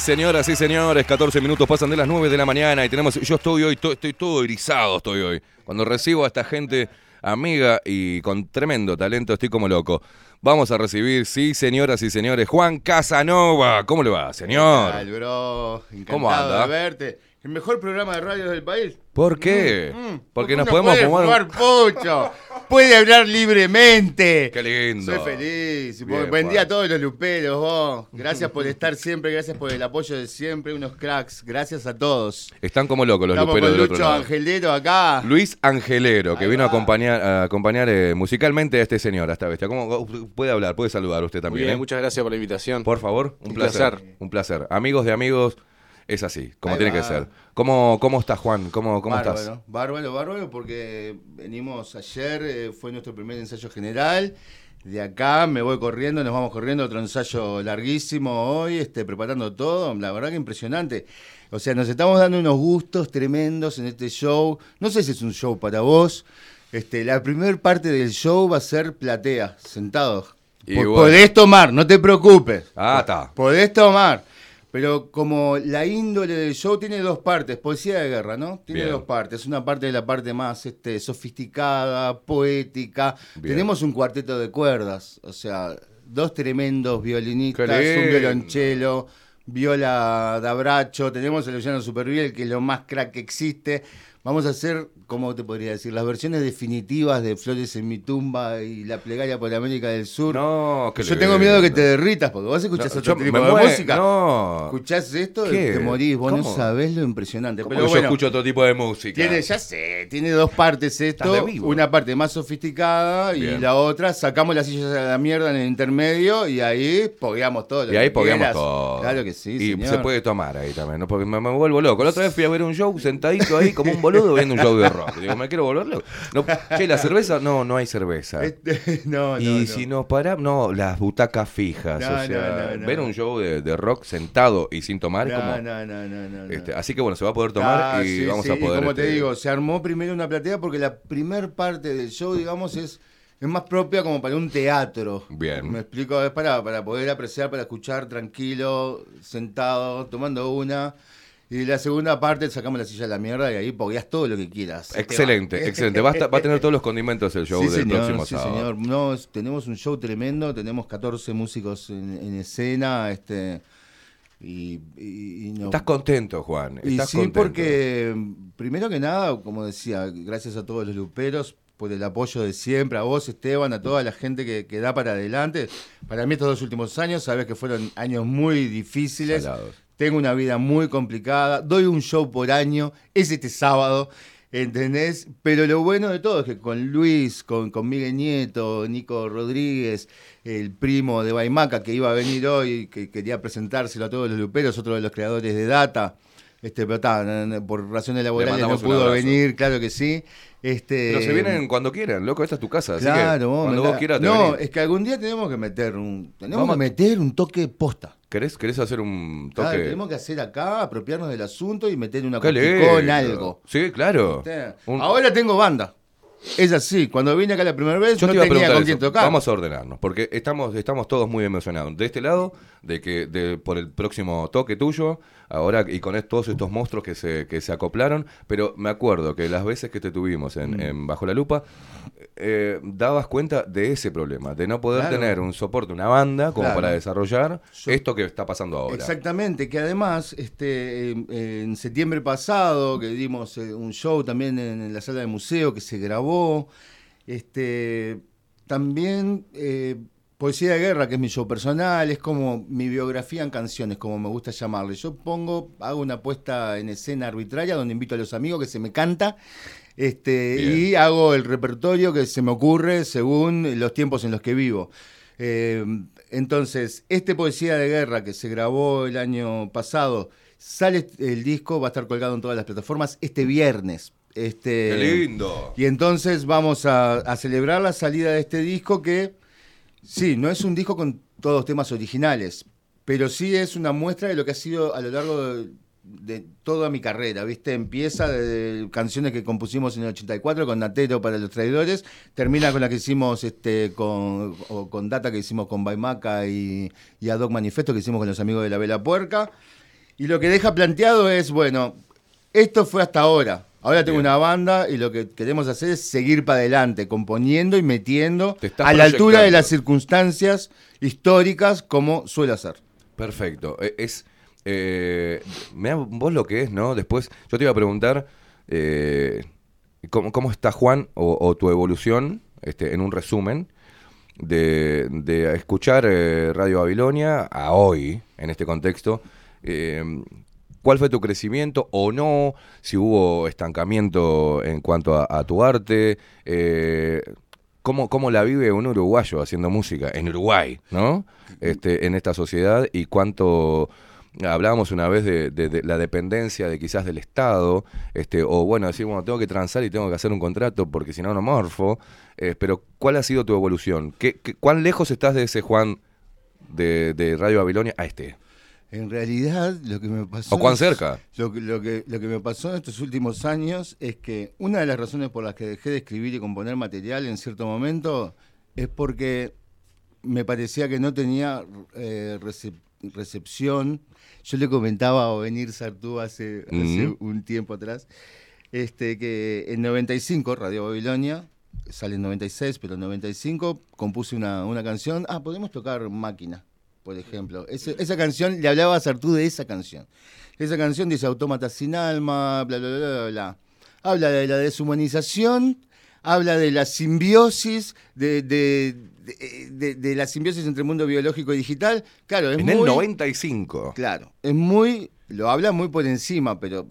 Speaker 3: Sí, señoras y señores, 14 minutos pasan de las 9 de la mañana y tenemos, yo estoy hoy, to- estoy todo erizado, estoy hoy. Cuando recibo a esta gente amiga y con tremendo talento, estoy como loco. Vamos a recibir, sí, señoras y señores, Juan Casanova. ¿Cómo le va, señor?
Speaker 10: ¿Qué tal, bro? Encantado
Speaker 3: ¿Cómo anda?
Speaker 10: de verte. El mejor programa de radio del país.
Speaker 3: ¿Por qué?
Speaker 10: Mm,
Speaker 3: Porque
Speaker 10: uno
Speaker 3: nos podemos
Speaker 10: puede
Speaker 3: fumar. un-
Speaker 10: pucho. Puede hablar libremente.
Speaker 3: Qué lindo.
Speaker 10: Soy feliz.
Speaker 3: Bien,
Speaker 10: Buen día a todos los luperos, vos. Gracias por estar siempre, gracias por el apoyo de siempre, unos cracks. Gracias a todos.
Speaker 3: Están como locos los
Speaker 10: Estamos
Speaker 3: luperos
Speaker 10: con
Speaker 3: del otro
Speaker 10: Lucho
Speaker 3: lado.
Speaker 10: Angelero acá.
Speaker 3: Luis Angelero, que
Speaker 10: Ahí
Speaker 3: vino a acompañar, a acompañar eh, musicalmente a este señor, a esta bestia. ¿Cómo puede hablar? Puede saludar usted también.
Speaker 11: bien,
Speaker 3: eh?
Speaker 11: muchas gracias por la invitación.
Speaker 3: Por favor, un,
Speaker 11: Un
Speaker 3: placer.
Speaker 11: placer.
Speaker 3: Un placer. Amigos de amigos, es así, como
Speaker 10: Ahí
Speaker 3: tiene que ser. ¿Cómo, cómo estás, Juan? ¿Cómo, cómo
Speaker 10: bárbaro,
Speaker 3: estás?
Speaker 10: Bárbaro, bárbaro, porque venimos ayer, eh, fue nuestro primer ensayo general. De acá me voy corriendo, nos vamos corriendo, otro ensayo larguísimo hoy, este, preparando todo, la verdad que impresionante. O sea, nos estamos dando unos gustos tremendos en este show. No sé si es un show para vos. Este, la primera parte del show va a ser platea, sentados.
Speaker 3: Y
Speaker 10: Po-
Speaker 3: bueno.
Speaker 10: Podés tomar, no te preocupes.
Speaker 3: Ah, está.
Speaker 10: Podés tomar. Pero como la índole del show tiene dos partes, poesía de guerra, ¿no? Tiene
Speaker 3: Bien.
Speaker 10: dos partes. Una parte de la parte más este, sofisticada, poética.
Speaker 3: Bien.
Speaker 10: Tenemos un cuarteto de cuerdas, o sea, dos tremendos violinistas, un violonchelo, viola d'Abracho, tenemos el Luciano Superviel, que es lo más crack que existe. Vamos a hacer, ¿cómo te podría decir? Las versiones definitivas de Flores en mi tumba y La plegaria por América del Sur.
Speaker 3: No, qué
Speaker 10: Yo tengo miedo de que te derritas, porque vos escuchás
Speaker 3: No,
Speaker 10: otro tipo de música.
Speaker 3: no.
Speaker 10: Escuchás esto y te morís. Vos no sabés lo impresionante.
Speaker 3: ¿Cómo
Speaker 10: Pero
Speaker 3: que
Speaker 10: bueno,
Speaker 3: yo escucho otro tipo de música?
Speaker 10: tiene, ya sé, tiene dos partes esto. Una parte más sofisticada y la otra, sacamos las sillas a la mierda en el intermedio y ahí pogueamos todo. lo
Speaker 3: Y ahí
Speaker 10: que
Speaker 3: pogueamos
Speaker 10: quieras.
Speaker 3: todo.
Speaker 10: Claro que sí,
Speaker 3: Y
Speaker 10: señor.
Speaker 3: se puede tomar ahí también, ¿no? Porque me, me vuelvo loco. La otra vez fui a ver un show sentadito ahí como un boludo viendo un show de rock. Digo, me quiero volver loco. No, che, la cerveza, no, no hay cerveza.
Speaker 10: Este, no, no,
Speaker 3: y
Speaker 10: no.
Speaker 3: si nos paramos, no, las butacas fijas. O sea, ver un show de, de rock sentado y sin tomar es
Speaker 10: No,
Speaker 3: como.
Speaker 10: no, no, no,
Speaker 3: este, así que bueno, se va a poder tomar
Speaker 10: Ah,
Speaker 3: y
Speaker 10: sí,
Speaker 3: vamos
Speaker 10: sí,
Speaker 3: a poder.
Speaker 10: como te
Speaker 3: este,
Speaker 10: digo, se armó primero una platea porque la primer parte del show, digamos, es, es más propia como para un teatro.
Speaker 3: Bien.
Speaker 10: Me explico, es para, para poder apreciar, para escuchar tranquilo, sentado, tomando una. Y la segunda parte sacamos la silla a la mierda y ahí pogueas todo lo que quieras.
Speaker 3: Excelente, excelente. Va a, estar- va a tener todos los condimentos el show
Speaker 10: Sí,
Speaker 3: del
Speaker 10: señor,
Speaker 3: próximo
Speaker 10: sí,
Speaker 3: sábado.
Speaker 10: señor. No, es- tenemos un show tremendo, tenemos 14 músicos en, en escena, este y, y- y no-
Speaker 3: Estás contento, Juan.
Speaker 10: y sí,
Speaker 3: contento.
Speaker 10: porque primero que nada, como decía, gracias a todos los luperos por el apoyo de siempre, a vos Esteban, a toda la gente que, que da para adelante. Para mí estos dos últimos años, sabes que fueron años muy difíciles.
Speaker 3: Salados.
Speaker 10: Tengo una vida muy complicada, doy un show por año, es este sábado, ¿entendés? Pero lo bueno de todo es que con Luis, con, con Miguel Nieto, Nico Rodríguez, el primo de Baimaca que iba a venir hoy, que quería presentárselo a todos los luperos, otro de los creadores de Data, este, pero no, por razones laborales no pudo venir, claro que sí. Este,
Speaker 3: Pero se vienen cuando quieran, loco, esta es tu casa. Así
Speaker 10: Claro,
Speaker 3: que
Speaker 10: vos,
Speaker 3: cuando vos quieras te
Speaker 10: No,
Speaker 3: venís.
Speaker 10: es que algún día tenemos que meter un, tenemos
Speaker 3: Vamos
Speaker 10: que meter un toque posta.
Speaker 3: ¿Querés, ¿Querés hacer un toque?
Speaker 10: Claro, tenemos que hacer acá, apropiarnos del asunto y meter una
Speaker 3: lindo.
Speaker 10: algo.
Speaker 3: Sí, claro.
Speaker 10: Ahora tengo banda. Es así, cuando vine acá la primera vez
Speaker 3: Yo
Speaker 10: no
Speaker 3: te iba a
Speaker 10: tenía
Speaker 3: preguntar
Speaker 10: con quién tocar.
Speaker 3: Vamos a ordenarnos, porque estamos, estamos todos muy emocionados. De este lado, de que de, por el próximo toque tuyo, ahora y con todos estos monstruos que se, que se acoplaron, pero me acuerdo que las veces que te tuvimos en,
Speaker 10: Mm.
Speaker 3: en Bajo la Lupa, eh, dabas cuenta de ese problema, de no poder
Speaker 10: Claro.
Speaker 3: tener un soporte, una banda, como
Speaker 10: Claro.
Speaker 3: para desarrollar esto que está pasando ahora.
Speaker 10: Exactamente, que además este, eh, en septiembre pasado, que dimos eh, un show también en, en la sala de museo que se grabó, este, también eh, Poesía de Guerra, que es mi show personal, es como mi biografía en canciones, como me gusta llamarle. Yo pongo, hago una puesta en escena arbitraria donde invito a los amigos que se me canta. Este, y hago el repertorio que se me ocurre según los tiempos en los que vivo. Eh, entonces, este Poesía de Guerra que se grabó el año pasado, sale el disco, va a estar colgado en todas las plataformas este viernes. Este,
Speaker 3: ¡Qué lindo!
Speaker 10: Y entonces vamos a, a celebrar la salida de este disco que, sí, no es un disco con todos temas originales, pero sí es una muestra de lo que ha sido a lo largo de, toda mi carrera, ¿viste? Empieza de canciones que compusimos en el 84 con Natero para los traidores, termina con la que hicimos este con, o con Data que hicimos con Baimaca y, y Manifesto que hicimos con los amigos de la Vela Puerca. Y lo que deja planteado es, bueno, esto fue hasta ahora. Ahora tengo una banda y lo que queremos hacer es seguir para adelante, componiendo y metiendo a la altura de las circunstancias históricas como suele hacer.
Speaker 3: Perfecto. E- Es. Eh, vos lo que es, ¿no? Después, yo te iba a preguntar. eh, ¿cómo, cómo está Juan o, o tu evolución, este, en un resumen, de, de escuchar eh, Radio Babilonia a hoy, en este contexto? ¿Cuál fue tu crecimiento o no? Si hubo estancamiento en cuanto a, tu arte. Eh, ¿cómo, ¿Cómo la vive un uruguayo haciendo música en Uruguay, ¿no? Este, en esta sociedad y cuánto hablábamos una vez de la dependencia de quizás del Estado, este, o bueno, decir, bueno, tengo que transar y tengo que hacer un contrato porque si no, no morfo. Eh, pero, ¿cuál ha sido tu evolución? ¿Qué, qué- cuán lejos estás de ese Juan de, de Radio Babilonia a este?
Speaker 10: En realidad, lo que me pasó.
Speaker 3: ¿O cuán cerca?
Speaker 10: Lo, que- lo que, lo que me pasó en estos últimos años es que una de las razones por las que dejé de escribir y componer material en cierto momento es porque me parecía que no tenía eh, recep- recepción. Yo le comentaba a Ovenir Sartú hace, hace un tiempo atrás este, que en 95, Radio Babilonia, sale en 96, pero en 95 compuse una, una canción. Ah, podemos tocar Máquina, por ejemplo. Ese- esa canción, le hablaba a Sartú de esa canción. Esa canción dice Autómata sin alma, bla, bla, bla, bla, bla. Habla de la deshumanización, habla de la simbiosis, de, de, de- de- de la simbiosis entre el mundo biológico y digital. Claro, es
Speaker 3: En
Speaker 10: muy...
Speaker 3: el 95.
Speaker 10: Claro, es muy, lo habla muy por encima, pero,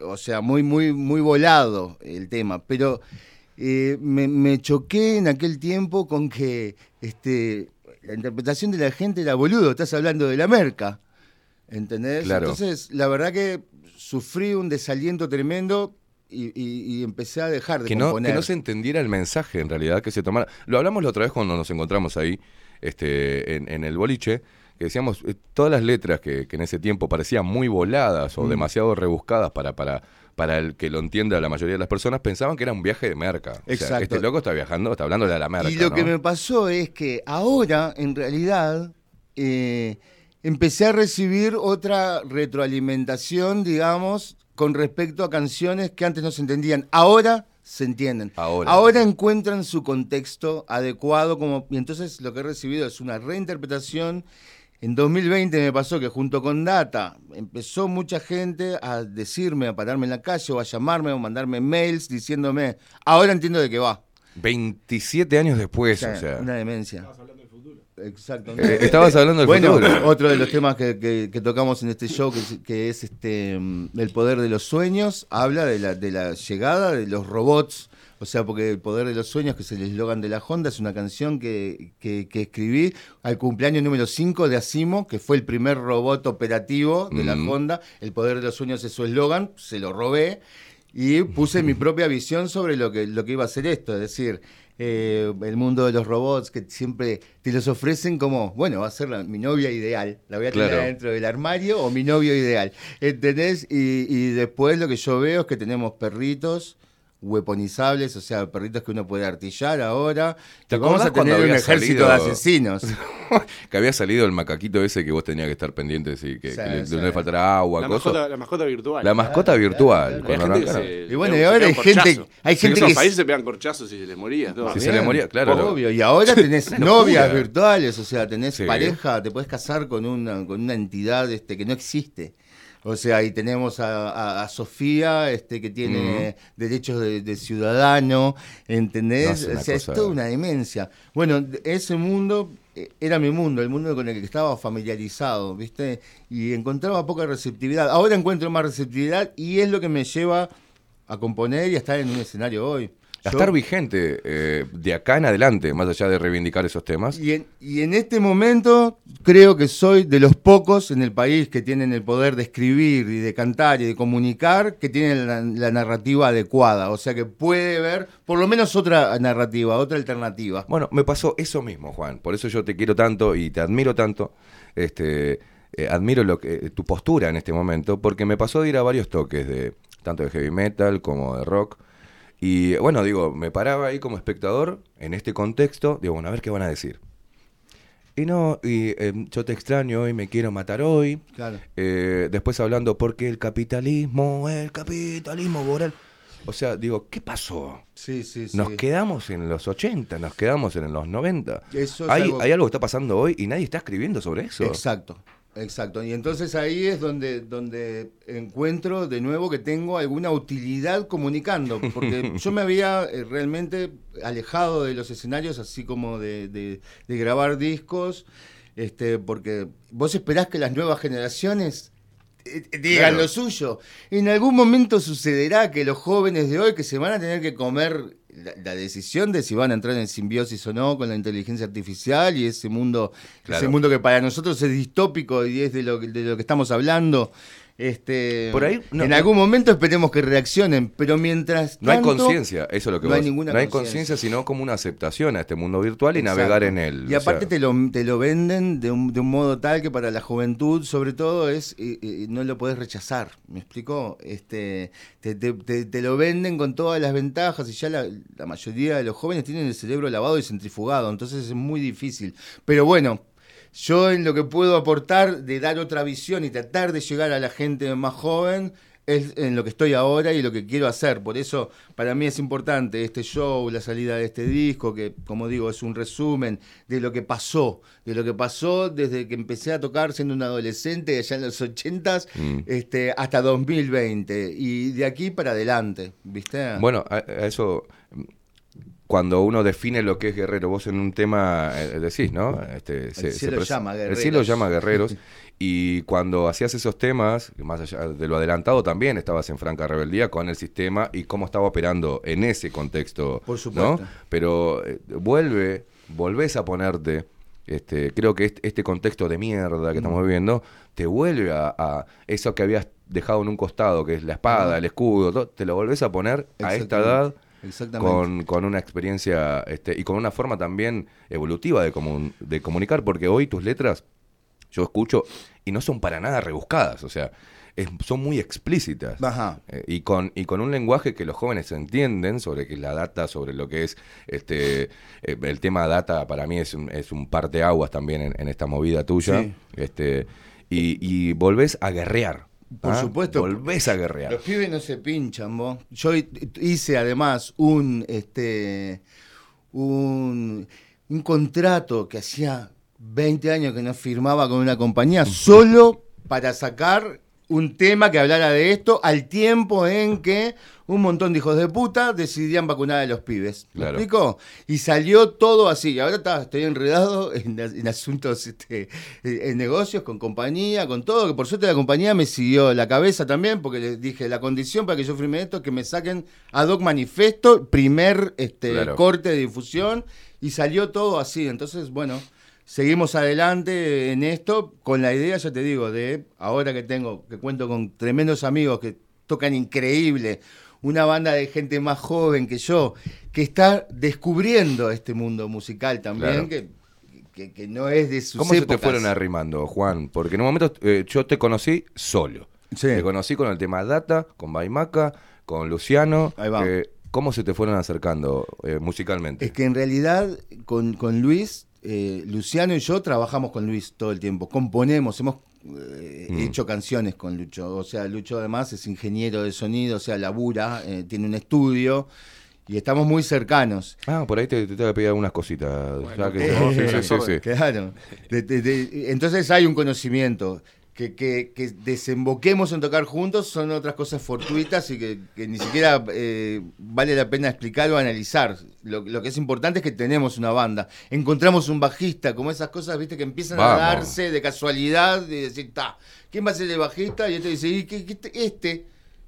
Speaker 10: o sea, muy, muy, muy volado el tema. Pero eh, me, me choqué en aquel tiempo con que este, la interpretación de la gente era boludo, estás hablando de la merca. ¿Entendés?
Speaker 3: Claro.
Speaker 10: Entonces, la verdad que sufrí un desaliento tremendo y, y- y empecé a dejar de
Speaker 3: que no,
Speaker 10: componer.
Speaker 3: que no se entendiera el mensaje en realidad que se tomara. Lo hablamos la otra vez cuando nos encontramos ahí, este, en, en el boliche, que decíamos, eh, todas las letras que, que en ese tiempo parecían muy voladas o
Speaker 10: Mm.
Speaker 3: demasiado rebuscadas para, para, para el que lo entienda la mayoría de las personas, pensaban que era un viaje de merca. O sea,
Speaker 10: Exacto.
Speaker 3: este loco está viajando, está hablando de la merca.
Speaker 10: Y lo que me pasó es que ahora, en realidad, eh, empecé a recibir otra retroalimentación, digamos, con respecto a canciones que antes no se entendían. Ahora se entienden.
Speaker 3: Ahora.
Speaker 10: encuentran su contexto adecuado como y entonces lo que he recibido es una reinterpretación. En 2020 me pasó que junto con Data empezó mucha gente a decirme, a pararme en la calle o a llamarme o mandarme mails diciéndome, ahora entiendo de qué va.
Speaker 3: 27 años después,
Speaker 10: O
Speaker 3: o
Speaker 10: sea, una demencia. Exacto.
Speaker 3: Eh, estabas hablando del
Speaker 10: bueno,
Speaker 3: futuro.
Speaker 10: otro de los temas que, que- que tocamos en este show, que es, que es, este mm, el poder de los sueños, habla de la, de la llegada de los robots. O sea, porque el poder de los sueños, que es el eslogan de la Honda, es una canción que, que- que escribí al cumpleaños número 5 de Asimo, que fue el primer robot operativo de la. Honda. El poder de los sueños es su eslogan, se lo robé y puse mi propia visión sobre lo que, lo que iba a ser esto, es decir, eh, el mundo de los robots que siempre te los ofrecen como, bueno, va a ser la- mi novia ideal, la voy a tener dentro del armario o mi novio ideal, ¿entendés? Y, y después lo que yo veo es que tenemos perritos weaponizables, o sea, perritos que uno puede artillar ahora,
Speaker 3: ¿Te
Speaker 10: vamos a
Speaker 3: cuando
Speaker 10: tener un ejército
Speaker 3: salido-
Speaker 10: de asesinos.
Speaker 3: que había salido el macaquito ese que vos tenías que estar pendiente, sí, que,
Speaker 11: Sí,
Speaker 3: que le-
Speaker 11: sí.
Speaker 3: no le faltará agua,
Speaker 11: La
Speaker 3: cosas.
Speaker 11: mascota, la mascota virtual.
Speaker 3: La mascota virtual.
Speaker 11: Había
Speaker 3: cuando
Speaker 11: gente que
Speaker 3: arrancaron.
Speaker 11: se-
Speaker 10: Y bueno, y ahora hay gente- hay
Speaker 11: En
Speaker 10: gente
Speaker 11: esos
Speaker 10: que-
Speaker 11: países se pegan corchazos y se les moría. todo.
Speaker 3: Si se le moría, claro.
Speaker 10: Obvio, y ahora tenés novias virtuales, o sea, tenés
Speaker 3: Sí.
Speaker 10: pareja, te puedes casar con una, con una entidad este, que no existe. O sea, ahí tenemos a, a- a Sofía, este, que tiene derechos de, de ciudadano, ¿entendés?
Speaker 3: No,
Speaker 10: o sea, es toda una demencia. Bueno, ese mundo eh, era mi mundo, el mundo con el que estaba familiarizado, ¿viste? Y encontraba poca receptividad. Ahora encuentro más receptividad y es lo que me lleva a componer y a estar en un escenario hoy.
Speaker 3: A estar vigente eh, de acá en adelante, más allá de reivindicar esos temas.
Speaker 10: Y en, y en este momento creo que soy de los pocos en el país que tienen el poder de escribir y de cantar y de comunicar, que tienen la, la narrativa adecuada. O sea que puede ver por lo menos otra narrativa, otra alternativa.
Speaker 3: Bueno, me pasó eso mismo, Juan. Por eso yo te quiero tanto y te admiro tanto. Este, eh, admiro lo que, tu postura en este momento, porque me pasó de ir a varios toques de tanto de heavy metal como de rock. Y bueno, digo, me paraba ahí como espectador en este contexto, digo, bueno, a ver qué van a decir. y no, y eh, yo te extraño y me quiero matar hoy.
Speaker 10: Claro.
Speaker 3: Eh, después hablando, porque el capitalismo, el capitalismo moral. O sea, digo, ¿qué pasó?
Speaker 10: Sí, sí, sí.
Speaker 3: Nos quedamos en los 80, nos quedamos en los 90.
Speaker 10: Eso es
Speaker 3: hay,
Speaker 10: algo-
Speaker 3: hay algo que está pasando hoy y nadie está escribiendo sobre eso.
Speaker 10: Exacto, exacto. Y entonces ahí es donde, donde encuentro de nuevo que tengo alguna utilidad comunicando, porque yo me había eh, realmente alejado de los escenarios, así como de, de- de grabar discos, este, porque vos esperás que las nuevas generaciones eh, digan
Speaker 3: Claro.
Speaker 10: lo suyo. En algún momento sucederá que los jóvenes de hoy que se van a tener que comer la, la decisión de si van a entrar en simbiosis o no con la inteligencia artificial y ese mundo,
Speaker 3: Claro.
Speaker 10: ese mundo que para nosotros es distópico y es de lo, de lo que estamos hablando. Este,
Speaker 3: Por ahí, no,
Speaker 10: en algún momento esperemos que reaccionen, pero mientras
Speaker 3: No hay conciencia, eso es lo que
Speaker 10: no hay ninguna
Speaker 3: no hay
Speaker 10: conciencia.
Speaker 3: sino como una aceptación a este mundo virtual y
Speaker 10: Exacto.
Speaker 3: navegar en él.
Speaker 10: Y aparte
Speaker 3: sea,
Speaker 10: te, lo, te lo venden de un, de un modo tal que para la juventud, sobre todo, es eh, eh, no lo podés rechazar. ¿Me explicó? Este, te, te- te- te lo venden con todas las ventajas y ya la, la mayoría de los jóvenes tienen el cerebro lavado y centrifugado, entonces es muy difícil. Pero bueno. Yo en lo que puedo aportar de dar otra visión y tratar de llegar a la gente más joven es en lo que estoy ahora y lo que quiero hacer. Por eso para mí es importante este show, la salida de este disco, que como digo es un resumen de lo que pasó, de lo que pasó desde que empecé a tocar siendo un adolescente allá en los 80s
Speaker 3: Mm.
Speaker 10: este, hasta 2020 y de aquí para adelante, ¿viste?
Speaker 3: Bueno, a, a eso, cuando uno define lo que es guerrero, vos en un tema eh, decís, ¿no? Este,
Speaker 10: cielo
Speaker 3: pres-
Speaker 10: llama
Speaker 3: El
Speaker 10: guerreros.
Speaker 3: cielo llama guerreros. y cuando hacías esos temas, más allá de lo adelantado, también estabas en franca rebeldía con el sistema y cómo estaba operando en ese contexto.
Speaker 10: Por supuesto.
Speaker 3: ¿no? Pero eh, vuelve, volvés a ponerte. Este, creo que este, este contexto de mierda que estamos viviendo te vuelve a, a eso que habías dejado en un costado, que es la espada, el escudo, todo, te lo volvés a poner a esta edad
Speaker 10: Exactamente.
Speaker 3: con, con una experiencia este, y con una forma también evolutiva de, comun- de comunicar, porque hoy tus letras yo escucho y no son para nada rebuscadas, o sea, es- son muy explícitas.
Speaker 10: Ajá.
Speaker 3: Eh, y, con, y con un lenguaje que los jóvenes entienden sobre qué es la data, sobre lo que es este eh, el tema data, para mí es un, es un parteaguas también en, en esta movida tuya.
Speaker 10: Sí.
Speaker 3: Este, y, y volvés a guerrear.
Speaker 10: Por
Speaker 3: ¿ah?
Speaker 10: supuesto.
Speaker 3: Volvés a guerrear.
Speaker 10: Los pibes no se pinchan, vos. Yo hi- hice además un este un, un contrato que hacía 20 años que no firmaba con una compañía solo para sacar un tema que hablara de esto al tiempo en que un montón de hijos de puta decidían vacunar a los pibes. ¿Me
Speaker 3: Claro.
Speaker 10: explico? Y salió todo así. Y ahora está, estoy enredado en, en asuntos, este, en negocios, con compañía, con todo. Que por suerte la compañía me siguió la cabeza también, porque les dije, la condición para que yo firme esto es que me saquen ad hoc manifiesto, primer este,
Speaker 3: Claro.
Speaker 10: corte de difusión, y salió todo así. Entonces, bueno, seguimos adelante en esto con la idea, ya te digo, de ahora que tengo, que cuento con tremendos amigos que tocan increíble, una banda de gente más joven que yo, que está descubriendo este mundo musical también,
Speaker 3: Claro.
Speaker 10: que, que, que no es de sus
Speaker 3: ¿Cómo se te fueron arrimando, Juan? Porque en un momento eh, yo te conocí solo.
Speaker 10: Sí.
Speaker 3: Te conocí con el tema Data, con Baimaca, con Luciano.
Speaker 10: Ahí va.
Speaker 3: Eh, ¿Cómo se te fueron acercando eh, musicalmente?
Speaker 10: Es que en realidad con, con Luis, eh, Luciano y yo trabajamos con Luis todo el tiempo, componemos, hemos eh,
Speaker 3: Mm.
Speaker 10: hecho canciones con Lucho. O sea, Lucho además es ingeniero de sonido, o sea, labura, eh, tiene un estudio y estamos muy cercanos.
Speaker 3: Ah, por ahí te, te tengo que pedir algunas cositas. ya que-
Speaker 10: Eh,
Speaker 3: sí, sí, sí, sí.
Speaker 10: Claro. De- de- de- entonces hay un conocimiento. Que, que- que desemboquemos en tocar juntos son otras cosas fortuitas y que, que ni siquiera eh, vale la pena explicar o analizar. Lo, lo que es importante es que tenemos una banda. Encontramos un bajista, como esas cosas, viste, que empiezan
Speaker 3: Vamos.
Speaker 10: a darse de casualidad, de decir, ta, ¿quién va a ser el bajista? Y este dice, "¿Y qué- qué- este?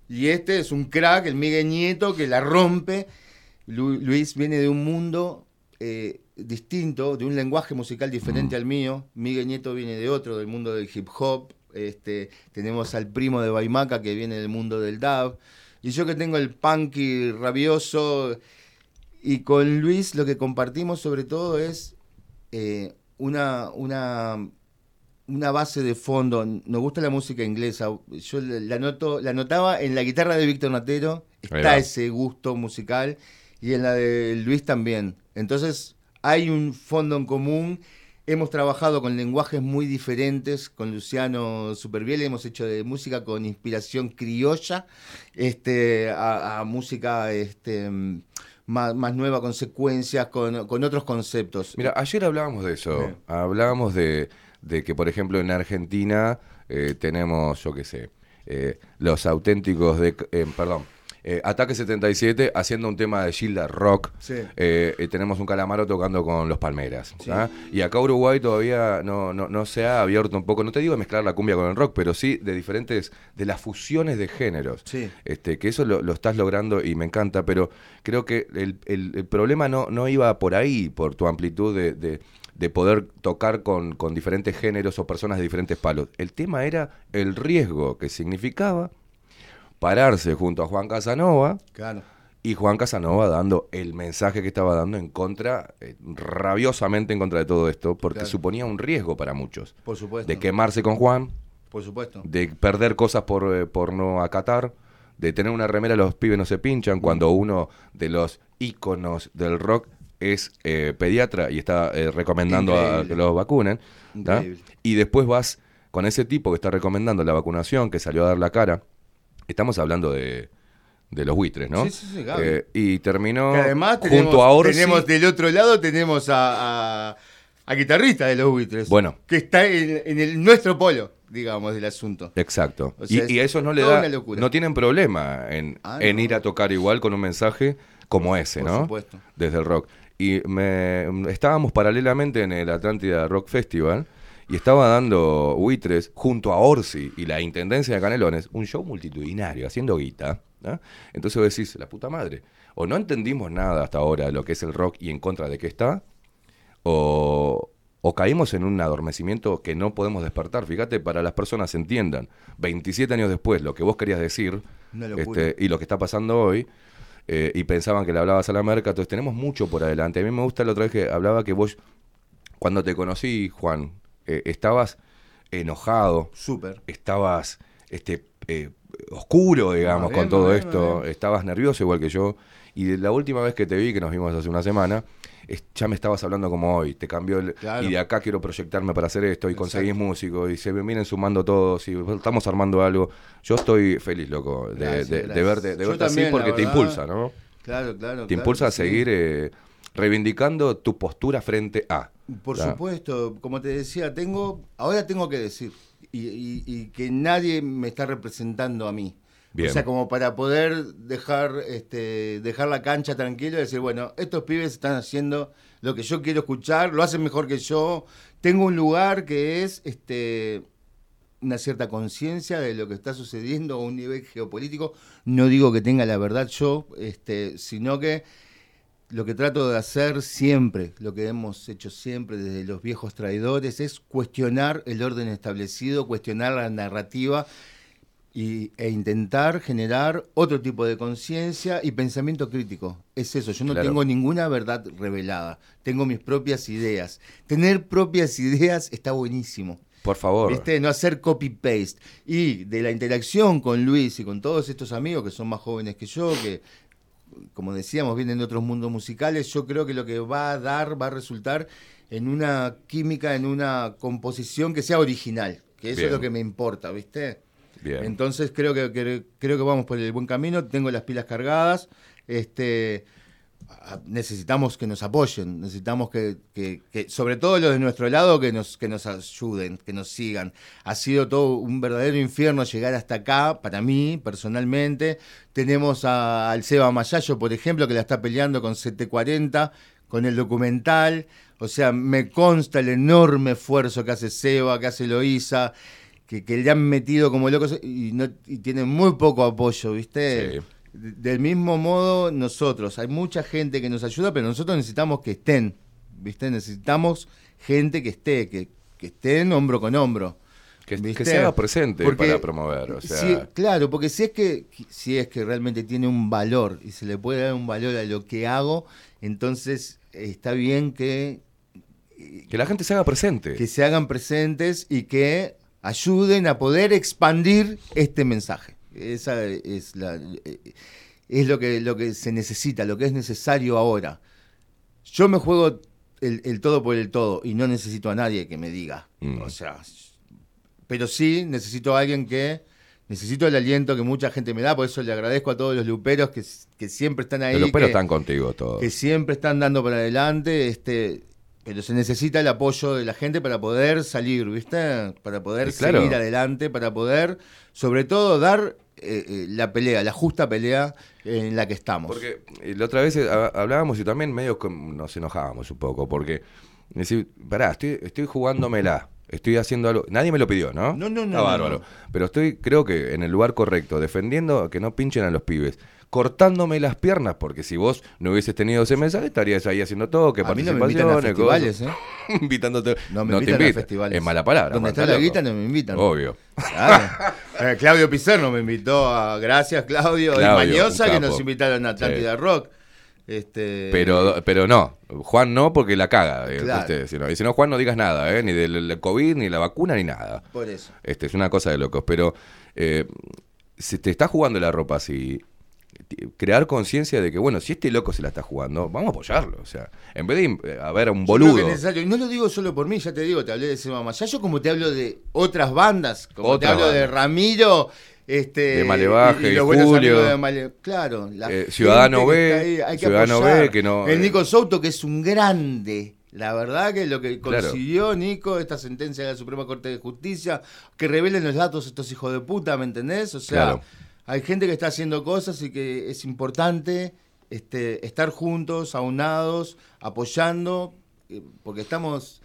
Speaker 10: Y este es un crack, el Miguel Nieto, que la rompe. Lu- Luis viene de un mundo eh, distinto, de un lenguaje musical diferente al mío. Miguel Nieto viene de otro, del mundo del hip hop. Este, tenemos al primo de Baimaca que viene del mundo del dub. Y yo que tengo el punky rabioso. Y con Luis lo que compartimos sobre todo es eh, una, una, una base de fondo. Nos gusta la música inglesa. Yo la, noto, la notaba en la guitarra de Víctor Natero. Está ese gusto musical. Y en la de Luis también. Entonces hay un fondo en común Hemos trabajado con lenguajes muy diferentes, con Luciano Superviel hemos hecho de música con inspiración criolla, este, a, a música este, más, más nueva, con secuencias, con, con otros conceptos.
Speaker 3: Mira, ayer hablábamos de eso. Hablábamos de, de que, por ejemplo, en Argentina eh, tenemos, yo qué sé, eh, los auténticos de. eh, perdón. Eh, Ataque 77 haciendo un tema de Gilda Rock.
Speaker 10: Sí.
Speaker 3: Eh, eh, tenemos un calamaro tocando con los Palmeras. ¿ah? Y acá Uruguay todavía no, no, no se ha abierto un poco, no te digo de mezclar la cumbia con el rock, pero sí de diferentes, de las fusiones de géneros.
Speaker 10: Sí.
Speaker 3: Este, que eso lo, lo estás logrando y me encanta, pero creo que el, el- el problema no, no iba por ahí, por tu amplitud de, de- de poder tocar con, con diferentes géneros o personas de diferentes palos. El tema era el riesgo que significaba pararse junto a Juan Casanova
Speaker 10: Claro.
Speaker 3: y Juan Casanova dando el mensaje que estaba dando en contra, eh, rabiosamente en contra de todo esto, porque
Speaker 10: Claro.
Speaker 3: suponía un riesgo para muchos.
Speaker 10: Por supuesto.
Speaker 3: De quemarse con Juan,
Speaker 10: Por supuesto.
Speaker 3: de perder cosas por, eh, por no acatar, de tener una remera los pibes no se pinchan, cuando uno de los íconos del rock es eh, pediatra y está recomendando a que los vacunen. Y después vas con ese tipo que está recomendando la vacunación, que salió a dar la cara. Estamos hablando de, de los buitres, ¿no?
Speaker 10: Sí, sí, sí, Gaby.
Speaker 3: Eh, y terminó
Speaker 10: Que además
Speaker 3: junto a Orsi.
Speaker 10: tenemos del otro lado tenemos a, a, a guitarrista de los buitres.
Speaker 3: Bueno.
Speaker 10: Que está en, en el, nuestro polo, digamos, del asunto.
Speaker 3: Exacto.
Speaker 10: O sea,
Speaker 3: y, y a
Speaker 10: es
Speaker 3: esos no le da, no tienen problema en,
Speaker 10: Ah,
Speaker 3: en
Speaker 10: no.
Speaker 3: ir a tocar igual con un mensaje como ese,
Speaker 10: Por
Speaker 3: ¿no?
Speaker 10: supuesto.
Speaker 3: Desde el rock. Y me, estábamos paralelamente en el Atlántida Rock Festival y estaba dando Buitres junto a Orsi y la Intendencia de Canelones un show multitudinario, haciendo guita. ¿no? Entonces vos decís, la puta madre, o no entendimos nada hasta ahora de lo que es el rock y en contra de qué está, o, o caímos en un adormecimiento que no podemos despertar. Fíjate, para las personas entiendan, 27 años después, lo que vos querías decir este, y lo que está pasando hoy, eh, y pensaban que le hablabas a la merca, entonces tenemos mucho por adelante. A mí me gusta la otra vez que hablaba que vos, cuando te conocí, Juan, eh, estabas enojado,
Speaker 10: Súper.
Speaker 3: estabas este, eh, oscuro, digamos,
Speaker 10: Ah,
Speaker 3: con todo
Speaker 10: bien,
Speaker 3: esto,
Speaker 10: bien.
Speaker 3: estabas nervioso igual que yo, y de la última vez que te vi, que nos vimos hace una semana, es- ya me estabas hablando como hoy, te cambió el,
Speaker 10: Claro.
Speaker 3: y de acá quiero proyectarme para hacer esto, y conseguís músicos, y se vienen sumando todos, y estamos armando algo. Yo estoy feliz, loco, de,
Speaker 10: Gracias,
Speaker 3: de- verte, de verte así, porque te impulsa, ¿no?
Speaker 10: Claro, claro.
Speaker 3: Te impulsa a
Speaker 10: sí.
Speaker 3: seguir eh, reivindicando tu postura frente a.
Speaker 10: Por supuesto, como te decía, tengo, ahora tengo que decir, y, y- y que nadie me está representando a mí.
Speaker 3: Bien.
Speaker 10: O sea, como para poder dejar, este, dejar la cancha tranquilo y decir, bueno, estos pibes están haciendo lo que yo quiero escuchar, lo hacen mejor que yo. Tengo un lugar que es este, una cierta conciencia de lo que está sucediendo a un nivel geopolítico. No digo que tenga la verdad yo, este, sino que lo que trato de hacer siempre, lo que hemos hecho siempre desde los viejos traidores, es cuestionar el orden establecido, cuestionar la narrativa y, e intentar generar otro tipo de conciencia y pensamiento crítico. Es eso, yo no
Speaker 3: Claro.
Speaker 10: tengo ninguna verdad revelada, tengo mis propias ideas. Tener propias ideas está buenísimo.
Speaker 3: Por favor.
Speaker 10: ¿Viste? No hacer copy-paste. Y de la interacción con Luis y con todos estos amigos que son más jóvenes que yo, que, como decíamos, vienen de otros mundos musicales, yo creo que lo que va a dar, va a resultar en una química, en una composición que sea original. Que eso
Speaker 3: Bien.
Speaker 10: es lo que me importa, ¿viste?
Speaker 3: Bien.
Speaker 10: Entonces creo que, que- creo que vamos por el buen camino, tengo las pilas cargadas, este necesitamos que nos apoyen, necesitamos que, que- sobre todo los de nuestro lado, que nos, que nos ayuden, que nos sigan. Ha sido todo un verdadero infierno llegar hasta acá, para mí, personalmente. Tenemos a- al Seba Mayayo, por ejemplo, que la está peleando con CT40, con el documental. O sea, me consta el enorme esfuerzo que hace Seba, que hace Loíza, que, que le han metido como locos y, no, y tienen muy poco apoyo, ¿viste?
Speaker 3: Sí.
Speaker 10: De- Del mismo modo, nosotros, hay mucha gente que nos ayuda, pero nosotros necesitamos que estén, ¿viste? Necesitamos gente que esté, que, que estén hombro con hombro.
Speaker 3: Que, se haga presente
Speaker 10: Porque
Speaker 3: para promover. O sea,
Speaker 10: si- claro, porque si es que si es que realmente tiene un valor y se le puede dar un valor a lo que hago, entonces está bien que
Speaker 3: que la gente se haga presente.
Speaker 10: que se hagan presentes y que ayuden a poder expandir este mensaje. Esa es la eh, es lo que lo que se necesita, lo que es necesario ahora. Yo me juego el, el todo por el todo y no necesito a nadie que me diga.
Speaker 3: Mm.
Speaker 10: O sea, pero sí necesito a alguien que. Necesito el aliento que mucha gente me da, por eso le agradezco a todos los luperos que, que siempre están ahí.
Speaker 3: Los
Speaker 10: que-
Speaker 3: están contigo todos.
Speaker 10: que siempre están dando para adelante, este, pero se necesita el apoyo de la gente para poder salir, ¿viste? Para poder
Speaker 3: claro.
Speaker 10: seguir adelante, para poder, sobre todo, dar eh, eh, la pelea, la justa pelea en la que estamos.
Speaker 3: Porque eh, la otra vez eh, ha- hablábamos y también medio nos enojábamos un poco, porque decir, pará, estoy, estoy jugándomela, estoy haciendo algo. Nadie me lo pidió, ¿no?
Speaker 10: No, no, no,
Speaker 3: Está
Speaker 10: no,
Speaker 3: bárbaro.
Speaker 10: no.
Speaker 3: Pero estoy, creo que en el lugar correcto, defendiendo que no pinchen a los pibes. Cortándome las piernas, porque si vos no hubieses tenido ese mensaje, estarías ahí haciendo todo, que
Speaker 10: mí no me invitan a
Speaker 3: participaciones,
Speaker 10: festivales. ¿eh?
Speaker 3: Invitándote.
Speaker 10: No me
Speaker 3: te
Speaker 10: invitan a
Speaker 3: invitan.
Speaker 10: festivales.
Speaker 3: Es mala palabra.
Speaker 10: Donde está la
Speaker 3: loco.
Speaker 10: guita no me invitan.
Speaker 3: Obvio.
Speaker 10: Claro. Eh, Claudio Pizarro me invitó a. Gracias, Claudio.
Speaker 3: Claudio,
Speaker 10: y Mañosa, que nos invitaron a Atlántida
Speaker 3: Sí.
Speaker 10: Rock. Este,
Speaker 3: Pero, pero no, Juan no, porque la caga. eh,
Speaker 10: Claro.
Speaker 3: ¿viste? Si no- y si no, Juan, no digas nada, eh, ni del COVID, ni la vacuna, ni nada.
Speaker 10: Por eso.
Speaker 3: Este, es una cosa de locos. Pero eh, si te está jugando la ropa así, crear conciencia de que, bueno, si este loco se la está jugando, vamos a apoyarlo. O sea, en vez de eh, a ver a un boludo.
Speaker 10: Y no lo digo solo por mí, ya te digo, te hablé de ese mamá. Ya yo como te hablo de otras bandas, como te hablo de. Ramiro, este,
Speaker 3: De Malevaje,
Speaker 10: y, los
Speaker 3: Julio.
Speaker 10: de Male- claro, la
Speaker 3: Eh, Ciudadano B,
Speaker 10: está ahí, hay que
Speaker 3: Ciudadano
Speaker 10: apoyar.
Speaker 3: B, que no-
Speaker 10: El Nico Souto, que es un grande. La verdad que lo que
Speaker 3: Claro.
Speaker 10: consiguió Nico, esta sentencia de la Suprema Corte de Justicia, que revelen los datos estos hijos de puta, ¿me entendés? O sea,
Speaker 3: Claro.
Speaker 10: Hay gente que está haciendo cosas y que es importante este, estar juntos, aunados, apoyando, eh, porque estamos,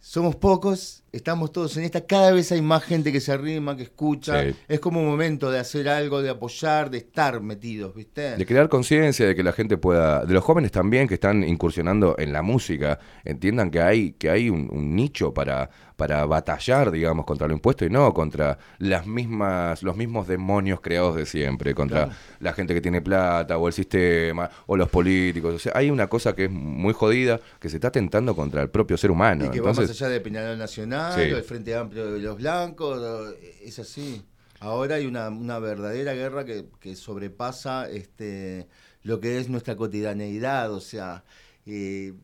Speaker 10: somos pocos, estamos todos en esta, cada vez hay más gente que se arrima, que escucha,
Speaker 3: Sí.
Speaker 10: es como un momento de hacer algo, de apoyar, de estar metidos, ¿viste?
Speaker 3: De crear conciencia, de que la gente pueda, de los jóvenes también que están incursionando en la música, entiendan que hay, que hay un, un nicho para, para batallar, digamos, contra lo impuesto y no contra las mismas, los mismos demonios creados de siempre, contra
Speaker 10: Claro.
Speaker 3: la gente que tiene plata, o el sistema, o los políticos. O sea, hay una cosa que es muy jodida, que se está tentando contra el propio ser humano.
Speaker 10: y que va más allá de Peñarol Nacional,
Speaker 3: Sí.
Speaker 10: o el Frente Amplio de los Blancos, o- es así. Ahora hay una, una verdadera guerra que, que sobrepasa este, lo que es nuestra cotidianeidad, o sea, eh,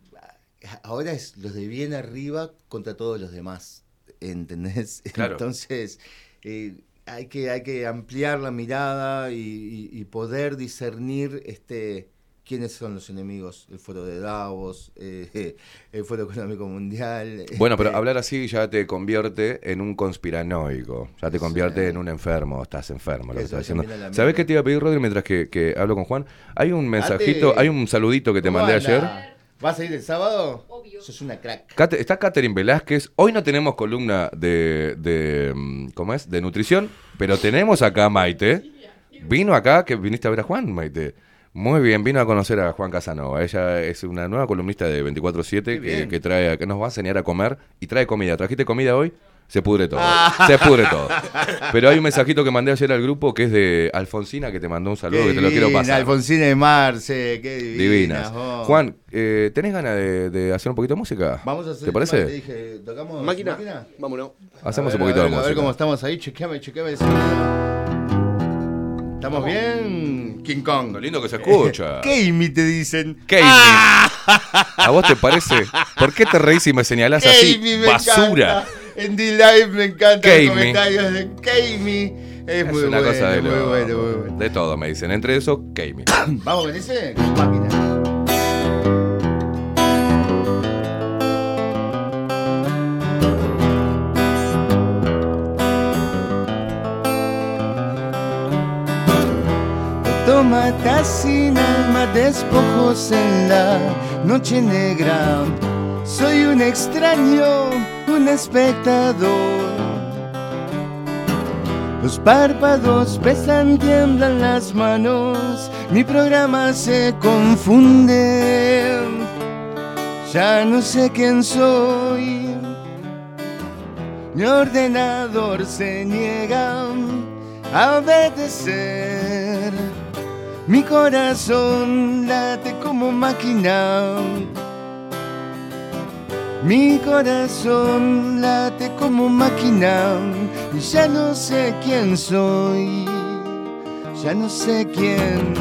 Speaker 10: ahora es los de bien arriba contra todos los demás, ¿entendés?
Speaker 3: Claro.
Speaker 10: Entonces, eh, hay, que, hay que ampliar la mirada y, y- y poder discernir este, quiénes son los enemigos, el foro de Davos, eh, el foro económico mundial.
Speaker 3: Bueno, pero
Speaker 10: este,
Speaker 3: hablar así ya te convierte en un conspiranoico, ya te convierte en un enfermo, estás enfermo, lo que estás diciendo. ¿Sabés qué te iba a pedir, Rodri, mientras que, que hablo con Juan? Hay un mensajito,
Speaker 10: Ate.
Speaker 3: hay un saludito que te
Speaker 10: ¿Cómo
Speaker 3: mandé ayer.
Speaker 10: ¿Vas a ir el sábado? Obvio. Sos una crack.
Speaker 3: Cate- está Catherine Velázquez. Hoy no tenemos columna de, de, mm, ¿cómo es? De nutrición, pero tenemos acá a Maite. Vino acá, que viniste a ver a Juan, Maite. Muy bien, vino a conocer a Juan Casanova. Ella es una nueva columnista de 24-7 que,
Speaker 10: bien.
Speaker 3: que trae, que nos va a enseñar a comer y trae comida. ¿Trajiste comida hoy? Se pudre todo. Se pudre todo. Pero hay un mensajito que mandé ayer al grupo que es de Alfonsina, que te mandó un saludo, que te lo quiero pasar.
Speaker 10: Alfonsina de Marce, qué divina.
Speaker 3: Divinas. Juan, eh, ¿tenés ganas de, de hacer un poquito de música?
Speaker 10: Vamos a hacer
Speaker 3: ¿Te parece?
Speaker 10: Te dije, ¿tocamos
Speaker 11: Máquina. Vámonos.
Speaker 3: Hacemos
Speaker 10: ver,
Speaker 3: un poquito de
Speaker 10: ver, A
Speaker 3: música.
Speaker 10: ver cómo estamos ahí, chequeame, chequeame. ¿Estamos bien? King Kong.
Speaker 3: Lo lindo que se escucha.
Speaker 10: Keimi te dicen.
Speaker 3: Keimi. ¿A vos te parece? ¿Por qué te reís y me señalás así?
Speaker 10: Me
Speaker 3: Basura.
Speaker 10: encanta. En D-Live me encantan los comentarios de Keimi. Es,
Speaker 3: Es
Speaker 10: muy
Speaker 3: una
Speaker 10: bueno,
Speaker 3: cosa de
Speaker 10: muy bueno, muy bueno.
Speaker 3: De todo me dicen. Entre eso, Keimi.
Speaker 10: Vamos con ese. Máquina. Autómata sin alma, despojos en la noche negra. Soy un extraño, un espectador. Los párpados pesan, tiemblan las manos, mi programa se confunde. Ya no sé quién soy. Mi ordenador se niega a obedecer. Mi corazón late como máquina. Mi corazón late como máquina. Y ya no sé quién soy. Ya no sé quién.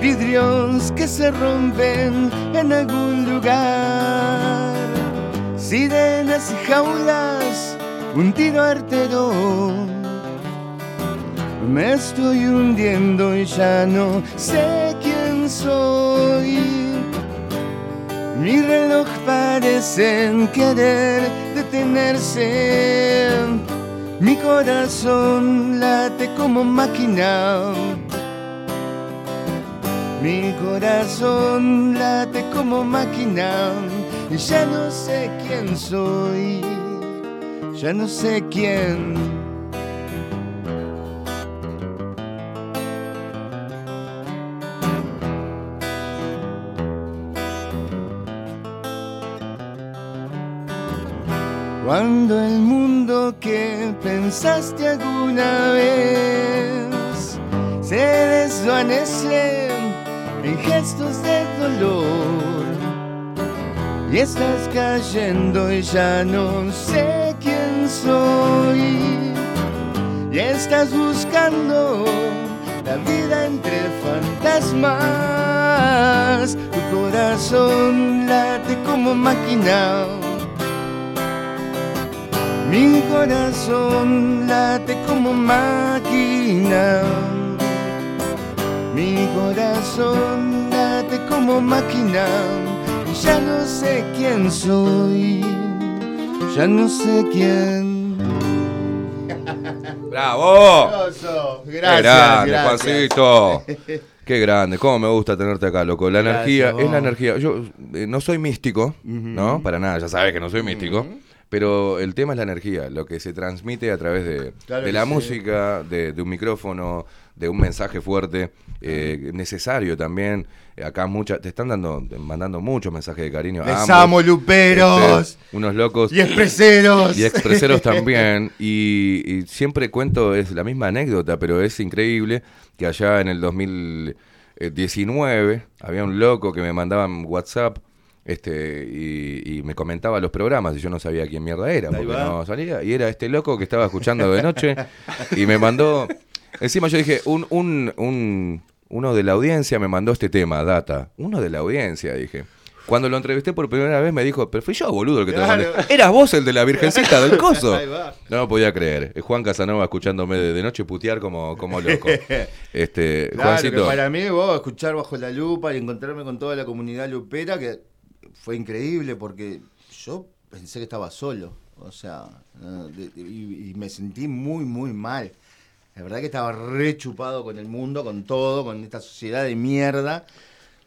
Speaker 12: vidrios que se rompen en algún lugar, sirenas y jaulas, un tiro artero. Me estoy hundiendo y ya no sé quién soy. Mi reloj parece querer detenerse. Mi corazón late como máquina. Mi corazón late como máquina. Y ya no sé quién soy. Ya no sé quién. El mundo que pensaste alguna vez. Se desvanece en gestos de dolor. Y estás cayendo y ya no sé quién soy. Y estás buscando la vida entre fantasmas. Tu corazón late como máquina mi corazón late como máquina. Mi corazón late como máquina. Ya no sé quién soy. Ya no sé quién.
Speaker 3: ¡Bravo!
Speaker 10: Grosso.
Speaker 3: ¡Qué
Speaker 10: Gracias,
Speaker 3: grande,
Speaker 10: gracias.
Speaker 3: Juancito! ¡Qué grande! ¿Cómo me gusta tenerte acá, loco? La
Speaker 10: Gracias,
Speaker 3: energía, es la energía. Yo eh, no soy místico, ¿no? Para nada, ya sabes que no soy místico. Pero el tema es la energía, lo que se transmite a través de,
Speaker 10: Claro
Speaker 3: de la
Speaker 10: sí.
Speaker 3: música, de, de un micrófono, de un mensaje fuerte, eh, necesario también. Acá muchas, te están dando, mandando muchos mensajes de cariño.
Speaker 10: Les
Speaker 3: ambos.
Speaker 10: amo, luperos.
Speaker 3: Este, unos locos.
Speaker 10: Y expreseros.
Speaker 3: Y expreseros también. Y, y siempre cuento, es la misma anécdota, pero es increíble que allá en el 2019 había un loco que me mandaba en WhatsApp este y, y me comentaba los programas y yo no sabía quién mierda era porque no salía. Y era este loco que estaba escuchando de noche y me mandó... Encima yo dije, un, un, un, uno de la audiencia me mandó este tema, data. Uno de la audiencia, dije. Cuando lo entrevisté por primera vez me dijo, pero fui yo, boludo, el que te lo mandé. Eras vos el de la virgencita del coso. No lo podía creer. Es Juan Casanova escuchándome de, noche putear como, como loco. Este,
Speaker 10: Claro, que para mí, vos, escuchar bajo la lupa y encontrarme con toda la comunidad lupera, que fue increíble porque yo pensé que estaba solo. O sea, de- y, y me sentí muy, muy mal. La verdad que estaba re chupado con el mundo, con todo, con esta sociedad de mierda.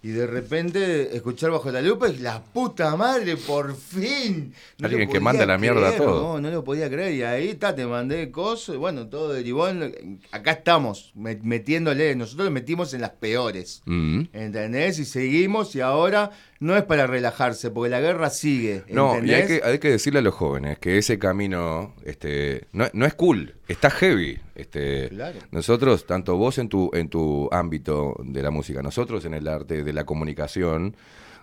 Speaker 10: Y de repente escuchar bajo la lupa y la puta madre, por fin.
Speaker 3: Alguien que manda la mierda a todo.
Speaker 10: No, no lo podía creer. Y ahí está, te mandé cosas. Bueno, todo derivó en. Acá estamos, me- metiéndole. Nosotros metimos en las peores.
Speaker 3: Mm.
Speaker 10: ¿Entendés? Y seguimos y ahora no es para relajarse, porque la guerra sigue.
Speaker 3: No, y hay que, hay que decirle a los jóvenes que ese camino este, no, no es cool, está heavy. Este,
Speaker 10: Claro.
Speaker 3: Nosotros, tanto vos en tu, en tu ámbito de la música, nosotros en el arte de la comunicación,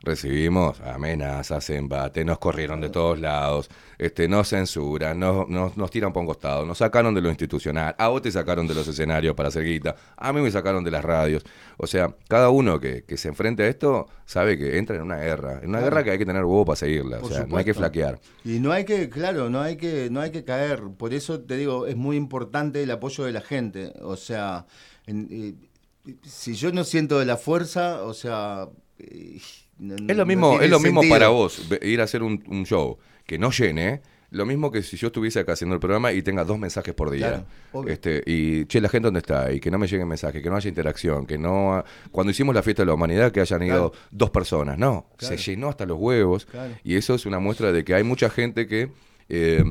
Speaker 3: recibimos amenazas, embate, nos corrieron de todos lados, este, nos censuran, nos, nos, nos tiran por un costado, nos sacaron de lo institucional, a vos te sacaron de los escenarios para hacer guita, a mí me sacaron de las radios. O sea, cada uno que, que se enfrente a esto sabe que entra en una guerra, en una
Speaker 10: Claro.
Speaker 3: guerra que hay que tener huevo para seguirla, o sea, no hay que flaquear.
Speaker 10: Y no hay que, claro, no hay que, no hay que caer. Por eso te digo, es muy importante el apoyo de la gente. O sea, en- eh, si yo no siento de la fuerza, o sea, eh, no-
Speaker 3: Es lo mismo, es lo mismo
Speaker 10: sentido.
Speaker 3: para vos ir a hacer un, un show que no llene. Lo mismo que si yo estuviese acá haciendo el programa y tenga dos mensajes por día.
Speaker 10: Claro,
Speaker 3: este, y che, la gente dónde está, y que no me lleguen mensajes, que no haya interacción, que no cuando hicimos la fiesta de la humanidad que hayan ido
Speaker 10: Claro.
Speaker 3: dos personas. No,
Speaker 10: Claro.
Speaker 3: se llenó hasta los huevos. Y eso es una muestra de que hay mucha gente que, eh,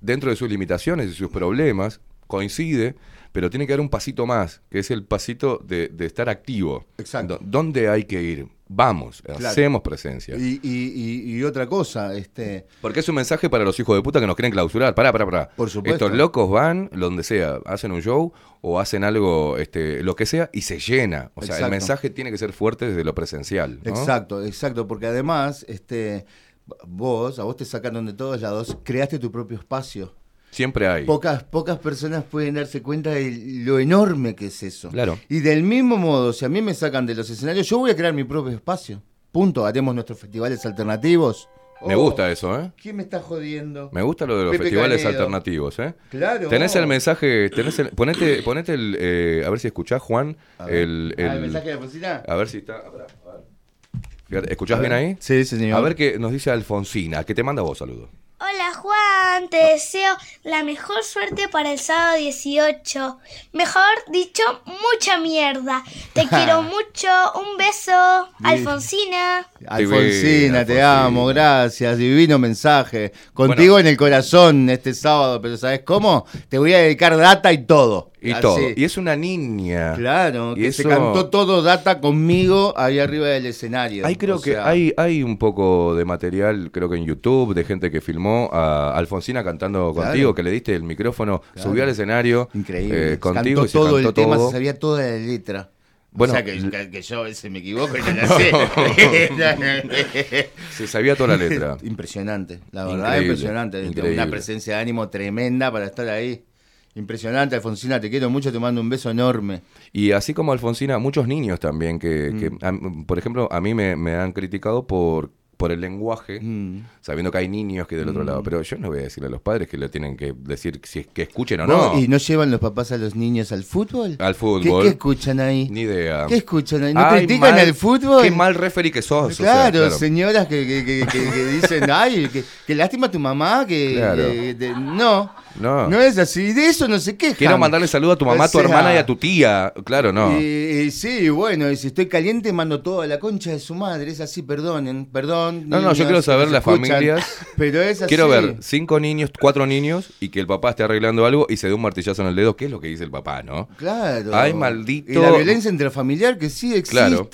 Speaker 3: dentro de sus limitaciones y sus problemas, coincide, pero tiene que dar un pasito más, que es el pasito de, de estar activo.
Speaker 10: Exacto.
Speaker 3: ¿Dónde hay que ir? Vamos,
Speaker 10: Claro.
Speaker 3: hacemos presencia.
Speaker 10: Y, y- y- y otra cosa, este,
Speaker 3: Porque es un mensaje para los hijos de puta que nos quieren clausurar. Pará, pará, pará.
Speaker 10: Por supuesto.
Speaker 3: Estos locos van donde sea, hacen un show o hacen algo, este, lo que sea, y se llena. O sea, el mensaje tiene que ser fuerte desde lo presencial. ¿no?
Speaker 10: Exacto, exacto, porque además, este, vos, a vos te sacaron de todos lados, creaste tu propio espacio.
Speaker 3: Siempre hay.
Speaker 10: Pocas, pocas personas pueden darse cuenta de lo enorme que es eso.
Speaker 3: Claro.
Speaker 10: Y del mismo modo, si a mí me sacan de los escenarios, yo voy a crear mi propio espacio. Punto. Haremos nuestros festivales alternativos.
Speaker 3: Me
Speaker 10: Oh,
Speaker 3: gusta eso, ¿eh?
Speaker 10: ¿Quién me está jodiendo?
Speaker 3: Me gusta lo de los
Speaker 10: Pepe
Speaker 3: festivales
Speaker 10: Canedo.
Speaker 3: alternativos, ¿eh?
Speaker 10: Claro.
Speaker 3: Tenés el mensaje, tenés el, ponete, ponete el, eh, a ver si escuchás, Juan, el,
Speaker 10: Ah, ¿el
Speaker 3: el-
Speaker 10: mensaje de Alfonsina?
Speaker 3: A ver si está, a ver, a ver. Fíjate, ¿Escuchás
Speaker 10: A
Speaker 3: bien ahí?
Speaker 10: Sí, sí, señor.
Speaker 3: A ver qué nos dice Alfonsina, que te manda vos saludos.
Speaker 13: Hola Juan, te deseo la mejor suerte para el sábado 18. Mejor dicho, mucha mierda. Te quiero mucho. Un beso. Alfonsina.
Speaker 10: Alfonsina, te amo, gracias. Divino mensaje. Contigo en el corazón este sábado, pero ¿sabes cómo? Te voy a dedicar data y todo.
Speaker 3: Y
Speaker 10: Así.
Speaker 3: todo. Y es una niña.
Speaker 10: Claro,
Speaker 3: Y
Speaker 10: que se cantó todo data conmigo ahí arriba del escenario.
Speaker 3: Hay creo
Speaker 10: O
Speaker 3: que
Speaker 10: sea,
Speaker 3: hay, hay un poco de material, creo que en YouTube, de gente que filmó a Alfonsina cantando
Speaker 10: Claro.
Speaker 3: contigo, que le diste el micrófono,
Speaker 10: Claro.
Speaker 3: subió al escenario
Speaker 10: Increíble.
Speaker 3: eh, contigo
Speaker 10: cantó
Speaker 3: y se
Speaker 10: todo
Speaker 3: cantó
Speaker 10: el tema, se sabía toda la letra.
Speaker 3: Bueno,
Speaker 10: o sea, que, que- que yo a veces me equivoco y no la sé.
Speaker 3: Se sabía toda la letra.
Speaker 10: Impresionante, la verdad,
Speaker 3: Increíble,
Speaker 10: impresionante.
Speaker 3: Increíble.
Speaker 10: Una presencia de ánimo tremenda para estar ahí. Impresionante, Alfonsina, te quiero mucho, te mando un beso enorme.
Speaker 3: Y así como Alfonsina, muchos niños también, que,
Speaker 10: Mm.
Speaker 3: que, a- por ejemplo, a mí me, me han criticado por, por el lenguaje, sabiendo que hay niños que del otro
Speaker 10: Mm.
Speaker 3: lado. Pero yo no voy a decirle a los padres que le tienen que decir si es que escuchen o
Speaker 10: ¿Vos-
Speaker 3: no.
Speaker 10: ¿Y no llevan los papás a los niños al fútbol?
Speaker 3: Al
Speaker 10: ¿Qué,
Speaker 3: fútbol.
Speaker 10: qué escuchan ahí?
Speaker 3: Ni idea.
Speaker 10: ¿Qué escuchan ahí? ¿No
Speaker 3: Ay,
Speaker 10: critican el fútbol?
Speaker 3: Qué mal referee que sos. o sea,
Speaker 10: Claro, señoras que, que- que- que- que dicen, ay, que lástima tu mamá, que...
Speaker 3: Claro.
Speaker 10: de- no,
Speaker 3: No.
Speaker 10: no es así. De eso no se quejan.
Speaker 3: Quiero mandarle saludo a tu mamá,
Speaker 10: O
Speaker 3: a tu
Speaker 10: sea,
Speaker 3: hermana y a tu tía. Claro, no.
Speaker 10: Y, y sí, bueno, y si estoy caliente mando todo a la concha de su madre. Es así, perdonen, perdón.
Speaker 3: No, no, yo quiero saber las
Speaker 10: escuchan,
Speaker 3: familias.
Speaker 10: Pero es así.
Speaker 3: Quiero ver cinco niños, cuatro niños y que el papá esté arreglando algo y se dé un martillazo en el dedo, que es lo que dice el papá, ¿no?
Speaker 10: Claro.
Speaker 3: Ay, maldito.
Speaker 10: Y la violencia intrafamiliar que sí existe.
Speaker 3: Claro.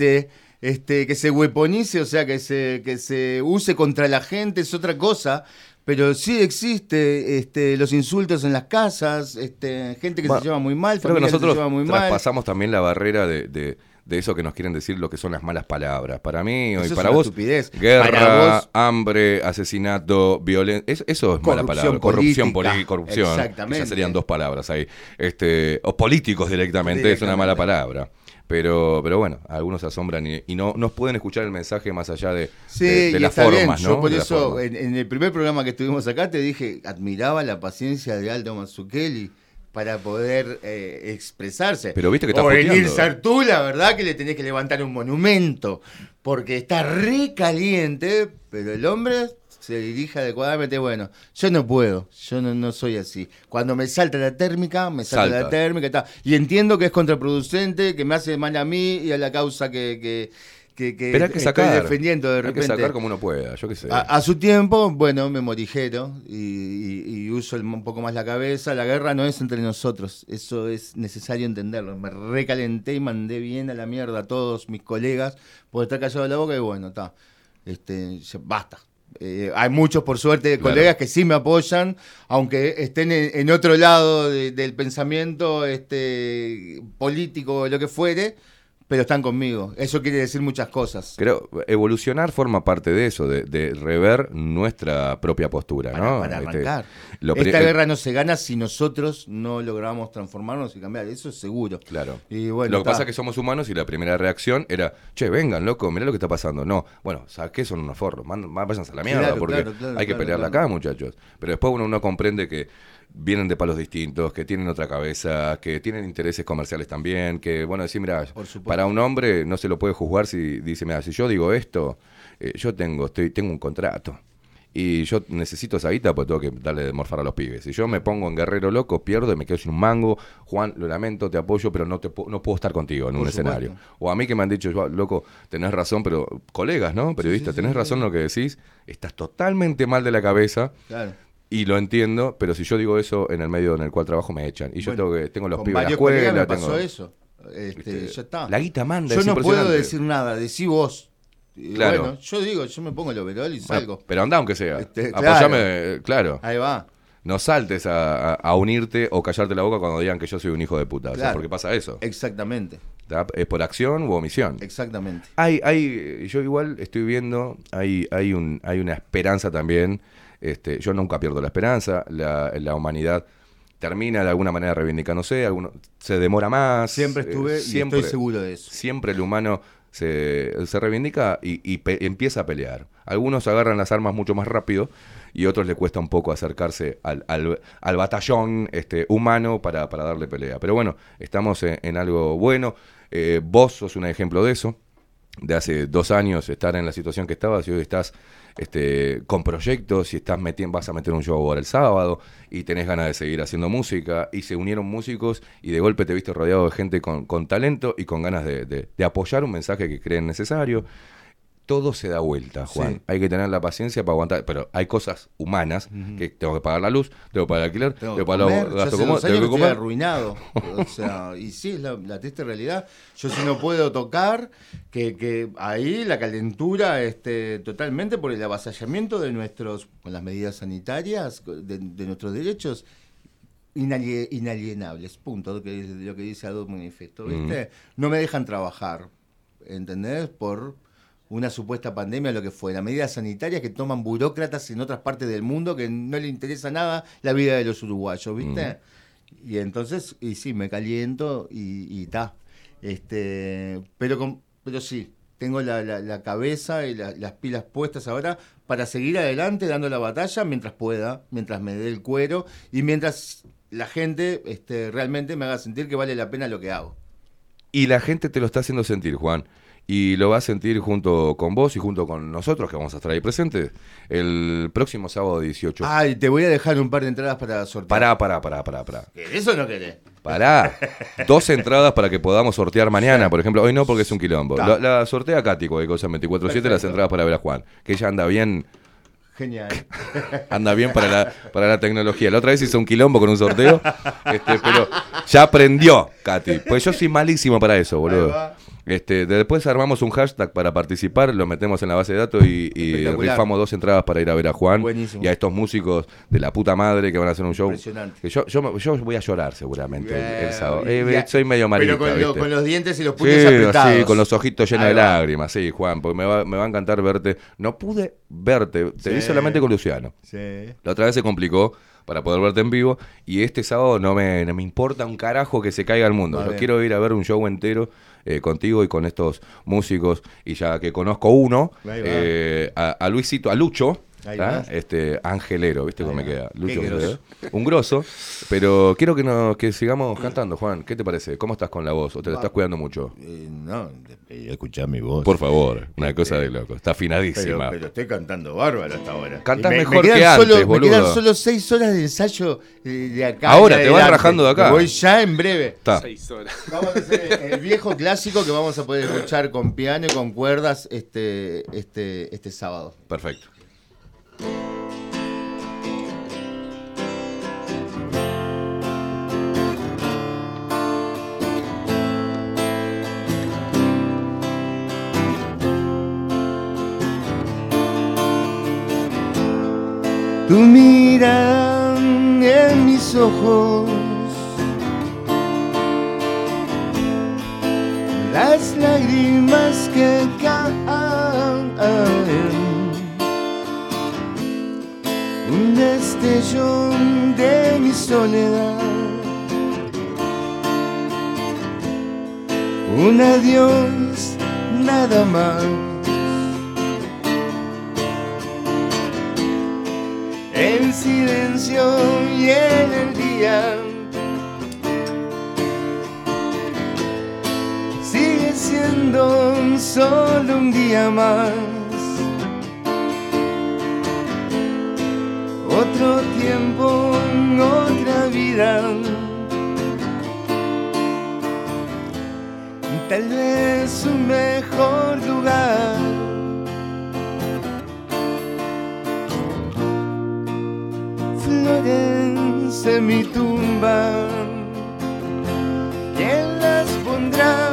Speaker 10: Este, que se weaponice, o sea, que se, que se use contra la gente es otra cosa. Pero sí existe este, los insultos en las casas, este, gente que
Speaker 3: Bueno,
Speaker 10: se lleva muy mal,
Speaker 3: Creo que
Speaker 10: familias que
Speaker 3: nosotros
Speaker 10: se llevan muy mal.
Speaker 3: traspasamos también la barrera de, de- de eso que nos quieren decir lo que son las malas palabras. Para mí
Speaker 10: Eso
Speaker 3: y para vos,
Speaker 10: estupidez.
Speaker 3: guerra,
Speaker 10: Para vos-
Speaker 3: hambre, asesinato, violencia, eso es mala palabra. Corrupción,
Speaker 10: política.
Speaker 3: corrupción.
Speaker 10: Exactamente.
Speaker 3: Ya serían dos palabras ahí. Este, o políticos directamente, es una mala palabra. Pero, pero bueno, algunos se asombran y, y no nos pueden escuchar el mensaje más allá de,
Speaker 10: Sí,
Speaker 3: de, de
Speaker 10: y
Speaker 3: las
Speaker 10: está bien.
Speaker 3: formas,
Speaker 10: Yo
Speaker 3: ¿no?
Speaker 10: por
Speaker 3: De
Speaker 10: eso,
Speaker 3: formas.
Speaker 10: en, en el primer programa que estuvimos acá, te dije, admiraba la paciencia de Aldo Mazzucchelli para poder eh, expresarse.
Speaker 3: Pero viste que está
Speaker 10: O
Speaker 3: puteando.
Speaker 10: Enil Sartú, la verdad que le tenés que levantar un monumento, porque está re caliente, pero el hombre se dirige adecuadamente. Bueno, yo no puedo, yo no, no soy así. Cuando me salta la térmica, me salta,
Speaker 3: Salta.
Speaker 10: la térmica. está. Y entiendo que es contraproducente, que me hace mal a mí y a la causa que, que, que, que
Speaker 3: Pero hay que
Speaker 10: estoy
Speaker 3: sacar.
Speaker 10: defendiendo de
Speaker 3: hay
Speaker 10: repente.
Speaker 3: que sacar como uno pueda, yo qué sé.
Speaker 10: A, a su tiempo, bueno, me morijero y, y- y uso el- un poco más la cabeza. La guerra no es entre nosotros, eso es necesario entenderlo. Me recalenté y mandé bien a la mierda a todos mis colegas por estar callado la boca y bueno, está. Este, basta. Eh, hay muchos, por suerte,
Speaker 3: Claro.
Speaker 10: colegas que sí me apoyan, aunque estén en, en otro lado de- del pensamiento este, político o lo que fuere, pero están conmigo. Eso quiere decir muchas cosas.
Speaker 3: Creo, evolucionar forma parte de eso, de, de rever nuestra propia postura,
Speaker 10: para,
Speaker 3: ¿no?
Speaker 10: para
Speaker 3: Este,
Speaker 10: arrancar.
Speaker 3: lo
Speaker 10: Esta
Speaker 3: el-
Speaker 10: guerra no se gana si nosotros no logramos transformarnos y cambiar, eso es seguro.
Speaker 3: Claro.
Speaker 10: Y bueno,
Speaker 3: lo que pasa es que somos humanos y la primera reacción era, che, vengan, loco, mirá lo que está pasando. No, bueno, ¿sabes qué? Son unos forros, man- man- váyanse a la mierda,
Speaker 10: Claro,
Speaker 3: porque
Speaker 10: claro, claro,
Speaker 3: hay que pelearla acá, muchachos. Pero después uno no comprende que vienen de palos distintos, que tienen otra cabeza, que tienen intereses comerciales también, que, bueno, decir, mira, para un hombre no se lo puede juzgar si dice, mira, si yo digo esto, eh, yo tengo, estoy, tengo un contrato. Y yo necesito esa guita porque tengo que darle de morfar a los pibes. Si yo me pongo en guerrero loco, pierdo y me quedo sin un mango. Juan, lo lamento, te apoyo, pero no, te, no puedo estar contigo en
Speaker 10: Por
Speaker 3: un
Speaker 10: supuesto.
Speaker 3: escenario. O a mí que me han dicho, yo, loco, tenés razón, pero colegas, ¿no? Periodistas, tenés razón en lo que decís, estás totalmente mal de la cabeza.
Speaker 10: Claro.
Speaker 3: Y lo entiendo, pero si yo digo eso en el medio en el cual trabajo me echan. Y yo
Speaker 10: Bueno,
Speaker 3: tengo que tengo los
Speaker 10: con
Speaker 3: pibes en la escuela,
Speaker 10: me pasó
Speaker 3: tengo
Speaker 10: eso. Este, ya está.
Speaker 3: la guita manda,
Speaker 10: Yo no puedo decir nada, decí vos.
Speaker 3: Claro.
Speaker 10: Bueno, yo digo, yo me pongo el overol y
Speaker 3: Bueno,
Speaker 10: salgo.
Speaker 3: pero anda aunque sea.
Speaker 10: Este,
Speaker 3: Apoyame,
Speaker 10: claro.
Speaker 3: claro.
Speaker 10: Ahí va.
Speaker 3: No saltes a, a- unirte o callarte la boca cuando digan que yo soy un hijo de puta. o sea,
Speaker 10: Claro.
Speaker 3: porque pasa eso.
Speaker 10: Exactamente.
Speaker 3: Es por acción u omisión.
Speaker 10: Exactamente.
Speaker 3: Hay, hay, yo igual estoy viendo, hay, hay, un, hay una esperanza también. Este, yo nunca pierdo la esperanza. La, la humanidad termina de alguna manera reivindicándose, alguno, se demora más.
Speaker 10: Siempre estuve
Speaker 3: eh,
Speaker 10: y estoy seguro de eso.
Speaker 3: Siempre el humano se, se reivindica y, y pe- empieza a pelear. Algunos agarran las armas mucho más rápido y otros le cuesta un poco acercarse al, al, al batallón este, humano para, para darle pelea. Pero bueno, estamos en, en algo bueno. Eh, vos sos un ejemplo de eso. De hace dos años estar en la situación que estabas y hoy estás este, con proyectos y estás metiendo, vas a meter un show ahora el sábado y tenés ganas de seguir haciendo música y se unieron músicos y de golpe te viste rodeado de gente con, con talento y con ganas de, de- de apoyar un mensaje que creen necesario. Todo se da vuelta, Juan.
Speaker 10: Sí.
Speaker 3: Hay que tener la paciencia para aguantar. Pero hay cosas humanas que tengo que pagar la luz, tengo que pagar el alquiler, tengo, que pagar
Speaker 10: comer,
Speaker 3: los gastos comunes, tengo que
Speaker 10: que estoy
Speaker 3: comer.
Speaker 10: arruinado. O sea, y sí, es la, la triste realidad. Yo si no puedo tocar, que, que ahí la calentura este, totalmente por el avasallamiento de nuestros, con las medidas sanitarias, de, de nuestros derechos inalie- inalienables, punto, lo que, lo que dice Adolfo Manifesto, ¿viste? No me dejan trabajar, ¿entendés? Por una supuesta pandemia, lo que fue, las medidas sanitarias que toman burócratas en otras partes del mundo que no le interesa nada la vida de los uruguayos, ¿viste? Y entonces, y sí, me caliento y está. Este, pero, con, pero sí, tengo la, la- la cabeza y la- las pilas puestas ahora para seguir adelante dando la batalla mientras pueda, mientras me dé el cuero y mientras la gente este, realmente me haga sentir que vale la pena lo que hago.
Speaker 3: Y la gente te lo está haciendo sentir, Juan. Y lo va a sentir junto con vos y junto con nosotros, que vamos a estar ahí presentes, el próximo sábado 18.
Speaker 10: Ay, te voy a dejar un par de entradas para sortear.
Speaker 3: Pará, pará, pará, pará, pará.
Speaker 10: ¿Querés o no querés?
Speaker 3: Pará. Dos entradas para que podamos sortear mañana, por ejemplo. Hoy no, porque es un quilombo. La, la sortea Katy, cualquier cosa, 24-7, las entradas para ver a Juan. Que ella anda bien,
Speaker 10: Genial.
Speaker 3: anda bien para la, para la tecnología. La otra vez hizo un quilombo con un sorteo, este, pero ya aprendió, Katy. Pues yo soy malísimo para eso, boludo. Este, de- después armamos un hashtag para participar, lo metemos en la base de datos y, y rifamos dos entradas para ir a ver a Juan
Speaker 10: Buenísimo.
Speaker 3: y a estos músicos de la puta madre que van a hacer un show.
Speaker 10: Impresionante.
Speaker 3: Que yo, yo, voy a llorar seguramente el- sábado. Eh, soy medio marita,
Speaker 10: Pero con, lo-
Speaker 3: ¿viste?
Speaker 10: con los dientes y los puños
Speaker 3: Sí,
Speaker 10: apretados.
Speaker 3: sí, con los ojitos llenos de lágrimas, sí, Juan, porque me va, me va a encantar verte. No pude verte, te vi solamente con Luciano.
Speaker 10: Sí.
Speaker 3: La otra vez se complicó para poder verte en vivo y este sábado no me, no me importa un carajo que se caiga el mundo.
Speaker 10: Va
Speaker 3: Yo quiero ir a ver un show entero eh, contigo y con estos músicos y ya que conozco uno, eh, a, a Luisito, a Lucho. Este angelero, ¿viste cómo me queda? Lucho
Speaker 10: grosso.
Speaker 3: Un grosso, pero quiero que nos que sigamos cantando, Juan. ¿Qué te parece? ¿Cómo estás con la voz? ¿O te la estás cuidando mucho?
Speaker 10: Eh, no, escuchar mi voz.
Speaker 3: Por favor, una cosa de loco. Está
Speaker 10: Pero,
Speaker 3: afinadísima.
Speaker 10: pero estoy cantando bárbaro hasta ahora.
Speaker 3: Cantás
Speaker 10: Y
Speaker 3: mejor
Speaker 10: quedan
Speaker 3: que antes,
Speaker 10: solo, Me quedan solo seis horas de ensayo eh, de acá.
Speaker 3: Ahora, te vas rajando de acá.
Speaker 10: Me Voy ya en breve.
Speaker 3: Está.
Speaker 11: Seis horas.
Speaker 10: Vamos a hacer el viejo clásico que vamos a poder escuchar con piano y con cuerdas este, este, este sábado.
Speaker 3: Perfecto.
Speaker 12: Tu mirada en mis ojos, las lágrimas que caen, de mi soledad, un adiós nada más. en silencio y en el día. Sigue siendo solo un día más. Otro tiempo, otra vida. Tal vez un mejor lugar. flores en mi tumba. ¿Quién las pondrá?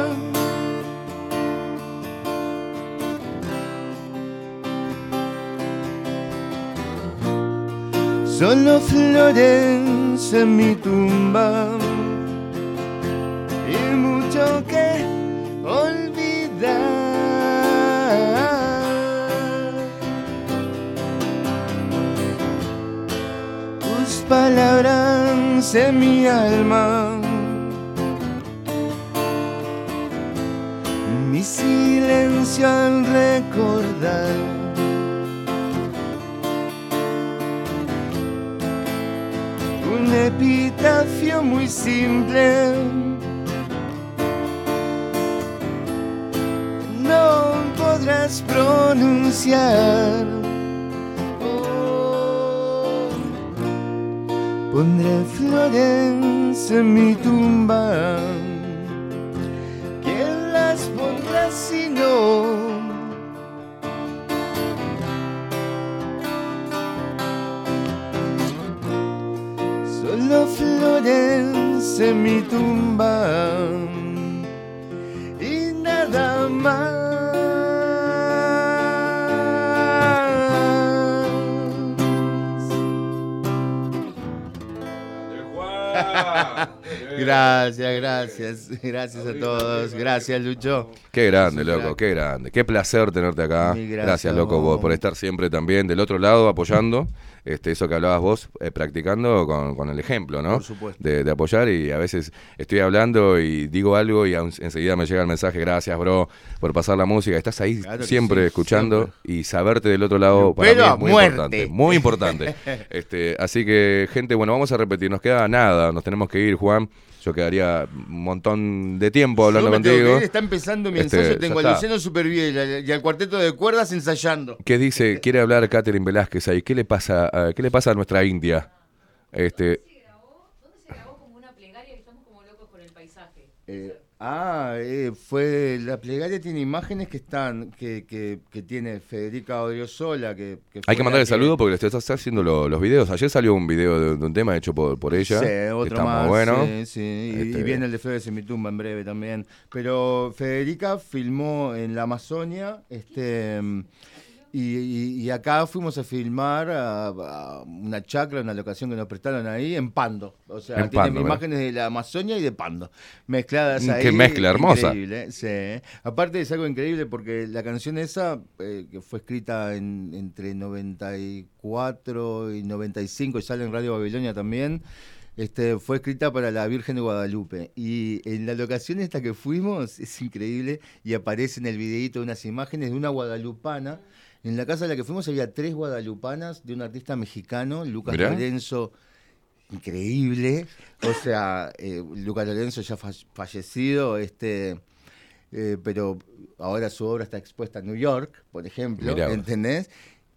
Speaker 12: solo flores en mi tumba y mucho que olvidar.
Speaker 10: Tus palabras en mi alma. Mi silencio al recordar muy simple. No podrás pronunciar. Oh, Pondré flores en mi tumba. ¿Quién las pondrá si no? En mi tumba y nada más. Gracias, gracias, gracias a todos. Gracias, Lucho.
Speaker 3: Qué grande, loco, qué grande. Qué placer tenerte acá. Gracias, loco, vos. por estar siempre también del otro lado apoyando. Este, eso que hablabas vos, eh, practicando con, con el ejemplo, ¿no?
Speaker 10: Por supuesto.
Speaker 3: De, de apoyar y a veces estoy hablando y digo algo y enseguida me llega el mensaje, gracias, bro, por pasar la música. Estás ahí
Speaker 10: Claro
Speaker 3: siempre
Speaker 10: sí,
Speaker 3: escuchando y saberte del otro lado para
Speaker 10: Pero
Speaker 3: mí
Speaker 10: a
Speaker 3: es muy
Speaker 10: muerte.
Speaker 3: importante. Muy importante. este, así que, gente, bueno, vamos a repetir. Nos queda nada, nos tenemos que ir, Juan. Yo quedaría un montón de tiempo hablando
Speaker 10: Yo me tengo que
Speaker 3: contigo.
Speaker 10: está empezando mi
Speaker 3: Este,
Speaker 10: ensayo. Tengo a. Luciano Superviel y al cuarteto de cuerdas ensayando.
Speaker 3: ¿Qué dice? Quiere hablar Catherine Velázquez ahí. ¿Qué le pasa a, ¿qué le pasa a nuestra India? Este,
Speaker 10: Eh, ah, eh, fue la plegaria tiene imágenes que están que, que, que tiene Federica Odriozola que, que
Speaker 3: hay que mandarle saludo porque le está, está haciendo lo- los videos. Ayer salió un video de, de un tema hecho por, por ella.
Speaker 10: Sí,
Speaker 3: que
Speaker 10: otro
Speaker 3: está
Speaker 10: más.
Speaker 3: muy bueno.
Speaker 10: sí, sí. Y,
Speaker 3: Este,
Speaker 10: y viene el de Flores en mi tumba en breve también. Pero Federica filmó en la Amazonia, este y, y- y acá fuimos a filmar a, a una chacra, una locación que nos prestaron ahí, en Pando. O sea,
Speaker 3: En
Speaker 10: tiene
Speaker 3: Pando, ¿verdad?
Speaker 10: imágenes de la Amazonia y de Pando. Mezcladas
Speaker 3: Mm,
Speaker 10: ahí.
Speaker 3: qué mezcla hermosa.
Speaker 10: Increíble, sí. Aparte es algo increíble porque la canción esa, eh, que fue escrita en, entre 94 y 95 y sale en Radio Babilonia también, este, fue escrita para la Virgen de Guadalupe. Y en la locación esta que fuimos, es increíble, y aparece en el videíto unas imágenes de una guadalupana. En la casa a la que fuimos había tres guadalupanas de un artista mexicano, Lucas
Speaker 3: Mirá.
Speaker 10: Lorenzo, increíble. O sea, eh, Lucas Lorenzo ya fa- fallecido, este, eh, pero ahora su obra está expuesta en New York, por ejemplo,
Speaker 3: Mirá.
Speaker 10: ¿entendés?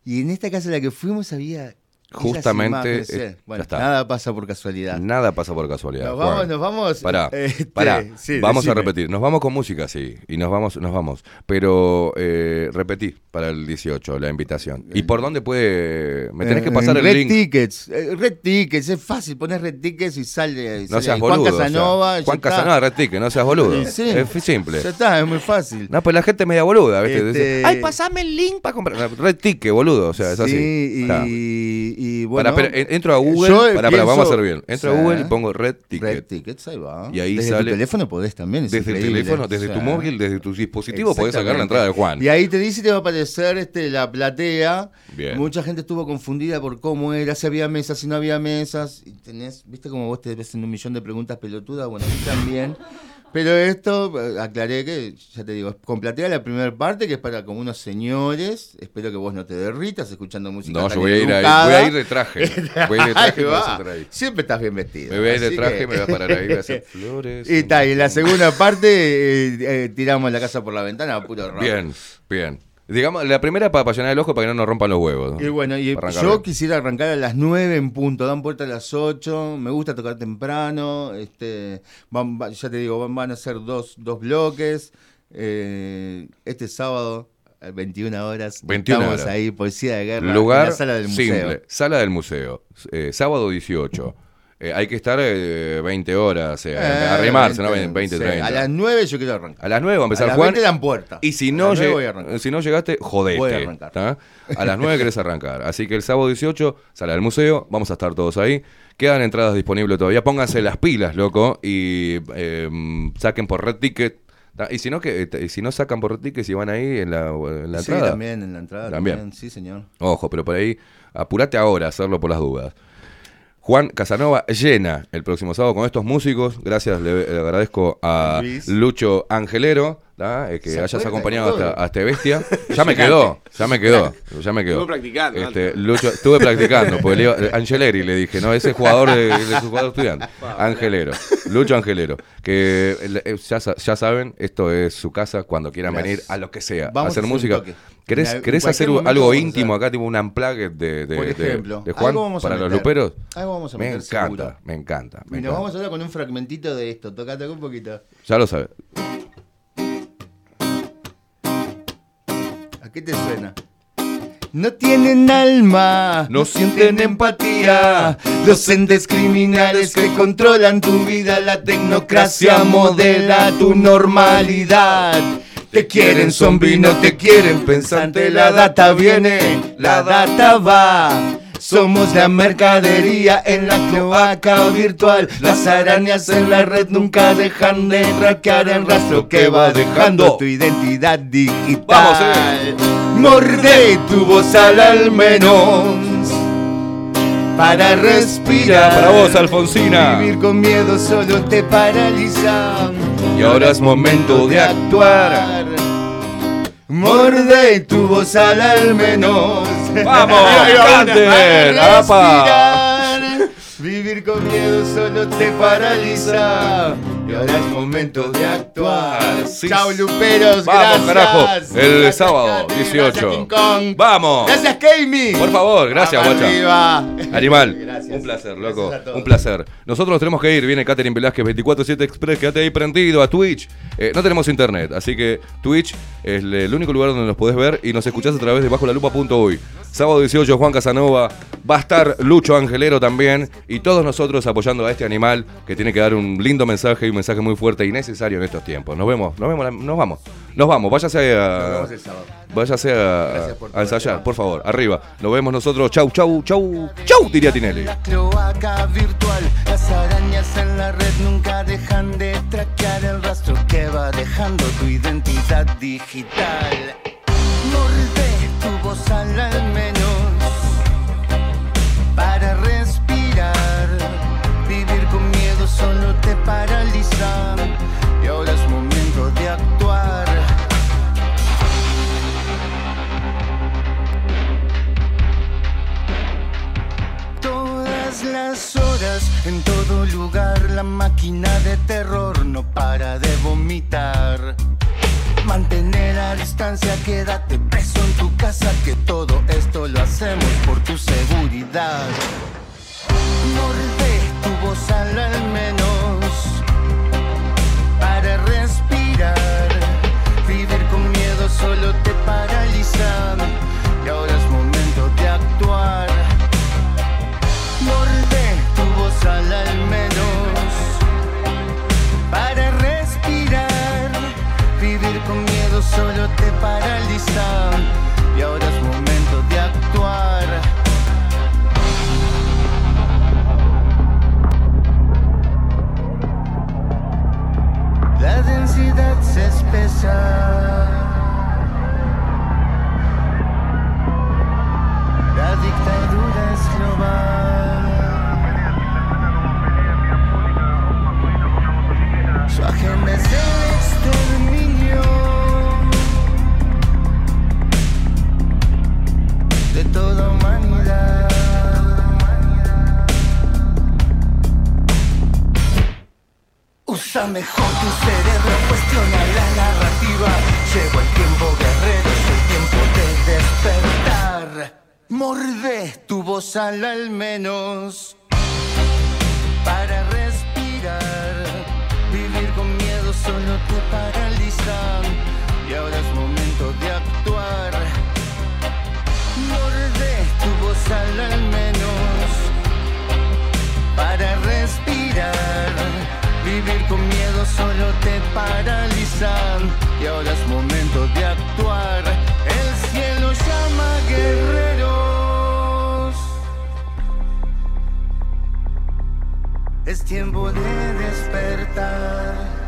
Speaker 10: Y en esta casa a la que fuimos había...
Speaker 3: Justamente, eh,
Speaker 10: Bueno, nada pasa por casualidad.
Speaker 3: Nada pasa por casualidad.
Speaker 10: Nos vamos,
Speaker 3: Juan.
Speaker 10: nos vamos.
Speaker 3: Pará,
Speaker 10: este,
Speaker 3: pará.
Speaker 10: sí,
Speaker 3: vamos a repetir. Nos vamos con música, sí. Y nos vamos, nos vamos. Pero eh, repetí para el 18 la invitación. ¿Y por dónde puede...? Me tenés que
Speaker 10: Eh,
Speaker 3: pasar el
Speaker 10: Red
Speaker 3: link.
Speaker 10: Tickets, eh, Red Tickets, es fácil, pones Red Tickets y sale,
Speaker 3: No
Speaker 10: sale
Speaker 3: seas boludo.
Speaker 10: Juan
Speaker 3: o sea,
Speaker 10: Casanova.
Speaker 3: Juan. Casanova, Retique, no seas boludo.
Speaker 10: Sí.
Speaker 3: Es simple.
Speaker 10: Ya está, es muy fácil.
Speaker 3: No, pues la gente es media boluda, ¿viste?
Speaker 10: Este-
Speaker 3: Ay, pasame el link para comprar. Red Ticket, boludo. O sea, es así.
Speaker 10: Sí, y, y bueno.
Speaker 3: Pero en- entro a Google.
Speaker 10: yo
Speaker 3: Pará, pará,
Speaker 10: pienso-
Speaker 3: vamos a hacer bien. Entro a Google y pongo Red Ticket.
Speaker 10: Red Tickets, ahí va.
Speaker 3: Y ahí
Speaker 10: desde
Speaker 3: sale.
Speaker 10: tu teléfono podés también. es
Speaker 3: desde el teléfono, desde
Speaker 10: O
Speaker 3: tu móvil, desde tu dispositivo, podés sacar la entrada de Juan.
Speaker 10: Y ahí te dice y te va a aparecer este, la platea.
Speaker 3: Bien.
Speaker 10: Mucha gente estuvo confundida por cómo era, si había mesas, si no había mesas. Y tenés, viste como vos te ves en un millón de preguntas pelotudas, bueno, a mí también. Pero esto, eh, aclaré que, ya te digo, con platea la primera parte, que es para como unos señores. Espero que vos no te derritas escuchando música.
Speaker 3: No, yo voy a ir ahí, voy a ir de traje. Voy a ir de traje y
Speaker 10: Ahí
Speaker 3: me vas a sentar ahí.
Speaker 10: Siempre estás bien vestido.
Speaker 3: Me voy a ir de traje,
Speaker 10: que-
Speaker 3: me voy a parar ahí, voy a hacer flores.
Speaker 10: Y está, y en la segunda parte eh, eh, tiramos la casa por la ventana, puro rock.
Speaker 3: Bien, bien. Digamos, la primera para apasionar el ojo para que no nos rompan los huevos.
Speaker 10: Y bueno, y yo
Speaker 3: bien.
Speaker 10: quisiera arrancar a las 9 en punto, dan puerta a las 8, me gusta tocar temprano, este, van- va- ya te digo, van, van a ser dos, dos bloques, eh, este sábado, a 21 horas,
Speaker 3: 21
Speaker 10: estamos
Speaker 3: horas.
Speaker 10: ahí, Poesía de Guerra,
Speaker 3: Lugar
Speaker 10: en la sala del museo.
Speaker 3: simple, sala del museo. Eh, sábado 18. Eh, hay que estar eh, 20 horas, eh,
Speaker 10: Eh,
Speaker 3: arrimarse, ¿no?
Speaker 10: 20,
Speaker 3: 20,
Speaker 10: sí,
Speaker 3: 30.
Speaker 10: A las 9 yo quiero arrancar.
Speaker 3: A las 9 va a empezar
Speaker 10: a las
Speaker 3: Juan.
Speaker 10: 20 dan puerta.
Speaker 3: Y si
Speaker 10: A
Speaker 3: no,
Speaker 10: las 9
Speaker 3: lleg-
Speaker 10: a
Speaker 3: si no llegaste, jodete.
Speaker 10: Voy a arrancar.
Speaker 3: ¿tá? A las 9 querés arrancar. Así que el sábado 18, sala del museo, vamos a estar todos ahí. Quedan entradas disponibles todavía. Pónganse las pilas, loco, y eh, saquen por Red Ticket. ¿tá? Y si no, que, y si no sacan por Red Ticket, si van ahí en la, en la
Speaker 10: Sí,
Speaker 3: entrada.
Speaker 10: también en la entrada.
Speaker 3: También.
Speaker 10: También. Sí, señor.
Speaker 3: Ojo, pero por ahí, apurate ahora a hacerlo por las dudas. Juan Casanova llena el próximo sábado con estos músicos. Gracias, le, le agradezco a
Speaker 10: Luis.
Speaker 3: Lucho Angelero. Eh, que
Speaker 10: ¿Se
Speaker 3: hayas acompañado hasta, hasta este bestia. Ya me quedó, ya me quedó, ya me quedó.
Speaker 11: Estuvo practicando,
Speaker 3: Este, Lucho, estuve practicando, porque le iba- Angeleri le dije, no, ese jugador de, de su jugador estudiante. Angelero, Lucho Angelero. Que eh, ya, ya saben, esto es su casa cuando quieran
Speaker 10: Gracias.
Speaker 3: venir a lo que sea.
Speaker 10: Vamos a
Speaker 3: hacer música. ¿Querés, hacer algo íntimo acá, tipo un unplugged de, de,
Speaker 10: Por ejemplo,
Speaker 3: de Juan
Speaker 10: a
Speaker 3: para los luperos?
Speaker 10: Algo vamos a
Speaker 3: me
Speaker 10: meter
Speaker 3: encanta,
Speaker 10: seguro.
Speaker 3: me encanta. me
Speaker 10: Y nos
Speaker 3: encanta.
Speaker 10: vamos a hablar con un fragmentito de esto. Tocate un poquito.
Speaker 3: Ya lo sabes.
Speaker 10: ¿A qué te suena? No tienen alma,
Speaker 3: No
Speaker 10: no sienten empatía. Los entes criminales que controlan tu vida, la tecnocracia modela tu normalidad. Te quieren zombie, no te quieren pensante. La data viene, la data va. Somos la mercadería en la cloaca virtual. Las arañas en la red nunca dejan de traquear el rastro que va dejando tu identidad digital.
Speaker 3: Vamos, eh.
Speaker 10: Morde tu voz al menos para respirar.
Speaker 3: Para vos, Alfonsina.
Speaker 10: Vivir con miedo solo te paraliza.
Speaker 3: Y ahora es momento de actuar.
Speaker 10: Morde tu voz al menos.
Speaker 3: ¡Vamos, canten! ¡Apa!
Speaker 10: Vivir con miedo solo te paraliza. Ahora es momento de actuar.
Speaker 3: Sí.
Speaker 10: Chao, Luperos.
Speaker 3: Vamos,
Speaker 10: gracias.
Speaker 3: carajo. El
Speaker 10: Gracias,
Speaker 3: sábado,
Speaker 10: Katy,
Speaker 3: 18.
Speaker 10: Gracias, King Kong.
Speaker 3: ¡Vamos!
Speaker 10: Gracias, Kami.
Speaker 3: Por favor, gracias,
Speaker 10: Vamos
Speaker 3: guacha.
Speaker 10: arriba.
Speaker 3: Animal,
Speaker 10: Gracias.
Speaker 3: un placer, loco, un placer. Nosotros tenemos que ir, viene Catherine Velázquez 24-7 Express, quédate ahí prendido a Twitch. Eh, no tenemos internet, así que Twitch es el, único lugar donde nos podés ver y nos escuchás a través de bajolalupa.uy. Sábado 18, Juan Casanova, va a estar Lucho Angelero también y todos nosotros apoyando a este animal que tiene que dar un lindo mensaje y un mensaje muy fuerte y necesario en estos tiempos. Nos vemos, nos vemos, nos vamos, nos vamos, váyase a...
Speaker 10: Nos vemos el sábado.
Speaker 3: Váyase a,
Speaker 10: Gracias por
Speaker 3: a ensayar, por favor, arriba. Nos vemos nosotros. Chau, chau, chau, chau, diría Tinelli.
Speaker 10: La cloaca virtual, las arañas en la red nunca dejan de traquear el rastro que va dejando tu identidad digital. Morde tu voz al al Las horas, en todo lugar, la máquina de terror no para de vomitar. Mantener a distancia, quédate preso en tu casa, que todo esto lo hacemos por tu seguridad. Morde tu voz al menos para respirar. Solo te paraliza y ahora es momento de actuar. La densidad se espesa. Usa mejor tu cerebro, cuestiona la narrativa. Llegó el tiempo guerrero, es el tiempo de despertar. Morde tu voz al al menos para respirar. Vivir con miedo solo te paraliza y ahora es momento de actuar. Morde tu voz al al menos para respirar. Vivir con miedo solo te paralizan y ahora es momento de actuar. El cielo llama guerreros. Es tiempo de despertar.